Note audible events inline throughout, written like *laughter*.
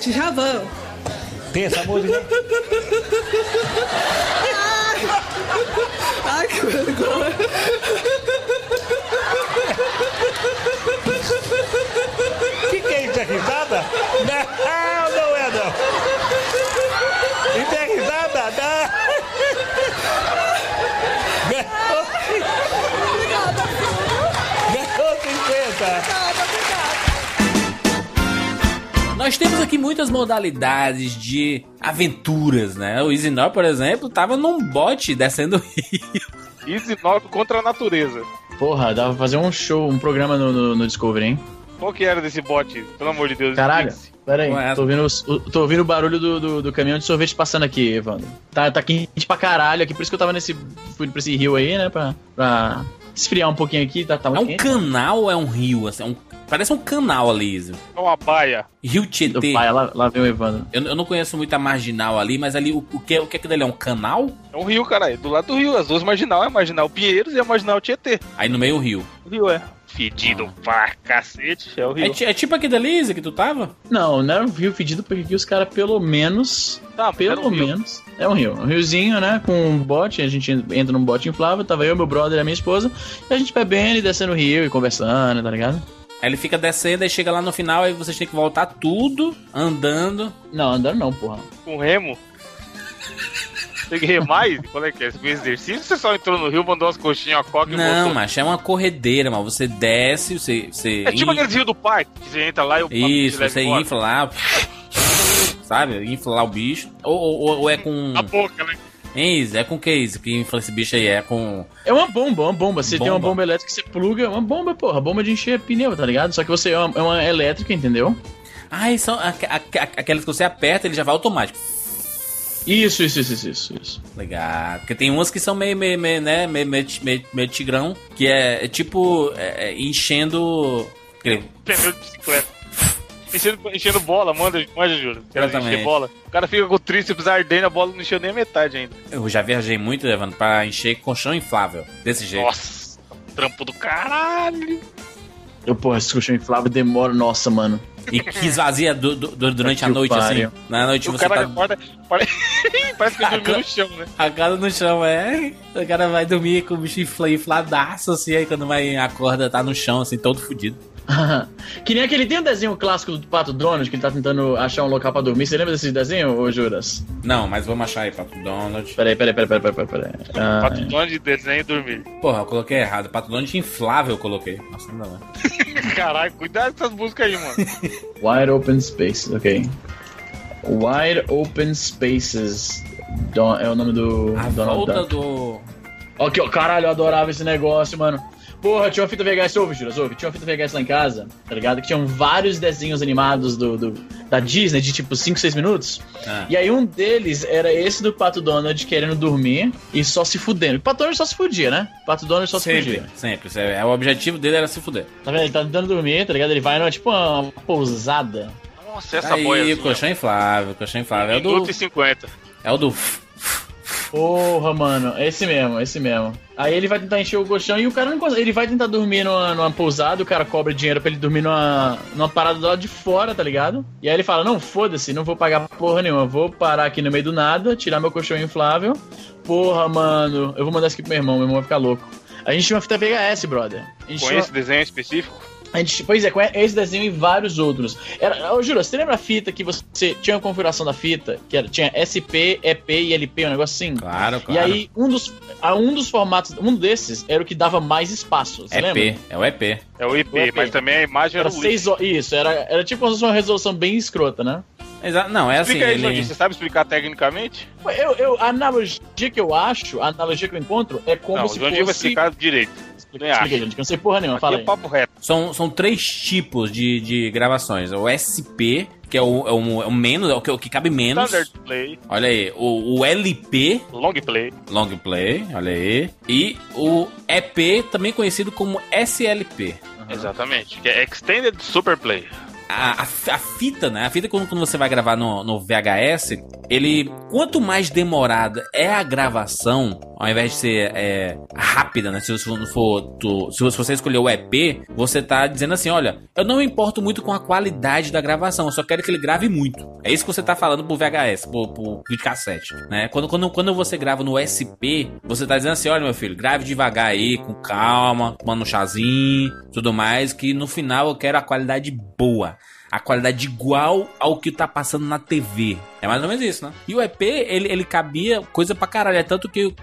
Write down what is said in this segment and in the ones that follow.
Djavan. Tem essa música? *laughs* Ai, que vergonha. O que, que é isso? É risada? Não, não é não. Isso é risada? Não. Ganhou 50. Nós temos aqui muitas modalidades de aventuras, né? O Easy Nor, por exemplo, tava num bote descendo o rio. Easy 9 contra a natureza. Porra, dava pra fazer um show, um programa no, no, no Discovery, hein? Qual que era desse bote? Pelo amor de Deus. Caralho, pera aí. Ué. Tô ouvindo, tô ouvindo o barulho do, do, do caminhão de sorvete passando aqui, Evandro. Tá, tá quente pra caralho aqui, por isso que eu tava nesse. Fui pra esse rio aí, né? Pra, pra esfriar um pouquinho aqui, tá, tá É muito um quente. canal ou é um rio? Assim, é um- parece um canal ali. É uma baia. Rio Tietê. pai, lá, lá vem o Evandro. Eu, eu não conheço muito a marginal ali, mas ali o, o que, o que é que dele é um canal? É um rio, caralho. Do lado do rio. As duas marginal. É a marginal Pinheiros e a marginal Tietê. Aí no meio o rio. O rio é. Fedido pra cacete. É o É, é tipo aqui da Lisa que tu tava? Não, não era um rio fedido, porque aqui os caras, pelo menos. Tá, Pelo um menos. É um rio. Um riozinho, né? Com um bote. A gente entra num bote inflável. Tava eu, meu brother e a minha esposa. E a gente bebendo e descendo o rio e conversando, tá ligado? Aí ele fica descendo, aí chega lá no final, aí vocês têm que voltar tudo andando. Não, andando não, porra. Com remo. Tem que remar? e- Qual é que é? Esse exercício você só entrou no rio, mandou umas coxinhas, a coca e Não, mas é uma corredeira, mas você desce, você. você É tipo aquele rio do parque, que você entra lá e o Isso, você embora. infla lá. Sabe? Infla lá o bicho. Ou, ou, ou é com. A boca, né? Hein, Isa? É com o que isso? Que infla esse bicho aí? É com. É uma bomba, uma bomba. Você tem uma Bomba. bomba elétrica que você pluga, é uma bomba, porra. Bomba de encher pneu, tá ligado? Só que você é uma, é uma elétrica, entendeu? Ah, são aqu- aqu- aquelas que você aperta, ele já vai automático. Isso, isso, isso, isso, isso. isso. Legal. Porque tem umas que são meio, meio, meio né? Meio, meio, meio, meio tigrão. Que é, é tipo é, é, enchendo. Pneu de bicicleta. Enchendo, enchendo bola, manda, manda, Exatamente. encher bola. O cara fica com o tríceps ardendo, a bola não encheu nem a metade ainda. Eu já viajei muito, Evandro, pra encher colchão inflável. Desse jeito. Nossa, trampo do caralho. Eu, porra, esse colchão inflável demora, nossa, mano. E *laughs* que esvazia du- du- durante a noite, pariu. assim. Na noite o você cara tá. acorda, pare- *laughs* parece que dormiu no chão, né? A cara no chão, é. O cara vai dormir com o bicho infla- infladaço, assim, aí quando vai acorda, tá no chão, assim, todo fudido. *laughs* que nem aquele. Tem um desenho clássico do Pato Donald que ele tá tentando achar um local pra dormir. Você lembra desse desenho, ô Juras? Não, mas vamos achar aí, Pato Donald. Peraí, peraí, peraí, peraí, peraí, peraí. Ah, Pato Donald de desenho e dormir. Porra, eu coloquei errado. Pato Donald inflável eu coloquei. Nossa, não dá. não. *laughs* Caralho, cuidado dessas músicas aí, mano. *laughs* Wide Open Spaces, ok. Wide Open Spaces. Don- é o nome do. A Donald volta Duck. do. Ok, ó, caralho, eu adorava esse negócio, mano. Porra, tinha uma fita VHS, ouve, Juras, ouve. Tinha uma fita VHS lá em casa, tá ligado? Que tinham vários desenhos animados do, do- da Disney, de tipo 5, 6 minutos. Ah. E aí um deles era esse do Pato Donald querendo dormir e só se fudendo. O Pato Donald só se fudia, né? O Pato Donald só se Sempre, fudia. sempre. Isso é- é, o objetivo dele era se fuder. Tá vendo? Ele tá tentando dormir, tá ligado? Ele vai numa, tipo uma pousada. Nossa, essa aí, boia. colchão inflável, colchão inflável. É o do. e 50. É o do. Porra, mano, esse mesmo, esse mesmo. Aí ele vai tentar encher o colchão e o cara não consegue. Ele vai tentar dormir numa, numa pousada, o cara cobra dinheiro pra ele dormir numa, numa parada do lado de fora, tá ligado? E aí ele fala: Não, foda-se, não vou pagar porra nenhuma, vou parar aqui no meio do nada, tirar meu colchão inflável. Porra, mano, eu vou mandar isso aqui pro meu irmão, meu irmão vai ficar louco. A gente tinha uma fita VHS, brother. Com tinha- esse desenho específico? A gente, pois é, esse desenho e vários outros. Era, eu juro, você lembra a fita que você tinha a configuração da fita? Que era, tinha SP, EP e LP, um negócio assim? Claro, claro. E aí, um dos, um dos formatos, um desses era o que dava mais espaço. Você lembra? EP, é o EP. É o IP, O IP. mas também a imagem era, Era o seis. Isso, era, era tipo uma resolução bem escrota, né? Exa não, é assim. Explica aí, Ele... Você sabe explicar tecnicamente? Eu, eu, a analogia que eu acho, a analogia que eu encontro é como não, o se Jorginho vai fosse. explicar direito. Explica, explica, acho. gente, que eu não sei porra nenhuma. Aqui Fala é aí. papo reto. São, são três tipos de, de gravações. O SP, que é o, é o, é o menos, é o que, o que cabe menos. Standard Play, Olha aí. O, o LP, Long Play. Long Play, olha aí. E o EP, também conhecido como SLP. Exatamente. Que é Extended Super Play. A, a, fita, né? A fita, quando, quando você vai gravar no, no VHS, ele. Quanto mais demorada é a gravação, ao invés de ser é, rápida, né? Se você for. Tu, se você escolher o EP, você tá dizendo assim: olha, eu não me importo muito com a qualidade da gravação, eu só quero que ele grave muito. É isso que você tá falando pro VHS, pro, pro videocassete, né? Quando, quando, quando você grava no SP, você tá dizendo assim: olha, meu filho, grave devagar aí, com calma, tomando um chazinho, tudo mais, que no final eu quero a qualidade boa a qualidade igual ao que tá passando na TV. É mais ou menos isso, né? E o EP, ele, ele cabia coisa pra caralho. É tanto que eu,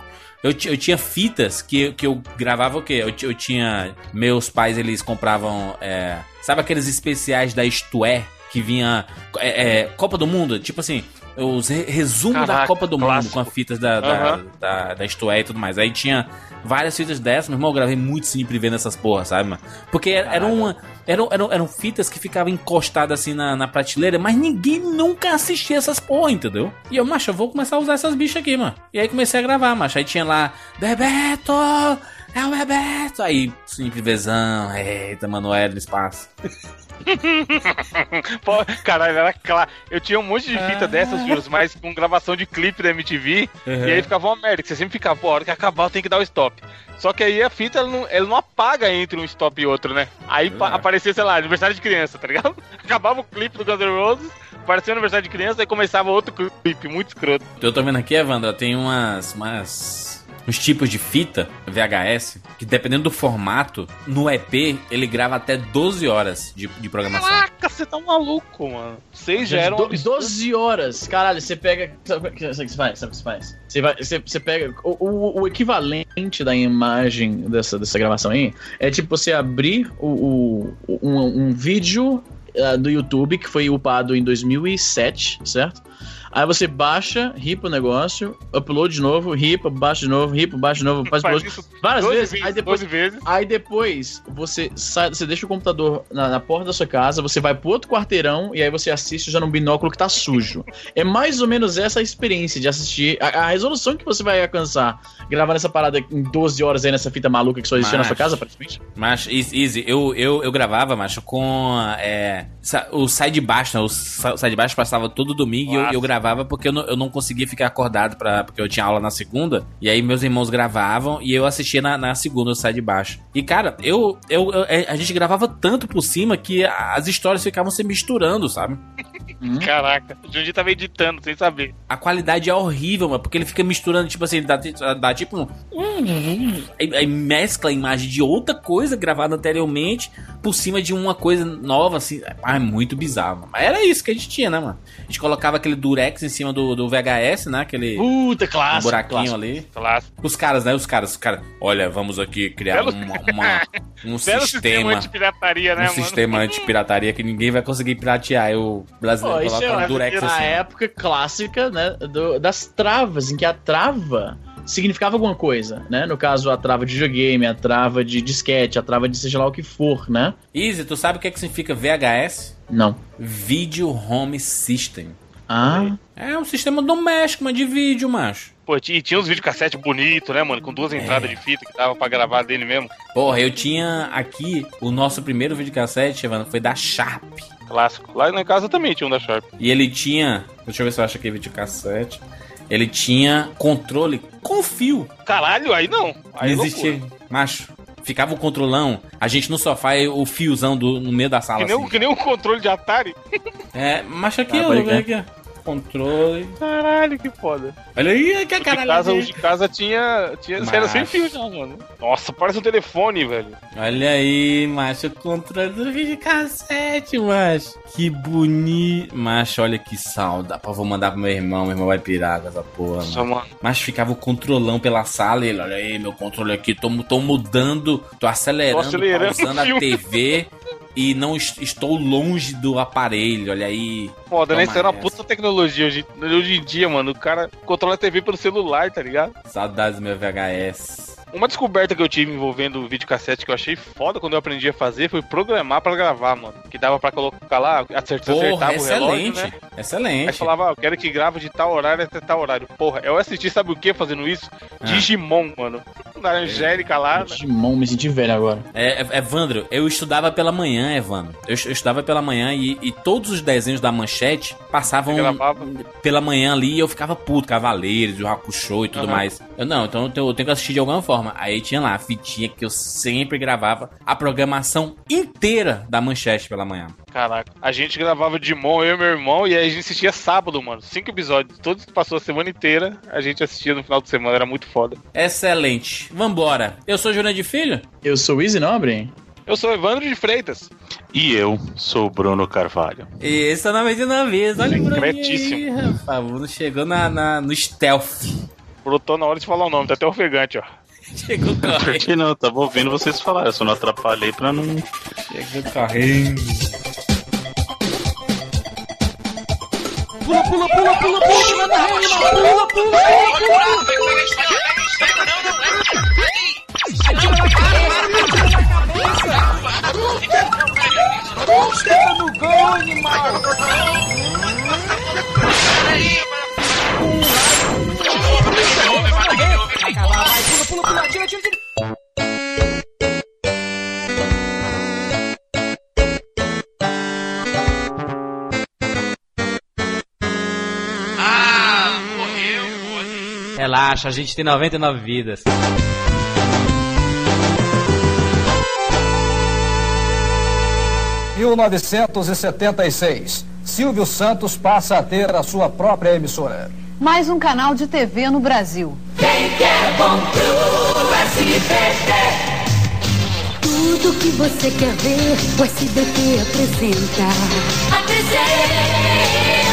eu, eu tinha fitas que, que eu gravava o quê? Eu, eu tinha. Meus pais, eles compravam. É, sabe aqueles especiais da Isto É? Que vinha. É, é, Copa do Mundo? Tipo assim. Os re resumos da Copa do clássico. Mundo com as fitas da, da, Aham. da, da Isto É e tudo mais. Aí tinha várias fitas dessas, meu irmão, eu gravei muito sempre vendo essas porras, sabe, mano? Porque era, era uma, eram, eram, eram fitas que ficavam encostadas assim na, na prateleira, mas ninguém nunca assistia essas porra, entendeu? E eu, macho, eu vou começar a usar essas bichas aqui, mano. E aí comecei a gravar, macho. Aí tinha lá, Bebeto! É o Bebeto! Aí, simples vezão, eita, Manoel no espaço. *laughs* Pô, caralho, era claro. Eu tinha um monte de Ah. fita dessas, Jus, mas com gravação de clipe da MTV. E aí ficava uma merda, que você sempre ficava, pô, a hora que acabar tem que dar o stop. Só que aí a fita, ela não, ela não apaga entre um stop e outro, né? Aí É. aparecia, sei lá, aniversário de criança, tá ligado? *laughs* Acabava o clipe do Guns N' Roses, aparecia o aniversário de criança, aí começava outro clipe, muito escroto. Eu tô vendo aqui, Evandro, tem umas, umas. Uns tipos de fita VHS que, dependendo do formato, no EP ele grava até 12 horas de, de programação. Caraca, você tá maluco, mano. Vocês já eram. do- absurdo. 12 horas. Caralho, você pega. Sabe o que você faz? Sabe o que você faz? Você, vai, você, você pega. O, o, o equivalente da imagem dessa, dessa gravação aí é tipo você abrir o, o- um, um vídeo ah, do YouTube que foi upado em 2007, certo? Aí você baixa, ripa o negócio, upload de novo, ripa, baixa de novo, ripa, baixa de novo, faz Faz upload. isso Várias 12 vezes, vezes, aí depois 12 vezes. Aí depois você sai, você deixa o computador na, na porta da sua casa, você vai pro outro quarteirão e aí você assiste já num binóculo que tá sujo. É mais ou menos essa a experiência de assistir. A, a resolução que você vai alcançar gravando essa parada em 12 horas aí nessa fita maluca que só existia na sua Macho. casa, praticamente. Mas, Easy, eu, eu, eu gravava, macho, com é, o sai de baixo, né? O sa- o sai de baixo passava todo domingo e eu, Nossa. eu gravava porque eu não, eu não conseguia ficar acordado pra, porque eu tinha aula na segunda. E aí meus irmãos gravavam e eu assistia na, na segunda o sai de baixo. E cara, eu, eu, eu- é, a gente gravava tanto por cima que as histórias ficavam se misturando, sabe? Caraca, o Junji tava editando sem saber. A qualidade é horrível, mano, porque ele fica misturando, tipo assim, ele dá, dá tipo um. Aí, aí mescla a imagem de outra coisa gravada anteriormente por cima de uma coisa nova, assim. Ah, é muito bizarro, mano. Mas era isso que a gente tinha, né, mano? A gente colocava aquele durex em cima do, do VHS, né? Aquele Puta, clássico. buraquinho clássico. ali. Clássico. Os caras, né? Os caras, os caras. Olha, vamos aqui criar Belo- uma, *laughs* uma- um Belo sistema sistema. de pirataria, né, um mano? sistema anti-pirataria que ninguém vai conseguir piratear. Aí o brasileiro Pô, isso coloca é um durex a assim. época clássica, né, do- das travas, em que a trava significava alguma coisa, né? No caso, a trava de videogame, a trava de disquete, a trava de seja lá o que for, né? Easy, tu sabe o que, é que significa VHS? Não. Video Home System. Ah, É um sistema doméstico, mas de vídeo, macho. Pô, e tinha uns videocassete bonitos, né, mano? Com duas entradas de fita que dava pra gravar dele mesmo. Porra, eu tinha aqui o nosso primeiro videocassete, Evandro, foi da Sharp. Clássico. Lá na casa também tinha um da Sharp. E ele tinha. Deixa eu ver se eu acho aqui videocassete. Ele tinha controle com fio. Caralho, aí não. Aí Não é existia. loucura. Macho. Ficava o controlão, a gente no sofá e o fiozão do, no meio da sala. Que nem, um- assim. que nem um controle de Atari. É, macho aqui, Ah, vou ver aqui, ó. Controle. Caralho, que foda. Olha aí, que Os de caralho. casa, de casa tinha. tinha era sem fio já, mano. Nossa, parece um telefone, velho. Olha aí, macho, o controle do videocassete, macho. Que bonito. Macho, olha que salda. Pô, vou mandar pro meu irmão, meu irmão vai pirar com essa porra, Nossa, mano. mano. Mas ficava o controlão pela sala e ele, olha aí, meu controle aqui, tô, tô mudando, tô acelerando, Tô acelerando pausando a. TV e não est- estou longe do aparelho, olha aí. Foda, né? Isso era uma puta tecnologia. Hoje, hoje em dia, mano, o cara controla a TV pelo celular, tá ligado? Saudades do meu VHS. Uma descoberta que eu tive envolvendo o videocassete que eu achei foda quando eu aprendi a fazer foi programar pra gravar, mano. Que dava pra colocar lá, acertar, Porra, acertava o relógio, excelente, né? excelente. Aí falava, ah, eu quero que grave de tal horário até tal horário. Porra, eu assisti, sabe o que fazendo isso? Ah. Digimon, mano. Da Angélica lá. Né? Digimon, me senti velho agora. É, é, Evandro, eu estudava pela manhã, Evandro. Eu, eu estudava pela manhã e, e, todos os desenhos da manchete passavam pela manhã ali e eu ficava puto, Cavaleiros, o Hakusho e tudo uhum. mais. Eu não, então eu tenho, eu tenho que assistir de alguma forma. Aí tinha lá a fitinha que eu sempre gravava a programação inteira da manchete pela manhã. Caraca, a gente gravava Digimon, eu e meu irmão, e aí a gente assistia sábado, mano. Cinco episódios. Todos que passou a semana inteira, a gente assistia no final de semana, era muito foda. Excelente. Vambora. Eu sou Júnior de Filho. Eu sou o Easy Nobre. Eu sou Evandro de Freitas. E eu sou o Bruno Carvalho. E esse é o nome de vez. Olha o Bruno aí, rapaz. O Bruno chegou na, na, no stealth. Brotou na hora de falar o nome, tá até ofegante, ó. *laughs* Chegou correndo. que não, tava ouvindo vocês falar, eu só não atrapalhei pra não. Chegou correndo. pula, pula, pula, pula, pula, pula pula pula, pula, pula, pula. pula pula pula pula Pula, pula, pula, pula pula pula Relaxa, a gente tem 99 vidas. 1976. Silvio Santos passa a ter a sua própria emissora. Mais um canal de TV no Brasil. Quem quer bom pro SBT? Tudo que você quer ver, o SBT apresenta. Apresenta.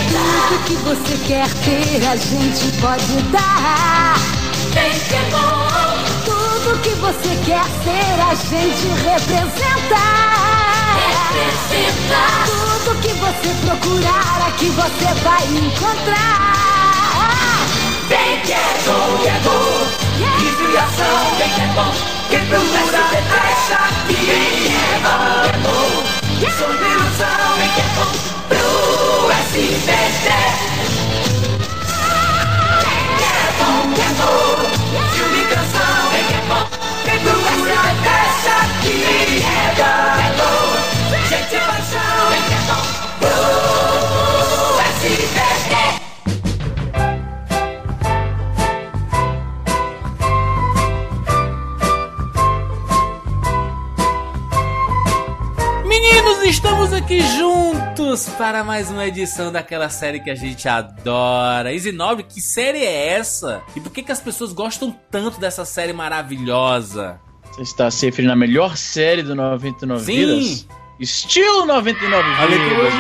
Tudo que você quer ter, a gente pode dar. Quem quer bom? Tudo que você quer ser, a gente representa. Tudo que você procurar, aqui você vai encontrar. Vem que é bom, que é bom. Desviação, vem que é bom que procura deixa que quem é amor. Solução pro SBT Quem é bom, quem é bom Filme e canção, é bom Quem procura deixa que quem é bom estamos aqui juntos para mais uma edição daquela série que a gente adora. Easy Nobre, que série é essa? E por que, que as pessoas gostam tanto dessa série maravilhosa? Você está se referindo à melhor série do 99 Sim. Vidas? Estilo 99 Olha vidas.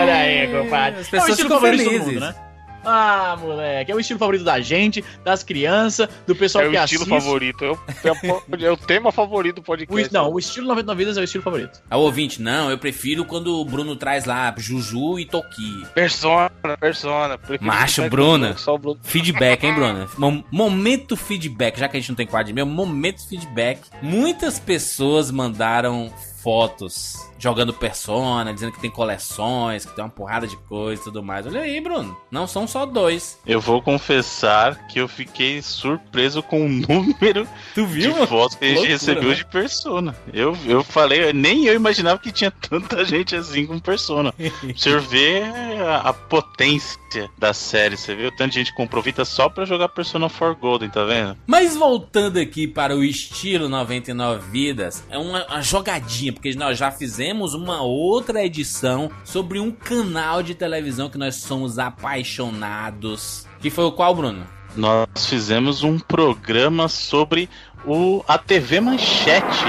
Olha aí, compadre. As É pessoas ficam favorito de todo felizes. mundo, né? Ah, moleque, é o estilo favorito da gente, das crianças, do pessoal É o que estilo assiste. favorito. É o, é o tema favorito do O, podcast. não, o estilo 99 vidas é o estilo favorito. A ouvinte, não, eu prefiro quando o Bruno traz lá Juju e Toki. Persona, persona. Prefiro Macho, Bruna. o Bruno. Feedback, hein, Bruna? Mom- Momento feedback, já que a gente não tem quadro de meu, momento feedback. Muitas pessoas mandaram fotos jogando Persona, dizendo que tem coleções, que tem uma porrada de coisa e tudo mais. Olha aí, Bruno. Não são só dois. Eu vou confessar que eu fiquei surpreso com o *laughs* número Tu de fotos que a gente Loucura, recebeu né? de Persona. Eu, eu falei, nem eu imaginava que tinha tanta gente assim com Persona. *laughs* Você vê a, a potência da série, você vê o tanto de gente que comprou Vita só pra jogar Persona 4 Golden, tá vendo? Mas voltando aqui para o estilo 99 vidas, é uma, uma jogadinha, porque nós já fizemos uma outra edição sobre um canal de televisão que nós somos apaixonados. Que foi o qual, Bruno? Nós fizemos um programa sobre o, a TV Manchete.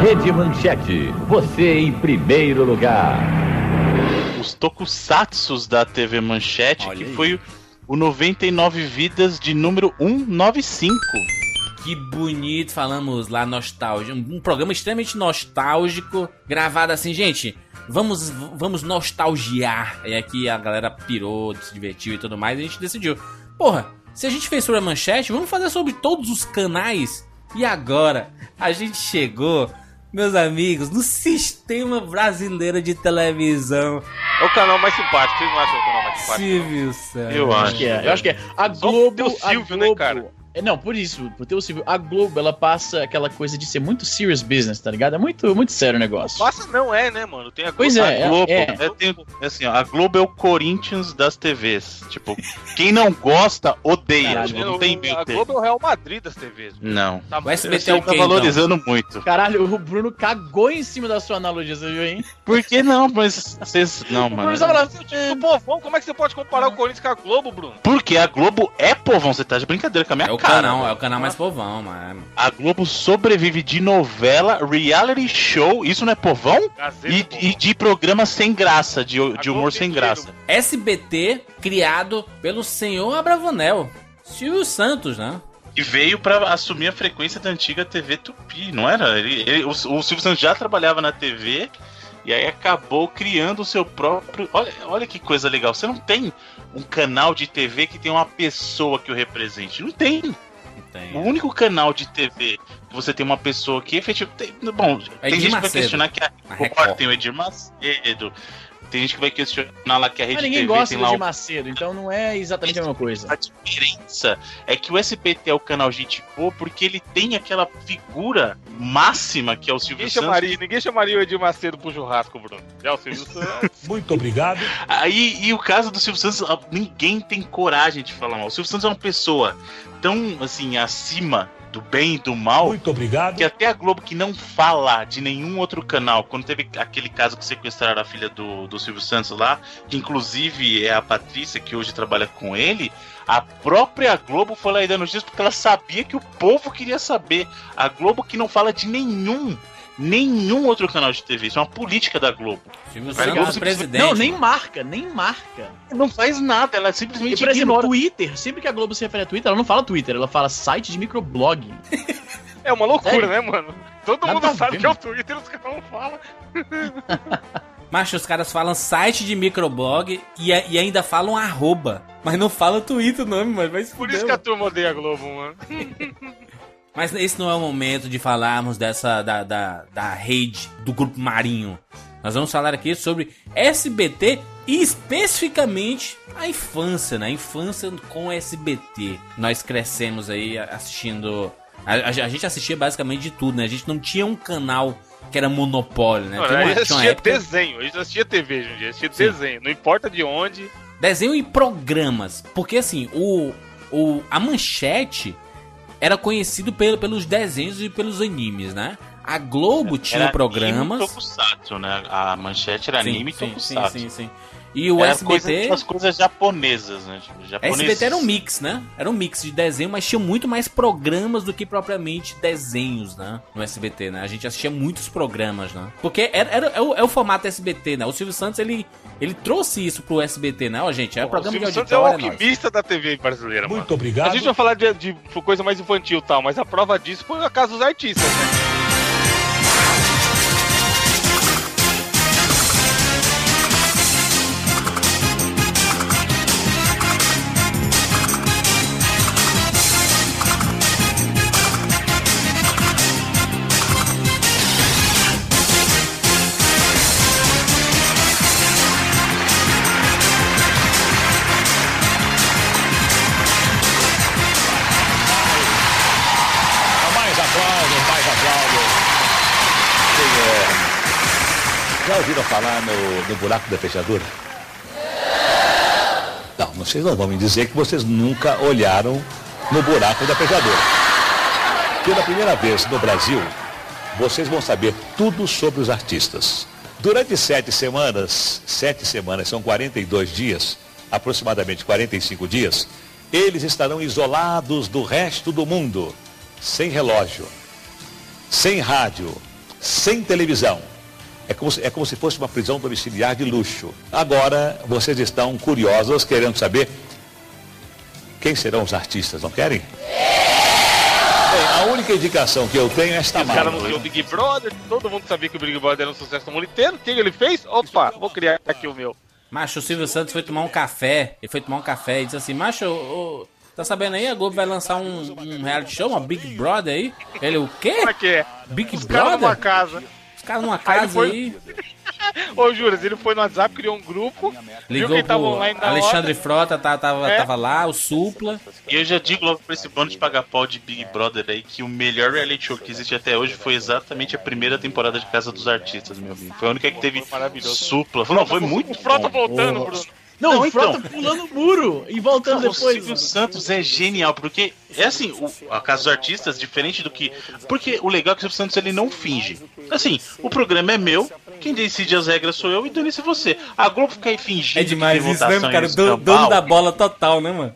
Rede Manchete, você em primeiro lugar. Os tokusatsus da TV Manchete, Olha que aí. foi o 99 Vidas de número 195. Que bonito, falamos lá nostálgico. Um programa extremamente nostálgico, gravado assim, gente. Vamos, vamos nostalgiar. E aqui a galera pirou, se divertiu e tudo mais. E a gente decidiu, porra, se a gente fez sobre a manchete, vamos fazer sobre todos os canais. E agora, a gente chegou Meus amigos, no sistema brasileiro de televisão, É o canal mais simpático. Vocês não acham o canal mais simpático? Silvio Santos. Eu Acho acho. que é. Eu acho que é. A Globo. o Silvio, a né, Globo, cara? É, não, por isso, por ter o Silvio. A Globo, ela passa aquela coisa de ser muito serious business, tá ligado? É muito, muito sério o negócio. Passa não é, né, mano? Tem a Pois Globo- é, A Globo, é. é, tem- é assim, ó, a Globo é o Corinthians das TVs. Tipo, quem não gosta, odeia. Caralho, tipo, não tem meio A. Globo é o Real Madrid das TVs. mano. Não. Tá O SBT é o tá quê, então? valorizando muito. Caralho, o Bruno cagou em cima da sua analogia, você viu, hein? Por que não? Mas vocês. Não, Bruno mano. "Seu time do povão, como é que você pode comparar o Corinthians com a Globo, Bruno? Porque a Globo é povão, você tá de brincadeira com a minha É cara. canal, velho. é o canal mais povão, mano. A Globo sobrevive de novela, reality show, isso não é povão? Gazeta E, Povão. e de programa sem graça, de, de humor sem graça. SBT criado pelo senhor Abravanel. Silvio Santos, né? E veio pra assumir a frequência da antiga TV Tupi, não era? Ele, ele- o, o Silvio Santos já trabalhava na TV e aí acabou criando o seu próprio. Olha, olha que coisa legal. Você não tem um canal de TV que tem uma pessoa que o represente. Não tem. Tem. O único canal de TV que você tem uma pessoa que efetivamente. Bom, É tem gente que vai questionar que a A Record. tem o Edir Macedo. Tem gente que vai questionar lá que a Rede Mas ninguém TV gosta tem lá de Macedo, então não é exatamente a mesma coisa. a diferença é que o SBT é o canal Gente Boa porque ele tem aquela figura máxima que é o Silvio Ninguém Santos. chamaria, ninguém chamaria o Edir Macedo pro churrasco, Bruno. É o Silvio *laughs* Santos. Muito obrigado. Aí, e o caso do Silvio Santos, ah, ninguém tem coragem de falar mal. O Silvio Santos é uma pessoa tão, assim, acima do bem e do mal Muito obrigado. que até a Globo que não fala de nenhum outro canal, quando teve aquele caso que sequestraram a filha do, do Silvio Santos lá, que inclusive é a Patrícia que hoje trabalha com ele, a própria Globo foi lá e dando notícias porque ela sabia que o povo queria saber. A Globo que não fala de nenhum, nenhum outro canal de TV. Isso é uma política da Globo. Silvio? Santos, presidente. Não, nem marca, nem marca. Não faz nada, ela E, simplesmente por exemplo, ignora. Twitter, sempre que a Globo se refere a Twitter, ela não fala Twitter, ela fala site de microblog. É uma loucura, Sério? né, mano? Todo Nada mundo a sabe ver, que é o. Twitter, os caras não falam. *laughs* Mas os caras falam site de microblog e, e ainda falam arroba. Mas não fala Twitter o nome, mano. Vai Por isso que a turma odeia a Globo, mano. *laughs* Mas esse não é o momento de falarmos dessa da, da, da rede do Grupo Marinho. Nós vamos falar aqui sobre SBT e especificamente a infância, né? A infância com SBT. Nós crescemos aí assistindo. A, a- a gente assistia basicamente de tudo, né? A gente não tinha um canal que era monopólio, né? Mano, Tinha a uma, gente tinha uma assistia época. desenho, a gente assistia TV, gente. Assistia Sim. desenho. Não importa de onde. Desenho e programas. Porque assim, o, o a manchete era conhecido pelo, pelos desenhos e pelos animes, né? A Globo tinha Era programas. Anime Tokusatsu, né? A manchete era anime e sim, sim, Tokusatsu. sim, sim. E o Era SBT. coisa, as coisas japonesas, né? Tipo, japoneses. SBT era um mix, né? Era um mix de desenho, mas tinha muito mais programas do que propriamente desenhos, né? No SBT, né? A gente assistia muitos programas, né? Porque era, era- é, o, é o formato SBT, né? O Silvio Santos, ele, ele trouxe isso pro SBT, né? Ó, gente, é o programa de Silvio Santos é o auditório, é alquimista da TV brasileira, mano. Muito obrigado. A gente vai falar de, de coisa mais infantil e tal, mas a prova disso foi a casa dos artistas, né? Ouviram falar no, no buraco da fechadura? Não, vocês não vão me dizer que vocês nunca olharam no buraco da fechadura. Pela primeira vez no Brasil, vocês vão saber tudo sobre os artistas. Durante sete semanas, sete semanas são 42 dias, aproximadamente 45 dias, eles estarão isolados do resto do mundo, sem relógio, sem rádio, sem televisão. É como, se, é como se fosse uma prisão domiciliar de luxo. Agora, vocês estão curiosos, querendo saber quem serão os artistas, não querem? Bem, a única indicação que eu tenho é esta Os caras mala. anunciou o Big Brother, todo mundo sabia que o Big Brother era um sucesso no mundo inteiro. O que ele fez? Opa, vou criar aqui o meu. Macho, o Silvio Santos foi tomar um café. Ele foi tomar um café e disse assim: Macho, Tá sabendo aí? A Globo vai lançar um, um reality show, uma Big Brother aí. Ele, o quê? Como é que é? Big Os caras numa Brother? casa. Os caras numa Aí casa foi- aí. *laughs* Ô, Juras, ele foi no WhatsApp, criou um grupo, viu Ligou quem tava pro online na Alexandre hora. Frota, tá- tava, É. tava lá, o Supla. E eu já digo logo pra esse bando de pagar pau de Big Brother aí que o melhor reality show que existe até hoje foi exatamente a primeira temporada de Casa dos Artistas, meu amigo. Foi a única que teve supla. Não, foi muito O Frota voltando. Bruno. Não, Não, o Frota então. pulando o muro e voltando Não, O depois. Silvio Santos é genial, porque é assim, o, a Casa dos Artistas, diferente do que. Porque o legal é que o Silvio Santos ele não finge. Assim, o programa é meu, quem decide as regras sou eu e dane-se você. A Globo fica aí fingindo. É demais isso, né, cara? Do- Dono da bola total, né, mano?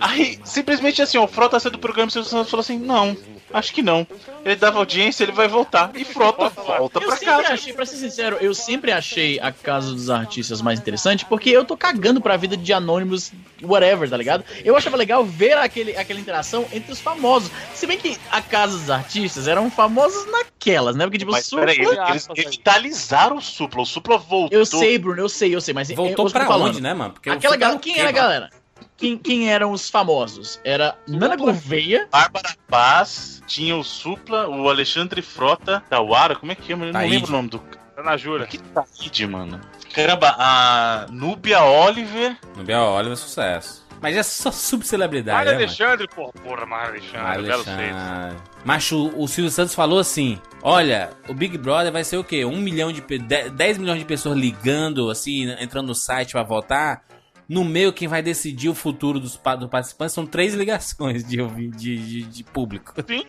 Aí, simplesmente assim, ó, o Frota saiu do programa e o Silvio Santos falou assim: não, acho que não. Ele dava audiência, ele vai voltar. E Frota volta Eu pra sempre casa. achei, pra ser sincero, eu sempre achei a Casa dos Artistas mais interessante porque eu tô cagando pra vida de anônimos, whatever, tá ligado? Eu achava legal ver aquele, aquela interação entre os famosos. Se bem que a Casa dos Artistas eram famosos naquelas, né? Porque, tipo, Mas Supla- peraí, eles, revitalizaram o Supla. O Supla voltou. Eu sei, Bruno, eu sei, eu sei, mas Voltou eu, pra falando. onde, né, mano? Porque o Aquela galera, quem era a mano? galera? Quem, quem eram os famosos? Era Nana Gouveia, Bárbara Paz, tinha o Supla, o Alexandre Frota, Tawara, como é que chama? Eu não Taíde. lembro o nome do Tá na jura. Que Taíde, mano. Caramba, a Núbia Oliver. Bel Oliver é sucesso. Mas é só subcelebridade, Mário né, mano? Alexandre, porra, porra, Mário Alexandre, Mário belo feito. Alexandre. Mas o, o Silvio Santos falou assim: Olha, o Big Brother vai ser o quê? Um milhão de pe- de- 10 milhões de pessoas ligando, assim, entrando no site pra votar. No meio, quem vai decidir o futuro dos, participantes são três ligações de, de, de, de público. Sim.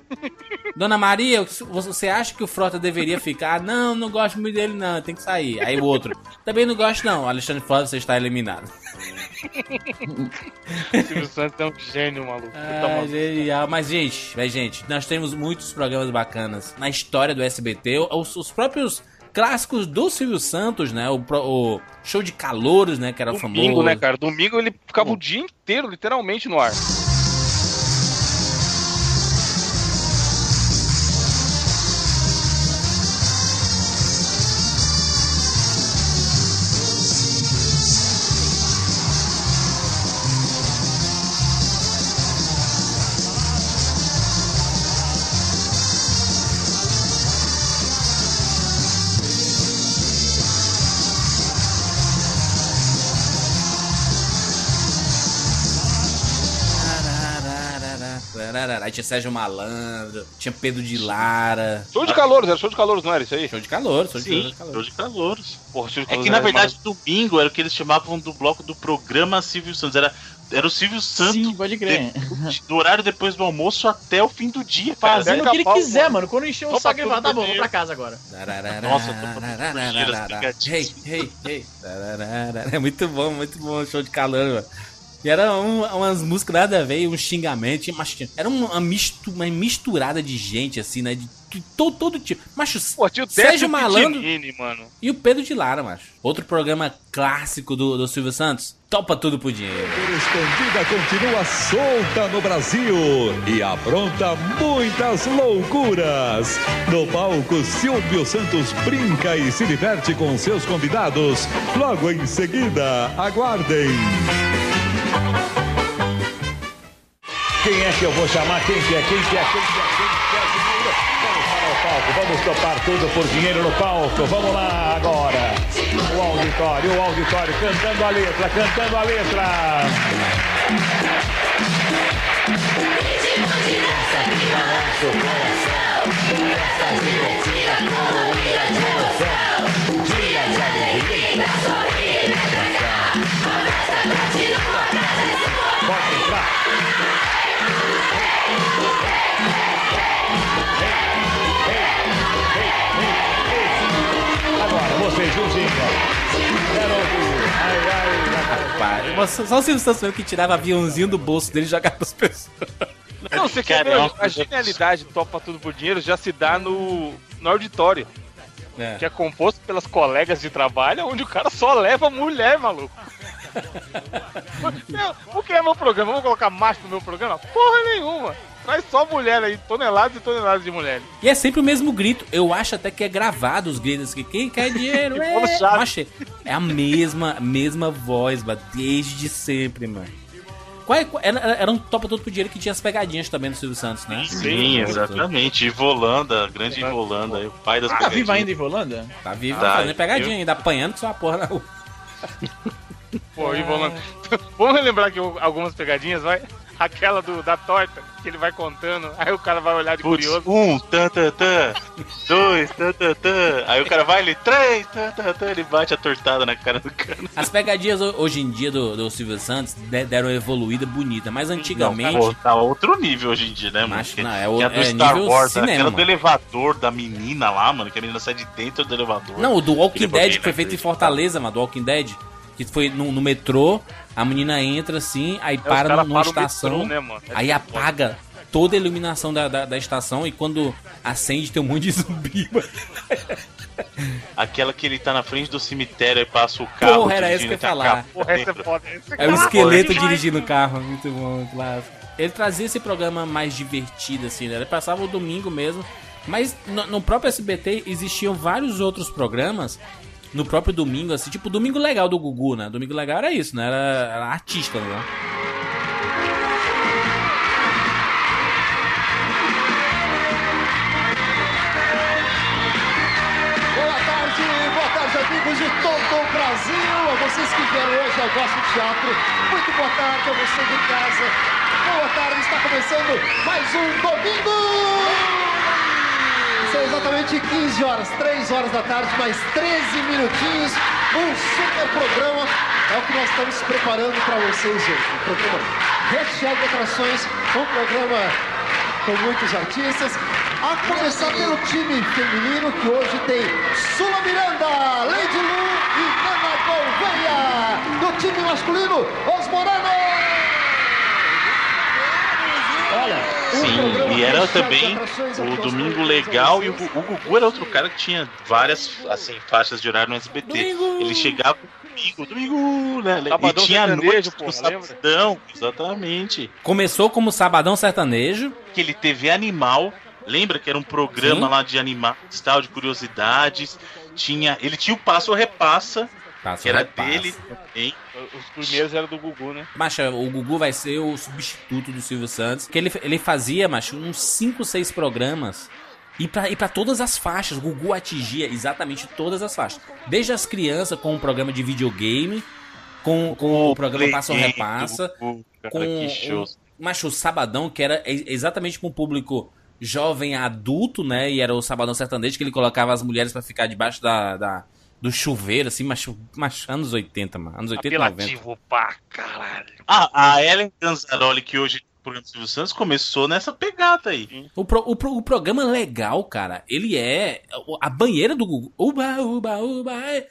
Dona Maria, você acha que o Frota deveria ficar? Não, não gosto muito dele, não, tem que sair. Aí o outro, também não gosto, não. Alexandre Frota, você está eliminado. O Silvio Santos é um gênio, maluco. Puta, Ah, maluco. genial. Mas, gente, mas, gente, nós temos muitos programas bacanas na história do SBT. Os, os próprios clássicos do Silvio Santos, né? O, o show de calouros, né? Que era Domingo, famoso. né, cara? Domingo ele ficava o dia inteiro, literalmente, no ar. Tinha Sérgio Malandro, tinha Pedro de Lara. Show de calouros, era show de calouros, não era isso aí? Show de calor, show de Sim, calor. show de calouros. Porra, show de É calouros que na verdade domingo era o que eles chamavam do bloco do programa Silvio Santos. Era, era o Silvio Santos Sim, pode crer. de- do horário depois do almoço até o fim do dia, fazendo o que ele Pica-pau, quiser, mano. mano. Quando encheu o saco, ele fala, tá bom, vou pra casa agora. Nossa, eu tô Hey, hey, hey. É muito bom, muito bom o show de calor, mano. E era um- umas músicas nada a ver, um xingamento, mas era uma, mistu- uma misturada de gente, assim, né? De, de todo, todo tipo. Macho, Pô, tinha o Sérgio Malandro mano. e o Pedro de Lara, macho. Outro programa clássico do, do Silvio Santos, Topa Tudo por Dinheiro. Escondida continua solta no Brasil e apronta muitas loucuras. No palco, Silvio Santos brinca e se diverte com seus convidados. Logo em seguida, aguardem. Quem é que eu vou chamar? Quem que é? Quem que é? Quem que é? Quem que é? Vamos para o palco, vamos topar tudo por dinheiro no palco. Vamos lá agora. O auditório, o auditório, cantando a letra, cantando a letra. Pode entrar. Agora, você, Gilzinho. Quero ouvir. Ai, ai, ai. Rapaz, só o Silvio Santos mesmo que tirava aviãozinho do bolso dele e jogava pras pessoas. Não, você quer ver? é uma A genialidade do Topa Tudo por Dinheiro já se dá no, no auditório, É. que é composto pelas colegas de trabalho, onde o cara só leva mulher, maluco. Meu, o que é meu programa? Vamos colocar macho no meu programa? Porra nenhuma. Traz só mulher aí, toneladas e toneladas de mulheres. E é sempre o mesmo grito. Eu acho até que é gravado os gritos que quem quer dinheiro *laughs* é. Mas é a mesma, mesma voz, mano, desde sempre, mano. Qual é- qual- era, era um topa todo pro dinheiro que tinha as pegadinhas também do Silvio Santos, né? Sim, exatamente. Ivolanda, grande Ivolanda, aí, o pai das Tá vivo pegadinhas. ainda, Ivolanda? Tá vivo, Tá, tá fazendo pegadinha viu? ainda, apanhando com sua porra na rua. *laughs* Pô, e *laughs* vamos, vamos lembrar que algumas pegadinhas, vai? *laughs* Aquela do, da torta, que ele vai contando, aí o cara vai olhar de Putz, curioso. um, tan, tan, tan, dois, tan, tan, tan. Aí o cara vai, ele, três, tan, tan, tan, ele bate a tortada na cara do cara. As pegadinhas ho- hoje em dia do, do Silvio Santos de- deram uma evoluída bonita, mas antigamente. Não, pô, tá outro nível hoje em dia, né, mano? Macho, Que- não, é que o- a do é Star nível Wars, cinema, aquela do mano. elevador da menina lá, mano, que a menina sai de dentro do elevador. Não, o do Walking Dead, que foi feito em. Fortaleza, mano, do Walking Dead. Que foi no, no metrô, a menina entra assim, aí os para numa param o estação, metrô, né, mano? É aí apaga toda a iluminação da, da, da estação e quando acende tem um monte de *laughs* zumbi, mano. Aquela que ele tá na frente do cemitério e passa o carro. Porra, era essa dirigindo que eu ia e falar. Porra, essa é foda. É o esqueleto demais. dirigindo o carro, muito bom, clássico. Ele trazia esse programa mais divertido, assim, né? Ele passava o domingo mesmo. Mas no, no próprio SBT existiam vários outros programas no próprio domingo, assim, tipo Domingo Legal do Gugu, né? Domingo Legal era isso, né? Era, era artista, né? Amigos de todo o Brasil. A vocês que vieram hoje ao Gosto Teatro. Muito boa tarde a você de casa. Boa tarde, está começando mais um domingo. São exatamente 15 horas, 3 horas da tarde, mais 13 minutinhos. Um super programa é o que nós estamos preparando para vocês hoje. Um programa recheado de atrações, um programa com muitos artistas. A começar pelo time feminino que hoje tem Sula Miranda, Lady Lu e Ana Gouveia. Do time masculino, Os Moranos. Olha, Sim, e era também o Domingo Legal e o, o Gugu era outro cara que tinha várias assim, faixas de horário no SBT. Domingo! Ele chegava domingo, domingo, né? Sabadão e tinha noite porra, lembra? Sabadão, exatamente. Começou como Sabadão Sertanejo. Aquele TV Animal, lembra que era um programa Sim. lá de animais, tal, de curiosidades. Tinha, ele tinha o Passo ou Repassa, Passa que era repassa. dele também. Os primeiros eram do Gugu, né? Macho, o Gugu vai ser o substituto do Silvio Santos. Que ele, ele fazia, macho, uns 5, 6 programas. E pra, e pra todas as faixas. O Gugu atingia exatamente todas as faixas. Desde as crianças com o programa de videogame, com, com o programa Play Passa ou Repassa, do Gugu, cara, com o, macho, o Sabadão, que era ex- exatamente com o público jovem adulto, né? E era o Sabadão Sertanejo, que ele colocava as mulheres pra ficar debaixo da, da- do chuveiro, assim, macho, macho, anos 80, mano. Anos 80 e 90. Apelativo pra caralho. Ah, a Ellen Ganzaroli, que hoje é o programa do Silvio Santos, começou nessa pegada aí. O, pro- o, pro- o programa legal, cara, ele é a banheira do Gugu. Uba, uba, uba. é.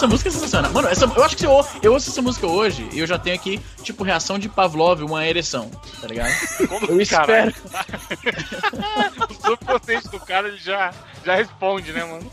Essa música é sensacional. Mano, essa, eu acho que se eu, eu ouço essa música hoje e eu já tenho aqui, tipo, reação de Pavlov, uma ereção, tá ligado? Eu Caralho. *laughs* espero. O subconsciente do cara, ele já, já responde, né, mano?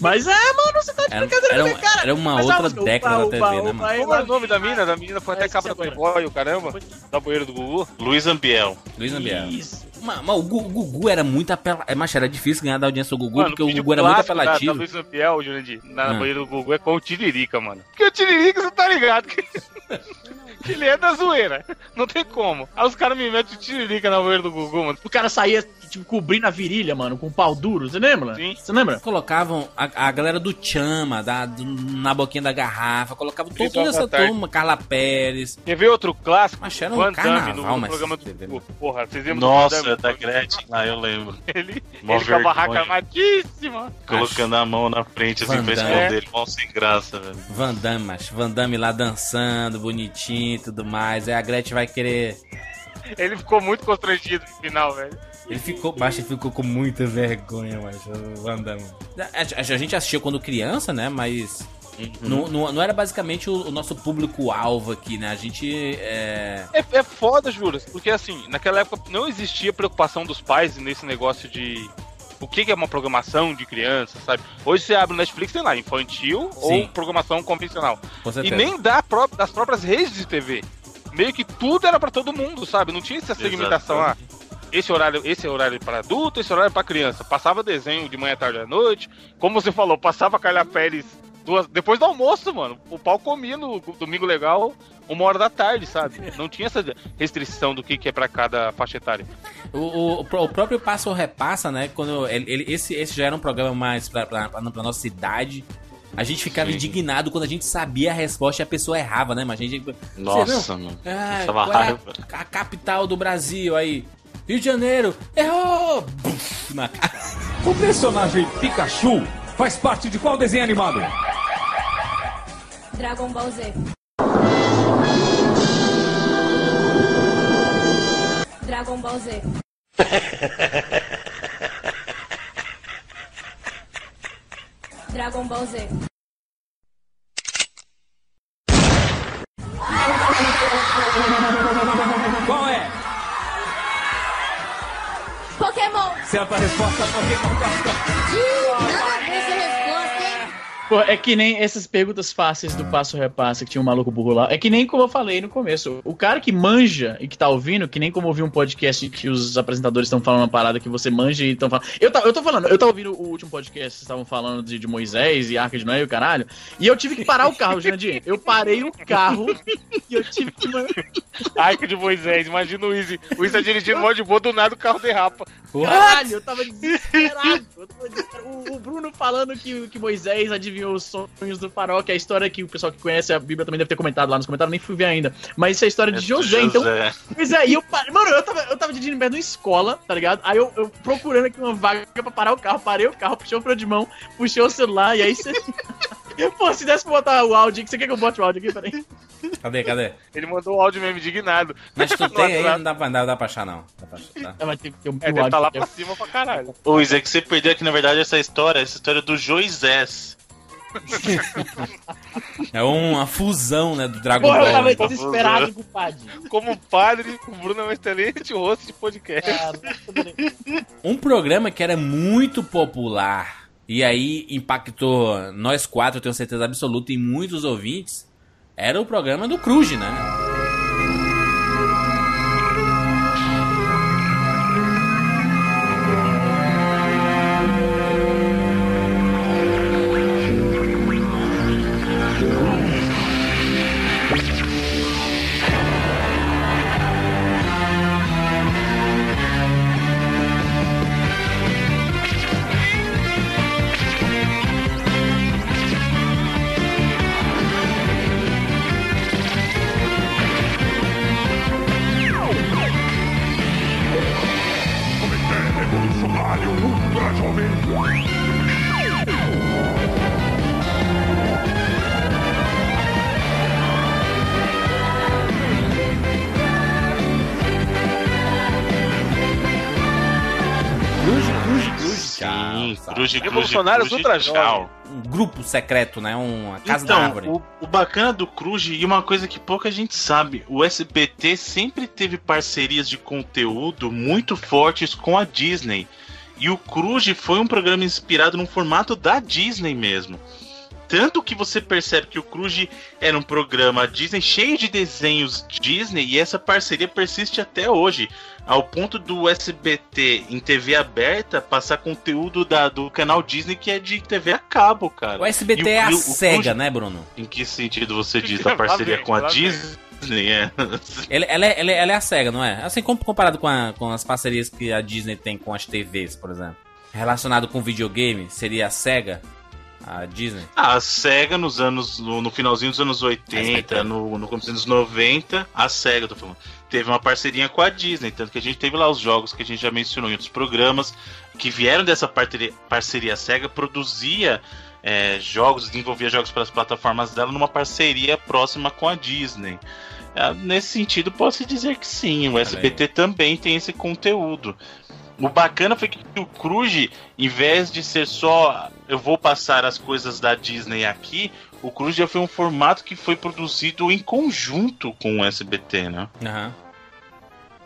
Mas é, mano, você tá de Era, brincadeira era, um- cara. era uma Mas outra música, década da TV, upa, né, mano? Como é o nome da mina? Da menina foi até capa agora. Playboy, o caramba. Da banheira do Gugu. Luiz Ambiel. Luiz Ambiel. Isso. Mas, mas o Gu- o Gugu era muito apelativo. É, mas era difícil ganhar da audiência do Gugu, Mano, porque o Gugu era muito clássico da- apelativo. Da, Luiz Ambiel, Jurandir, na Hum. banheira do Gugu é com o Tiririca, mano. Porque o Tiririca, você tá ligado que... *laughs* que ele é da zoeira. Não tem como. Aí os caras me metem o Tiririca na banheira do Gugu, mano. O cara saía, tipo, cobrindo a virilha, mano, com pau duro. Você lembra? Sim. Você lembra? Colocavam a, a galera do Chama, da, do- na boquinha da garrafa, colocavam toda horas essa tarde. turma, Carla Pérez. Quer ver outro clássico? Mas era um Van carnaval, no, no mas- programa do Gugu. Porra, vocês lembram do Nossa, Van Damme? da Gretchen lá, eu lembro. Ele, Mó ele com a barraca armadíssima. Colocando a mão na frente assim Van pra esconder ele, mó sem graça, velho. Van Damme, macho. Van Damme lá dançando, bonitinho e tudo mais. Aí a Gretchen vai querer. Ele ficou muito constrangido no final, velho. Ele ficou, macho, ele ficou com muita vergonha, macho. o Van Damme. A, a- a gente assistiu quando criança, né? Mas. Não, não, não era basicamente o, o nosso público-alvo aqui, né? A gente. É... É, é foda, Juras, porque assim, naquela época não existia preocupação dos pais nesse negócio de o que, que é uma programação de criança, sabe? Hoje você abre o Netflix, tem lá, infantil Sim. ou programação convencional. Com E nem da pró- das próprias redes de TV. Meio que tudo era pra todo mundo, sabe? Não tinha essa segmentação. Ah, esse horário, esse é horário para adulto, esse horário para criança. Passava desenho de manhã, tarde à noite. Como você falou, passava Carla Pérez duas, depois do almoço, mano. O pau comia no domingo legal, uma hora da tarde, sabe? Não tinha essa restrição do que, que é pra cada faixa etária. O, o, o pró- o próprio Passo ou Repassa, né? Quando ele, ele- esse, esse já era um programa mais pra, pra, pra, pra nossa idade. A gente ficava Sim. indignado quando a gente sabia a resposta e a pessoa errava, né? Mas a gente. Nossa, mano. Ah, qual é a, a capital do Brasil aí? Rio de Janeiro. Errou! Buf, na cara. O personagem Pikachu faz parte de qual desenho animado? Dragon Ball Z. Dragon Ball Z. Dragon Ball Z. Qual é? Pokémon. Certa resposta, Pokémon Nada a ver? Pô, é que nem essas perguntas fáceis do passo repassa que tinha um maluco burro lá. É que nem como eu falei no começo. O cara que manja e que tá ouvindo, que nem como ouvir um podcast que os apresentadores estão falando uma parada que você manja e estão falando. Eu, tá, eu tô falando, eu tava ouvindo o último podcast, vocês estavam falando de, de Moisés e Arca de Noé e o caralho. E eu tive que parar o carro, Jandir. Eu parei o carro e eu tive que. Arca de Moisés, imagina o Easy. O Easy tá dirigindo mó de boa, do nada o carro derrapa. Caralho, eu tava desesperado. Eu tava desesperado. O, o Bruno falando que, que Moisés adivinhou os sonhos do farol, que é a história que o pessoal que conhece a Bíblia também deve ter comentado lá nos comentários, nem fui ver ainda. Mas isso é a história de José, então. José. Pois é, e eu parei. Mano, eu tava, eu tava dirigindo perto de uma escola, tá ligado? Aí eu, eu procurando aqui uma vaga pra parar o carro, parei o carro, puxei o freio de mão, puxei o celular, e aí você. *laughs* Pô, se desse pra botar o áudio aqui, você quer que eu bote o áudio aqui? Peraí. Cadê, cadê? Ele mandou o áudio mesmo indignado. Mas tu *laughs* tem aí, não dá pra, não dá pra achar, não. Dá pra achar, tá? Vai ter que ter um É, deve estar lá pra cima pra caralho. Ô, Isa, é que você perdeu aqui, na verdade, essa história, essa história do Joisés. É uma fusão, né, do Dragon Porra, eu Ball. tava né? desesperado, compadre. Como padre, o Bruno é um excelente host de podcast. Um programa que era muito popular e aí impactou nós quatro, eu tenho certeza absoluta, e muitos ouvintes, era o programa do Cruz, né? Cruz, Cruz, Ultra. Um grupo secreto, né? Uma casa da Então, árvore. o, o bacana do Cruz, e uma coisa que pouca gente sabe, o SBT sempre teve parcerias de conteúdo muito fortes com a Disney. E o Cruz foi um programa inspirado no formato da Disney mesmo. Tanto que você percebe que o Cruz era um programa Disney cheio de desenhos Disney e essa parceria persiste até hoje. Ao ponto do SBT em TV aberta passar conteúdo da, do canal Disney que é de TV a cabo, cara. O SBT E é a e SEGA, Cruz- né, Bruno? Em que sentido você diz a parceria com a vem. Disney? É. *laughs* Ela, é, ela, é, ela é a SEGA, não é? Assim, como comparado com, a- com as parcerias que a Disney tem com as TVs, por exemplo. Relacionado com videogame, seria a SEGA? A Disney? A SEGA nos anos. No, no finalzinho dos anos 80, no, no começo dos anos 90, a SEGA, tô falando, teve uma parceria com a Disney. Tanto que a gente teve lá os jogos que a gente já mencionou em outros programas, que vieram dessa parceria, parceria SEGA, produzia é, jogos, desenvolvia jogos para as plataformas dela numa parceria próxima com a Disney. É, nesse sentido, posso dizer que sim, o SBT também tem esse conteúdo. O bacana foi que o Cruz, em vez de ser só eu vou passar as coisas da Disney aqui, o Cruz já foi um formato que foi produzido em conjunto com o SBT, né? Aham.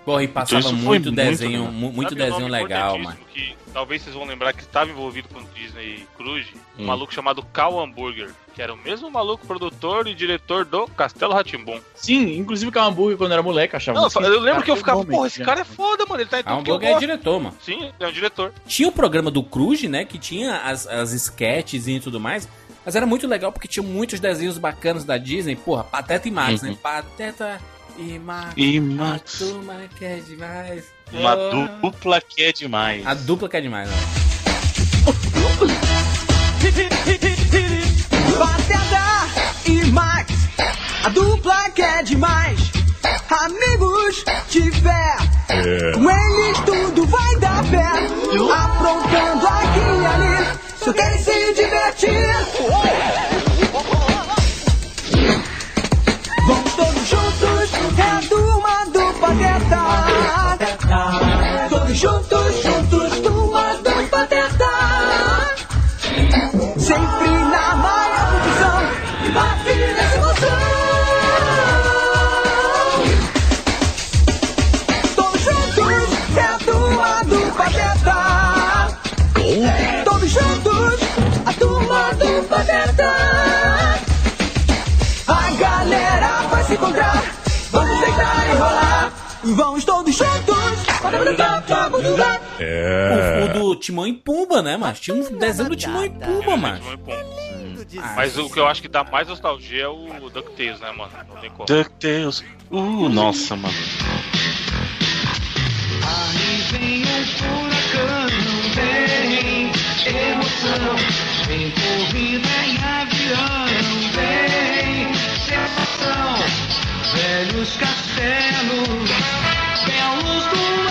Porra, e passava Então muito muito desenho, legal. mu- muito Sabe desenho legal, mano. Que talvez vocês vão lembrar que estava envolvido com o Disney Cruise, um Hum. maluco chamado Cal Hamburger, que era o mesmo maluco produtor e diretor do Castelo Ratimbum. Sim, inclusive o hambúrguer quando era moleque, achava Não, muito eu lembro que eu ficava, porra, esse já. cara é foda, mano, ele tá em tudo Hamburger é diretor, mano. Sim, ele é um diretor. Tinha o programa do Cruz, né? Que tinha as, as sketches e tudo mais. Mas era muito legal porque tinha muitos desenhos bacanas da Disney. Porra, Pateta e Max, Uhum. né? Pateta e Max. E Max. A turma que é demais. Uma Ah. dupla que é demais. A dupla que é demais, né? Pateta e Max, a dupla que é demais. Amigos de fé, com eles tudo vai dar pé. Aprontando aqui e ali, só querem se divertir. O, o do Timão e Pumba, né, mas Tinha um desenho do Timão e Pumba, mano. Mas o que eu acho que dá mais nostalgia é o DuckTales, né, mano? Não tem como. DuckTales. Uh, nossa, mano. Aí vem um furacão, vem emoção, vem corrida em avião, vem sensação, velhos castelos, belos duelos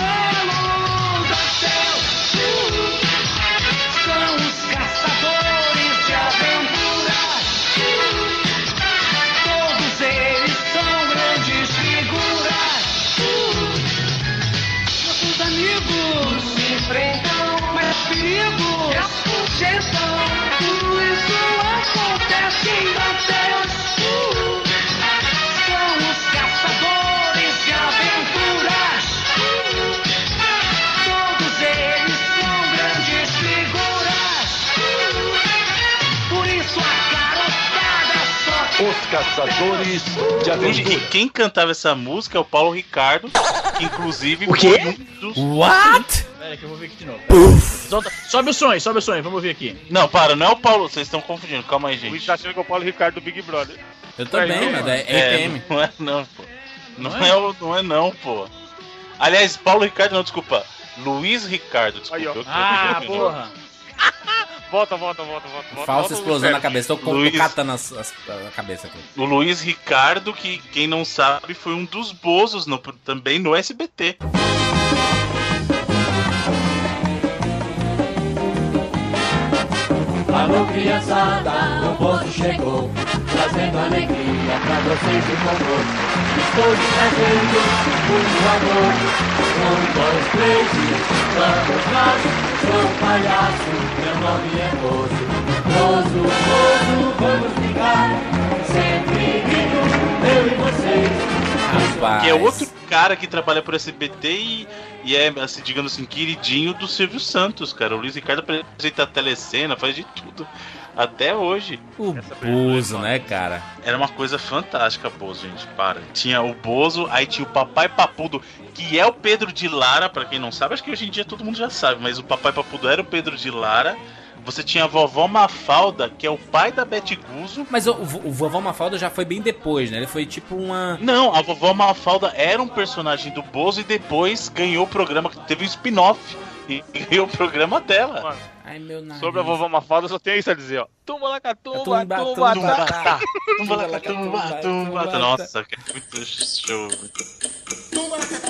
Os caçadores de aventura. e quem cantava essa música é o Paulo Ricardo, que *laughs* inclusive O quê? foi um dos. What? Pera que eu vou ver aqui de novo. Solta- sobe o sonho, sobe o sonho, vamos ver aqui. Não, para, não é o Paulo, vocês estão confundindo, calma aí, O gente. Luiz tá achando que é o Paulo Ricardo do Big Brother. Eu também, mas é EPM. não é não, pô. Não, é? o- não é não, pô. Aliás, Paulo Ricardo, não, desculpa. Luiz Ricardo, desculpa. Aí, ó. eu tô Ah, porra. *laughs* Volta, volta, volta, volta. volta Falsa explosão na cabeça. Tô, Luiz. catando as, as- a cabeça aqui. O Luiz Ricardo, que quem não sabe, foi um dos bozos no- também no SBT. Alô criançada, o poço chegou, trazendo alegria pra vocês de favor. Estou te trazendo muito amor, um, dois, três e vamos nós. Sou um palhaço, meu nome é Bozo. Bozo, Bozo, vamos brincar, sempre rindo, eu e vocês. Rapaz. Que é outro cara que trabalha por SBT e, e é, assim, digamos assim, queridinho do Silvio Santos, cara. O Luiz Ricardo apresenta a telecena, faz de tudo. Até hoje. O Bozo, né, cara? Era uma coisa fantástica, Bozo, gente. Para. Tinha o Bozo, aí tinha o Papai Papudo, que é o Pedro de Lara, pra quem não sabe. Acho que hoje em dia todo mundo já sabe, mas o Papai Papudo era o Pedro de Lara. Você tinha a vovó Mafalda, que é o pai da Bete Guzo. Mas o, o Vovó Mafalda já foi bem depois, né? Ele foi tipo uma. Não, a vovó Mafalda era um personagem do Bozo e depois ganhou o programa, teve um spin-off e *laughs* ganhou o programa dela. Mano, Ai, meu nariz. sobre a vovó Mafalda, só tem isso a dizer, ó. Tumba lá, catumba, Tumba, tumba, tumba, tumba, tá. Tumba, tumba, tumba, tumba. Nossa, que é muito show. Quando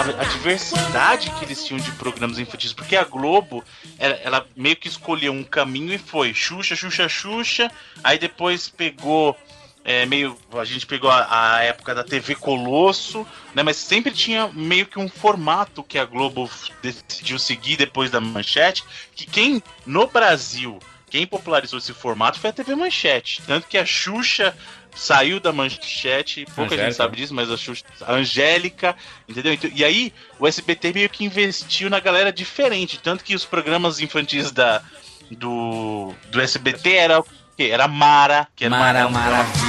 a, a diversidade que eles tinham de programas infantis, porque a Globo, ela, ela meio que escolheu um caminho e foi Xuxa, Xuxa, Xuxa, aí depois pegou é, meio. A gente pegou a, a época da TV Colosso, né? Mas sempre tinha meio que um formato que a Globo decidiu seguir depois da manchete. Que quem no Brasil, quem popularizou esse formato foi a TV Manchete. Tanto que a Xuxa saiu da manchete, pouca Angélica. gente sabe disso, mas a Xuxa, a Angélica, entendeu? Então, E aí o SBT meio que investiu na galera diferente, tanto que os programas infantis da do, do SBT era o quê? Era Mara, que era Mara, uma, maravilha.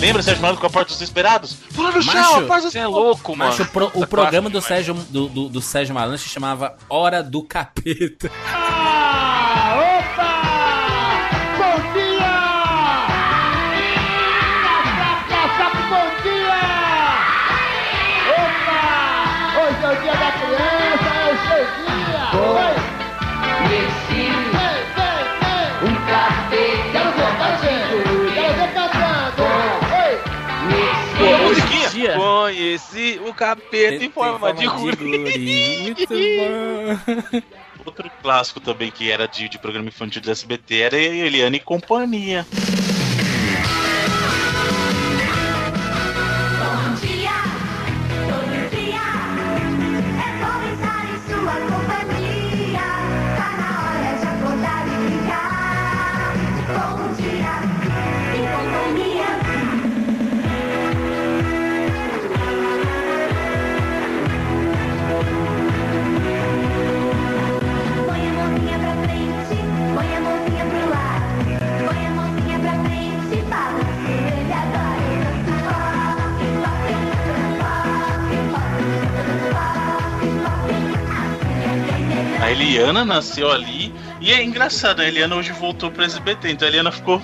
Lembra Sérgio Malandro com a Porta dos Desesperados? Pula no chão, Macho, a Porta dos Você é louco, mano. Macho, o, pro- o programa do Sérgio, do, do, do Sérgio Malandro se chamava Hora do Capeta. Opa! Conheci o capeta em forma de guri. guri. Muito bom. Outro clássico também que era de, de programa infantil do SBT era Eliane e Companhia. Eliana nasceu ali. E é engraçado, a Eliana hoje voltou pro SBT, então a Eliana ficou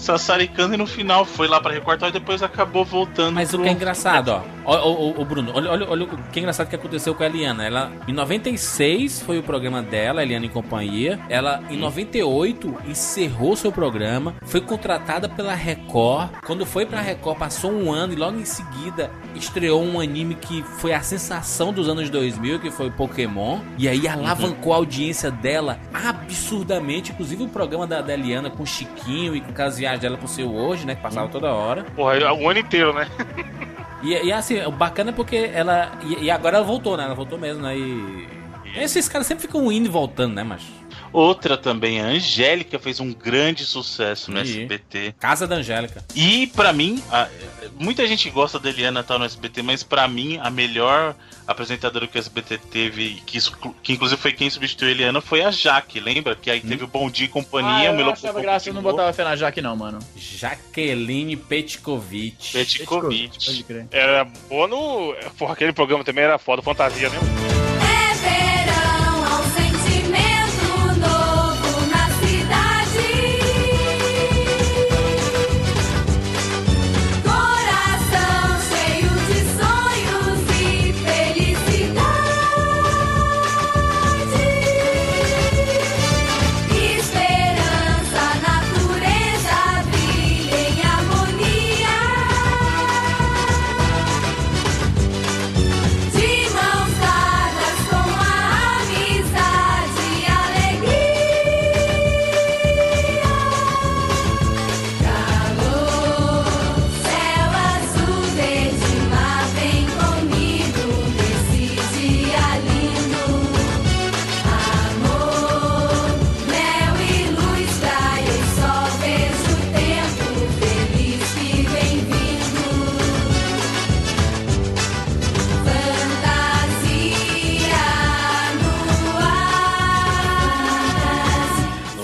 sassaricando e no final foi lá pra recortar e depois acabou voltando. Mas o pro- que é engraçado, ó. Ó, ó, ó, Bruno, olha, olha, olha o que é engraçado que aconteceu com a Eliana. Ela, em 96 foi o programa dela, Eliana em Companhia. Ela, em 98, encerrou seu programa. Foi contratada pela Record. Quando foi pra Record, passou um ano e logo em seguida estreou um anime que foi a sensação dos anos 2000, que foi Pokémon. E aí alavancou a audiência dela absurdamente. Inclusive o programa da, da Eliana com o Chiquinho e com as viagens dela pro seu hoje, né? Que passava toda hora. Porra, o ano inteiro, né? *laughs* E, e assim, o bacana é porque ela. E, e agora ela voltou, né? Ela voltou mesmo, né? E. Esses caras sempre ficam indo e voltando, né, mas. Outra também, a Angélica fez um grande sucesso no Ih. SBT. Casa da Angélica. E pra mim, a- muita gente gosta da Eliana estar no SBT, mas pra mim a melhor apresentadora que o SBT teve, que, que inclusive foi quem substituiu a Eliana, foi a Jaque, lembra? Que aí teve o Bom Dia e Ah, Companhia, o eu achava graça, eu não botava fé na Jaque não, mano. Jaqueline Petkovic. Petkovic. Pode crer. Era boa no. Porra, aquele programa também era foda, fantasia, né? É verão,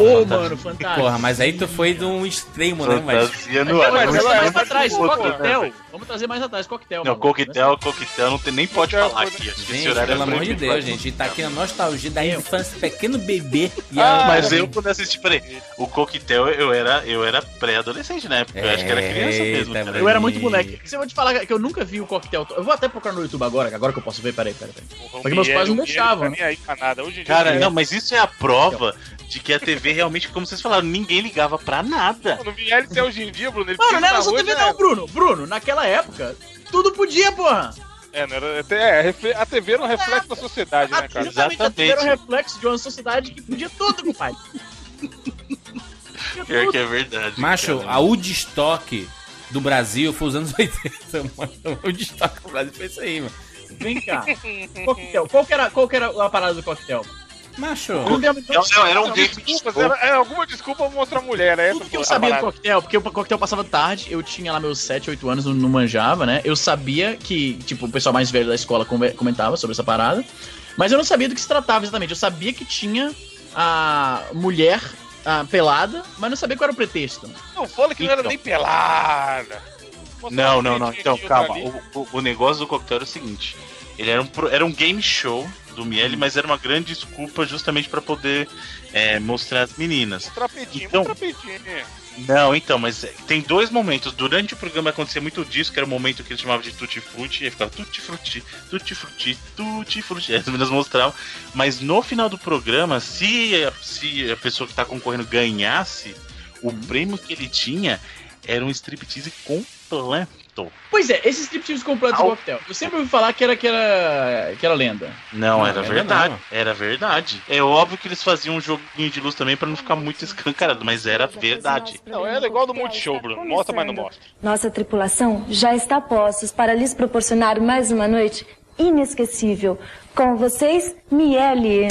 Ô, mano, fantástico. Porra, mas aí tu foi de um extremo, né, mas... Fantasia no É, ar. mas Não, ela- não, mais pra trás, não, coquetel. não, Vamos trazer mais atrás, coquetel. Não, mano. coquetel, coquetel, não tem, nem pode falar aqui. Acho que esse Gente, horário pelo é amor de. Deus, gente, tá aqui a nostalgia da infância, pequeno bebê. E Ah, mas eu quando assisti, peraí, o coquetel eu era, eu era pré-adolescente na época, eu acho que era criança mesmo. Eita, cara. Eu era muito moleque. Se eu vou te falar que eu nunca vi o coquetel. Eu vou até procurar no YouTube agora, agora que eu posso ver. Peraí, peraí, peraí. Porque meus pais não deixavam. Tá Cara, é. não, mas isso é a prova de que a TV realmente, como vocês falaram, ninguém ligava pra nada. No VLC hoje em dia, Bruno, ele Mano, pisa não era só TV não. Bruno. Bruno, naquela época, tudo podia, porra. É, não era, é, refle- a TV era um reflexo da sociedade, né, cara? Exatamente. A TV era um reflexo de uma sociedade que podia tudo, compadre. *laughs* Pior que é verdade. Macho, cara. a Woodstock do Brasil foi os anos *laughs* 80, mano. A Woodstock do Brasil foi isso aí, mano. Vem cá. Coquetel. Qual que era, qual que era a parada do coquetel? Macho. Não, não, Não, era um game Desculpas, era, era alguma desculpa pra mostrar mulher, era essa Tudo que eu a sabia do coquetel, porque o coquetel passava tarde, eu tinha lá meus 7, 8 anos, não, não manjava, né? Eu sabia que, tipo, o pessoal mais velho da escola come- comentava sobre essa parada, mas eu não sabia do que se tratava exatamente. Eu sabia que tinha a mulher ah, pelada, mas não sabia qual era o pretexto. Não, fala que não era Então. nem pelada. Não, não, não. Então, calma. O, o- o negócio do coquetel era o seguinte: ele era um, era um game show do Miele, mas era uma grande desculpa justamente pra poder é, mostrar as meninas. Um Então- um. Não, então, mas é, tem dois momentos. Durante o programa acontecia muito disso, que era o momento que eles chamavam de tutti frutti, e ficava tutti frutti, tutti frutti, tutti frutti. *laughs* As meninas mostravam. Mas no final do programa, se a, se a pessoa que tá concorrendo ganhasse, o prêmio que ele tinha era um striptease completo. Pois é, esses striptease completos do Au. coquetel. Eu sempre ouvi falar que era, que era, que era lenda. Não, Não, era era verdade. não. Era verdade. É óbvio que eles faziam um joguinho de luz também pra não ficar muito escancarado, mas era verdade. Não, era igual do Multishow, Bruno. Mostra, mas não mostra. Nossa tripulação já está a postos para lhes proporcionar mais uma noite inesquecível. Com vocês, Miele.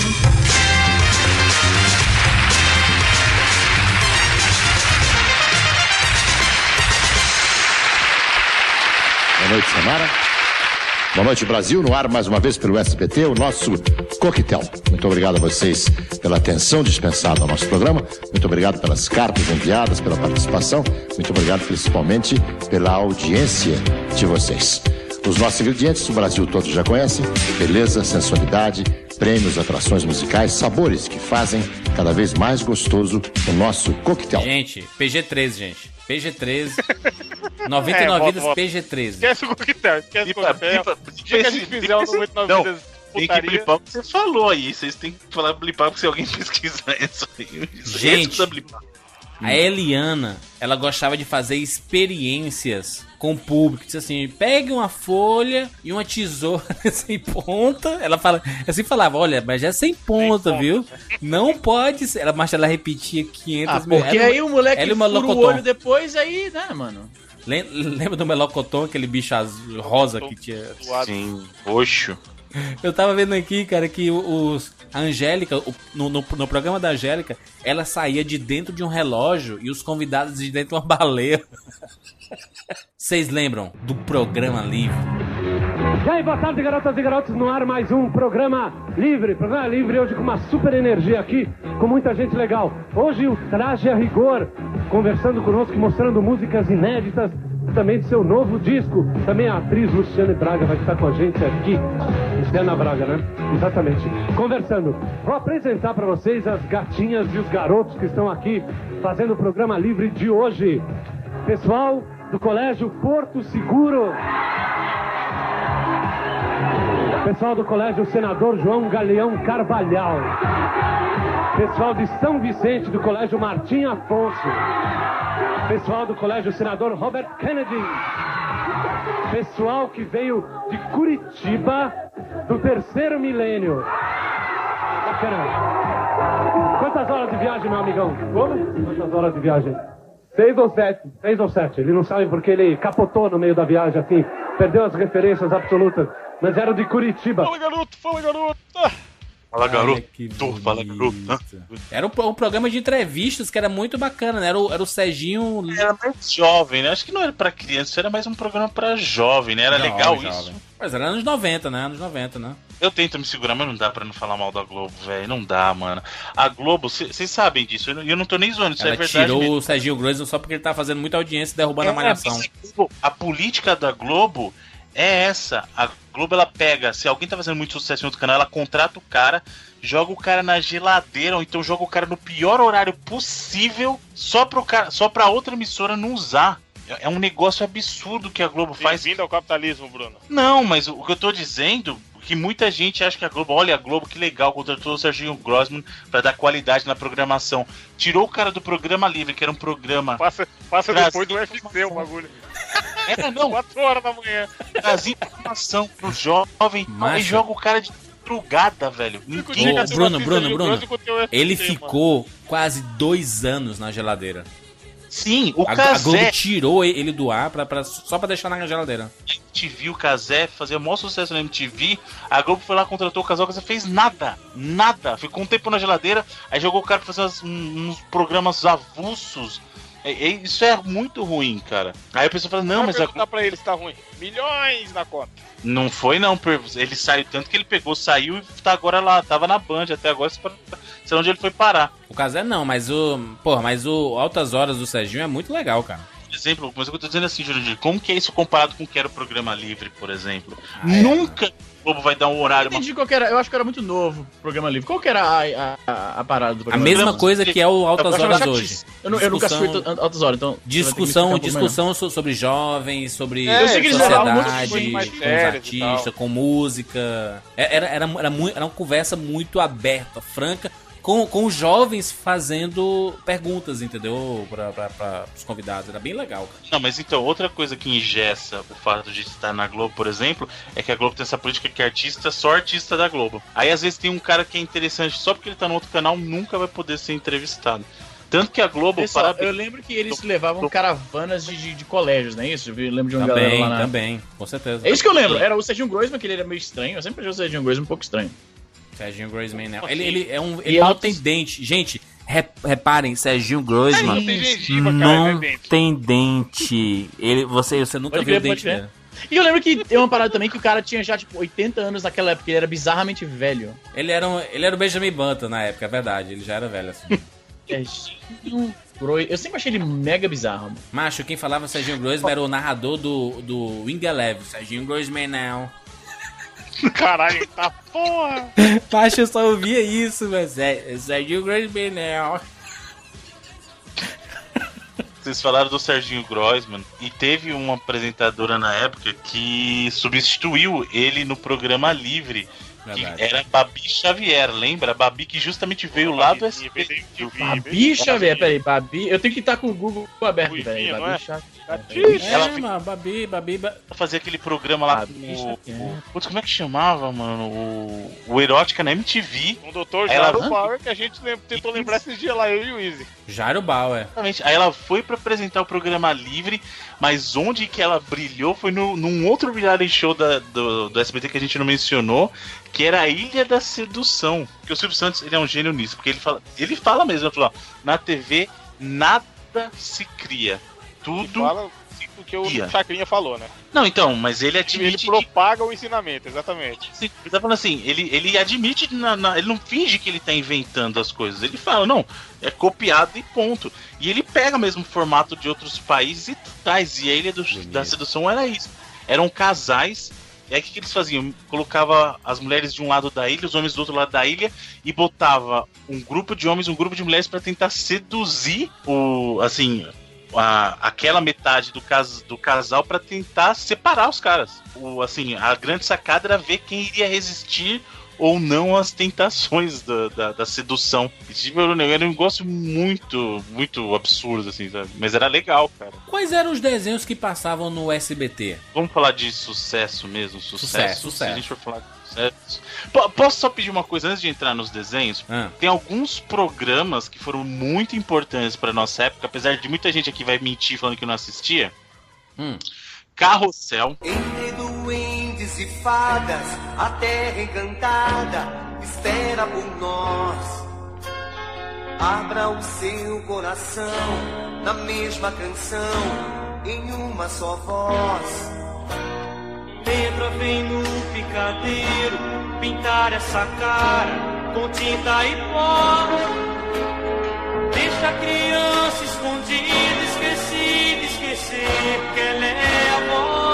Noite, Samara. Boa noite, Brasil. No ar mais uma vez pelo SBT, o nosso coquetel. Muito obrigado a vocês pela atenção dispensada ao nosso programa. Muito obrigado pelas cartas enviadas, pela participação. Muito obrigado principalmente pela audiência de vocês. Os nossos ingredientes o Brasil todo já conhece: beleza, sensualidade, prêmios, atrações musicais, sabores que fazem cada vez mais gostoso o nosso coquetel. Gente, PG-13, gente. PG-13. *laughs* É, 99 volta, vidas volta. PG-13. Esquece o coquetel, esquece o Pipa, coquetel. pipa, O dia que a gente pipa, fizer pipa, 99 não, vidas Tem que blipar o que você falou aí. Vocês têm que falar blipar porque se alguém *laughs* pesquisar isso aí. Isso Gente. A Eliana, ela gostava de fazer experiências com o público. Disse assim: pegue uma folha e uma tesoura *laughs* sem ponta. Ela fala, assim falava: olha, mas é sem ponta, viu? *laughs* Não pode ser. Ela, mas ela repetia 500 Ah, mil- porque Ela- aí o moleque ela o fura o olho depois, aí, né, mano? Lem- Lembra do melocotão, aquele bicho azul, rosa que tinha? Sim, roxo. Eu tava vendo aqui, cara, que os. A Angélica, no, no, no programa da Angélica, ela saía de dentro de um relógio e os convidados de dentro de uma baleia. *laughs* Vocês lembram do programa livre? E aí, boa tarde, garotas e garotos, no ar mais um programa livre. Programa livre hoje com uma super energia aqui, com muita gente legal. Hoje o Traje a Rigor, conversando conosco, mostrando músicas inéditas também do seu novo disco. Também a atriz Luciane Braga vai estar com a gente aqui. Luciana Braga, né? Exatamente. Conversando. Vou apresentar para vocês as gatinhas e os garotos que estão aqui fazendo o programa livre de hoje. Pessoal do Colégio Porto Seguro. Pessoal do Colégio Senador João Galeão Carvalhal. Pessoal de São Vicente do Colégio Martim Afonso. Pessoal do Colégio Senador Robert Kennedy. Pessoal que veio de Curitiba do terceiro milênio. Bacana. Quantas horas de viagem, meu amigão? Como? Quantas horas de viagem? Seis ou sete. Seis ou sete. Ele não sabe porque ele capotou no meio da viagem, assim. Perdeu as referências absolutas. Mas era de Curitiba. Fala, garoto, fala, garoto. Fala, garoto. que Tu, fala, garoto. Era um, pro- um programa de entrevistas que era muito bacana, né? Era o, era o Serginho. Era mais jovem, né? Acho que não era pra criança, era mais um programa pra jovem, né? Era Jovem, legal jovem. isso. Mas era anos 90, né? Anos 90, né? Eu tento me segurar, mas não dá pra não falar mal da Globo, velho. Não dá, mano. A Globo, vocês sabem disso. Eu não, eu não tô nem zoando, isso Ela é verdade. tirou mesmo. o Serginho Grosso só porque ele tá fazendo muita audiência e derrubando a É, malhação. a Globo- A política da Globo é essa. A Globo ela pega, se alguém tá fazendo muito sucesso em outro canal, ela contrata o cara, joga o cara na geladeira, ou então joga o cara no pior horário possível, só pro cara, só pra outra emissora não usar. É é um negócio absurdo que a Globo faz. Bem-vindo ao capitalismo, Bruno. Não, mas o que eu tô dizendo que muita gente acha que a Globo, olha a Globo que legal, contratou o Serginho Grossman pra dar qualidade na programação. Tirou o cara do programa livre, que era um programa. Passa, passa depois do UFC o bagulho. É, não. 4 horas da manhã. Traz informação pro jovem e joga o cara de drugada, velho. Ninguém Ô, Bruno, Bruno, Bruno. Ele ficou quase dois anos na geladeira. Sim, o a, a Cazé- Globo tirou ele do ar pra, pra- só pra deixar na geladeira. MTV, o Casé, fazia o maior sucesso na MTV. A Globo foi lá, contratou o casal, o Casé fez nada. Nada. Ficou um tempo na geladeira, aí jogou o cara pra fazer um- uns programas avulsos. É- é- isso é muito ruim, cara. Aí a pessoa fala, não, mas a perguntar pra ele se tá ruim. Milhões na conta. Não foi não, ele saiu tanto que ele pegou, saiu e tá agora lá, tava na Band até agora, sei sei onde ele foi parar. O Casé não, mas o. Porra, mas o Altas Horas do Serginho é muito legal, cara. Por exemplo, mas eu tô dizendo assim, Jurandir, como que é isso comparado com o que era o programa livre, por exemplo? Ah, é. Nunca Globo vai dar um horário, uma Entendi qual que era. Eu acho que era muito novo o programa livre. Qual que era a, a, a, a parada do A programa mesma livre? coisa que é o Altas Eu Horas chatice. hoje. Eu, não- eu nunca Discussão- Altas Horas, então. Discussão, um melhor. discussão so- sobre jovens, sobre É, eu sei que eles levavam muito sociedade, mais com e artistas, com música. É- Era, era, era, mui- era uma conversa muito aberta, franca, com, com os jovens fazendo perguntas, entendeu? Para os convidados. Era bem legal, cara. Não, mas então, outra coisa que ingessa o fato de estar na Globo, por exemplo, é que a Globo tem essa política que artista é só artista da Globo. Aí às vezes tem um cara que é interessante só porque ele tá no outro canal, nunca vai poder ser entrevistado. Tanto que a Globo, Pessoal, parabéns- eu lembro que eles levavam caravanas de, de, de colégios, não é isso? Eu lembro de uma Também, galera lá na... também, com certeza. É isso que eu lembro. Era o Serginho Groisman, que ele era meio estranho. Eu sempre achei o Serginho Groisman um pouco estranho. Serginho Groisman, né? Ele, ele é um. E Ele não altos- tem dente. Gente, re- reparem, Serginho Groisman. Não tem gengiva, cara, não é dente. tem dente. Ele, você, você nunca Pode viu o dente dele. E eu lembro que tem uma parada também que o cara tinha já, tipo, 80 anos naquela época. Ele era bizarramente velho. Ele era, um, ele era o Benjamin Button na época, é verdade. Ele já era velho assim. *laughs* Serginho Groisman. Eu sempre achei ele mega bizarro. mano. Macho, quem falava Serginho Groisman era o narrador do, do Wing Eleven. Serginho Groisman não. *laughs* Caralho, tá porra. Macho, eu só ouvia isso, mas é Serginho Groisman não. Vocês falaram do Serginho Groisman e teve uma apresentadora na época que substituiu ele no programa Livre. Que Verdade. era Babi Xavier, lembra? Babi que justamente veio lá do SBT. Babi Xavier, peraí, Babi. Eu tenho que estar com o Google aberto, peraí. não Babi é? Xavier. Ela É, mano, Babi, Babi, ba- fazia aquele programa lá com o, o- Putz, como é que chamava, mano? O, o Erótica na MTV. Doutor Aí ela- Jairo Power que a gente tentou lembrar esses dias lá, eu e o Easy. Jairo Bauer. Exatamente. Aí ela foi pra apresentar o programa livre, mas onde que ela brilhou foi no, num outro reality show da- do, do SBT que a gente não mencionou, que era a Ilha da Sedução. Porque o Silvio Santos ele é um gênio nisso, porque ele fala, ele fala mesmo, ele fala, ó, na TV nada se cria. Tudo. Fala o que o Ia. Chacrinha falou, né? Não, então, mas ele Ele admite. propaga o ensinamento, exatamente. Ele tá falando assim, ele, ele admite, na- na- ele não finge que ele tá inventando as coisas. Ele fala, não, é copiado e ponto. E ele pega mesmo o formato de outros países e traz. E a Ilha do- da Sedução era isso. Eram casais. E aí o que, que eles faziam? Colocava as mulheres de um lado da ilha, os homens do outro lado da ilha, e botava um grupo de homens, um grupo de mulheres para tentar seduzir o. assim. A- aquela metade do, cas, do casal para tentar separar os caras. O, assim, a grande sacada era ver quem iria resistir ou não às tentações da, da, da sedução. Tipo, era um negócio muito, muito absurdo, assim, sabe? Mas era legal, cara. Quais eram os desenhos que passavam no SBT? Vamos falar de sucesso mesmo? Sucesso. Sucesso, Se sucesso. a gente for falar de sucesso. Po- Posso só pedir uma coisa antes de entrar nos desenhos? Ah. Tem alguns programas que foram muito importantes pra nossa época, apesar de muita gente aqui vai mentir falando que não assistia. Hum. Carrossel. Entre duendes e fadas, a terra encantada espera por nós. Abra o seu coração na mesma canção, em uma só voz. Pedro vem no picadeiro pintar essa cara com tinta e pó. Deixa a criança escondida, esquecida, esquecer que ela é avó.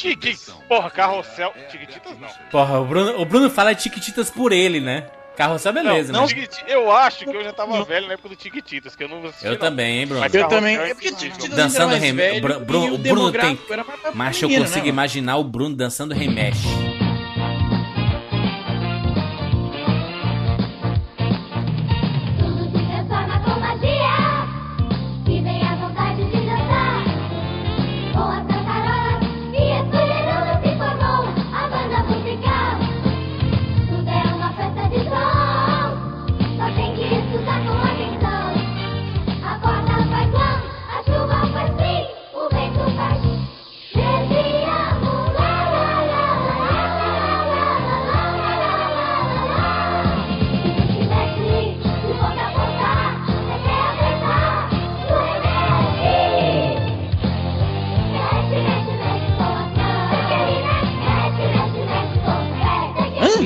Tiquititas. Porra, carrossel. Tiquititas não. Porra, o Bruno, o Bruno fala Tiquititas por ele, né? Carrossel, beleza, não, né? Tiquiti- Eu acho que eu já tava velho na época do Tiquititas, que eu não assisti. Eu não. também, hein, Bruno? Mas Eu também. é É porque. Tiquititas Dançando Bru- e Bruno, o Bruno tem. Mas eu consigo né, imaginar o Bruno dançando remexe.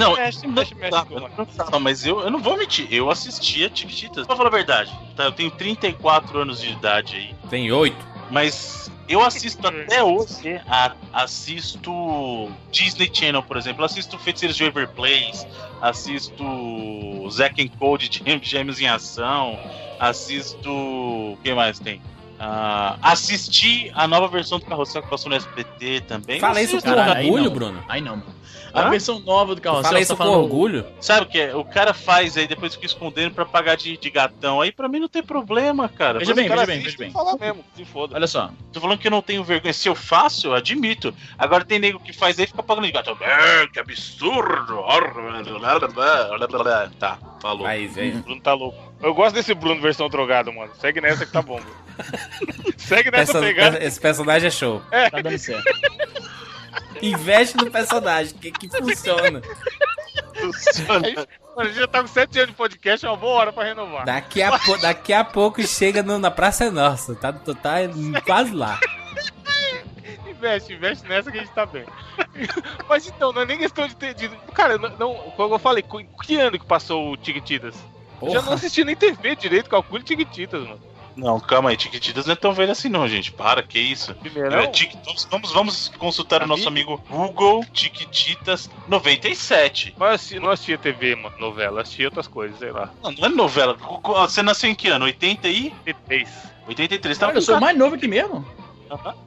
Não, Mexe, não, mexe, mexe, tá, mano. não, mas eu, eu não vou mentir, eu assistia Tiquititas. Pra falar a verdade, tá? Eu tenho 34 anos de idade aí, Tem oito. mas eu assisto até hoje, a- assisto Disney Channel, por exemplo, assisto Feiticeiros de Waverly Place, assisto Zack and Cody *laughs* de Gêmeos em Ação, assisto... o que mais tem? Ah, assisti a nova versão do Carrossel que passou no SBT também. Fala isso com orgulho. Bruno. Aí não, mano. A Hã? versão nova do carrossel. Fala isso tá com falando- orgulho. Sabe o que é? O cara faz aí, depois fica escondendo pra pagar de, de gatão. Aí pra mim não tem problema, cara. Veja Mas bem, veja bem, veja bem. e fala Fala mesmo, se foda. Olha só. Tô falando que eu não tenho vergonha. Se eu faço, eu admito. Agora tem nego que faz aí e fica pagando de gato. Ah, que absurdo! Tá, falou. Aí, velho. O Bruno tá louco. Eu gosto desse Bruno versão drogado, mano. Segue nessa que tá bom. *laughs* Segue nessa Perso- pegada. Esse personagem é show. Tá dando certo. Investe no personagem, que, que funciona. Mano, a gente já tá com 7 anos de podcast, é uma boa hora pra renovar. Daqui a, po- daqui a pouco chega no- na Praça é Nossa. Tá, tá, tá quase lá. Investe, investe nessa que a gente tá bem. *laughs* Mas então, não é nem questão de ter. De... Cara, não, não, como eu falei, que ano que passou o Tiquititas? Eu já não assisti nem TV direito, calcule Tiquititas, mano. Não, calma aí, Tiquititas não é tão velho assim não, gente. Para, que isso? Primeiro, É, Tic- vamos, vamos consultar o nosso amigo Google Tiquititas 97. Mas eu assisti- não assistia TV, mano, novela, eu assistia outras coisas, sei lá. Não, não é novela. Você nasceu em que ano? 80 e? 83. 83. Tá eu sou mais novo que mesmo.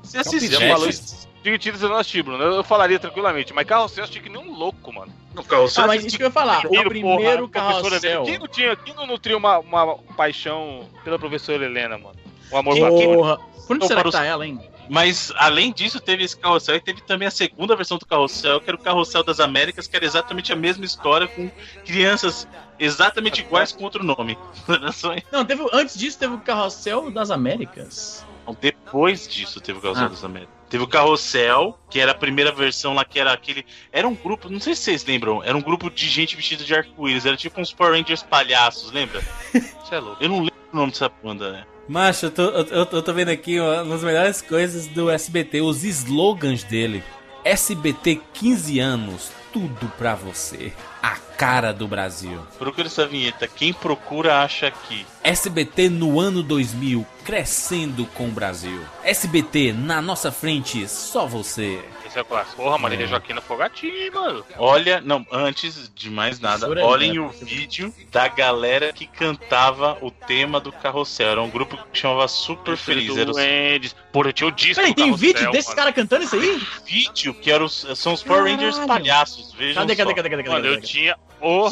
Você assistiu? Já falou isso. Tiquititas eu não assisti, Bruno. Eu, eu falaria tranquilamente, mas Carrossel eu assisti que nem um louco, mano. No carrossel. Ah, mas isso que eu ia falar. O Primeiro, porra, carrossel. Quem não, tinha, quem não nutria uma, uma paixão pela professora Helena, mano? Um amor pra quem? Porra. Por onde Não, será que os- tá ela, hein? Mas além disso, teve esse carrossel e teve também a segunda versão do carrossel, que era o Carrossel das Américas, que era exatamente a mesma história, com crianças exatamente iguais com outro nome. *laughs* Não, teve, antes disso teve o carrossel das Américas. Então, Depois disso teve o Carrossel Ah. das Américas. Teve o Carrossel, que era a primeira versão lá, que era aquele. Era um grupo, não sei se vocês lembram, era um grupo de gente vestida de arco-íris, era tipo uns Power Rangers palhaços, lembra? *laughs* Você é louco. Eu não lembro o nome dessa banda, né? Macho, eu tô, eu, eu- eu tô vendo aqui uma das melhores coisas do SBT, os slogans dele. SBT 15 anos, tudo pra você. A cara do Brasil. Procura essa vinheta. Quem procura acha que. SBT no ano 2000, crescendo com o Brasil. SBT na nossa frente, só você. Esse é o clássico. Porra, Maria Joaquina Fogatinho, mano. Olha, não, antes de mais nada, olhem Helena. o vídeo da galera que cantava o tema do carrossel. Era um grupo que chamava Super Feliz. Era os. Porra, eu tinha o disco Peraí, tem Carrossel, vídeo desse mano. cara cantando isso aí? vídeo que era os, são os Power Rangers palhaços. Vejam Cadê, cadê, só. cadê, cadê, cadê? Mano, eu cadê? tinha o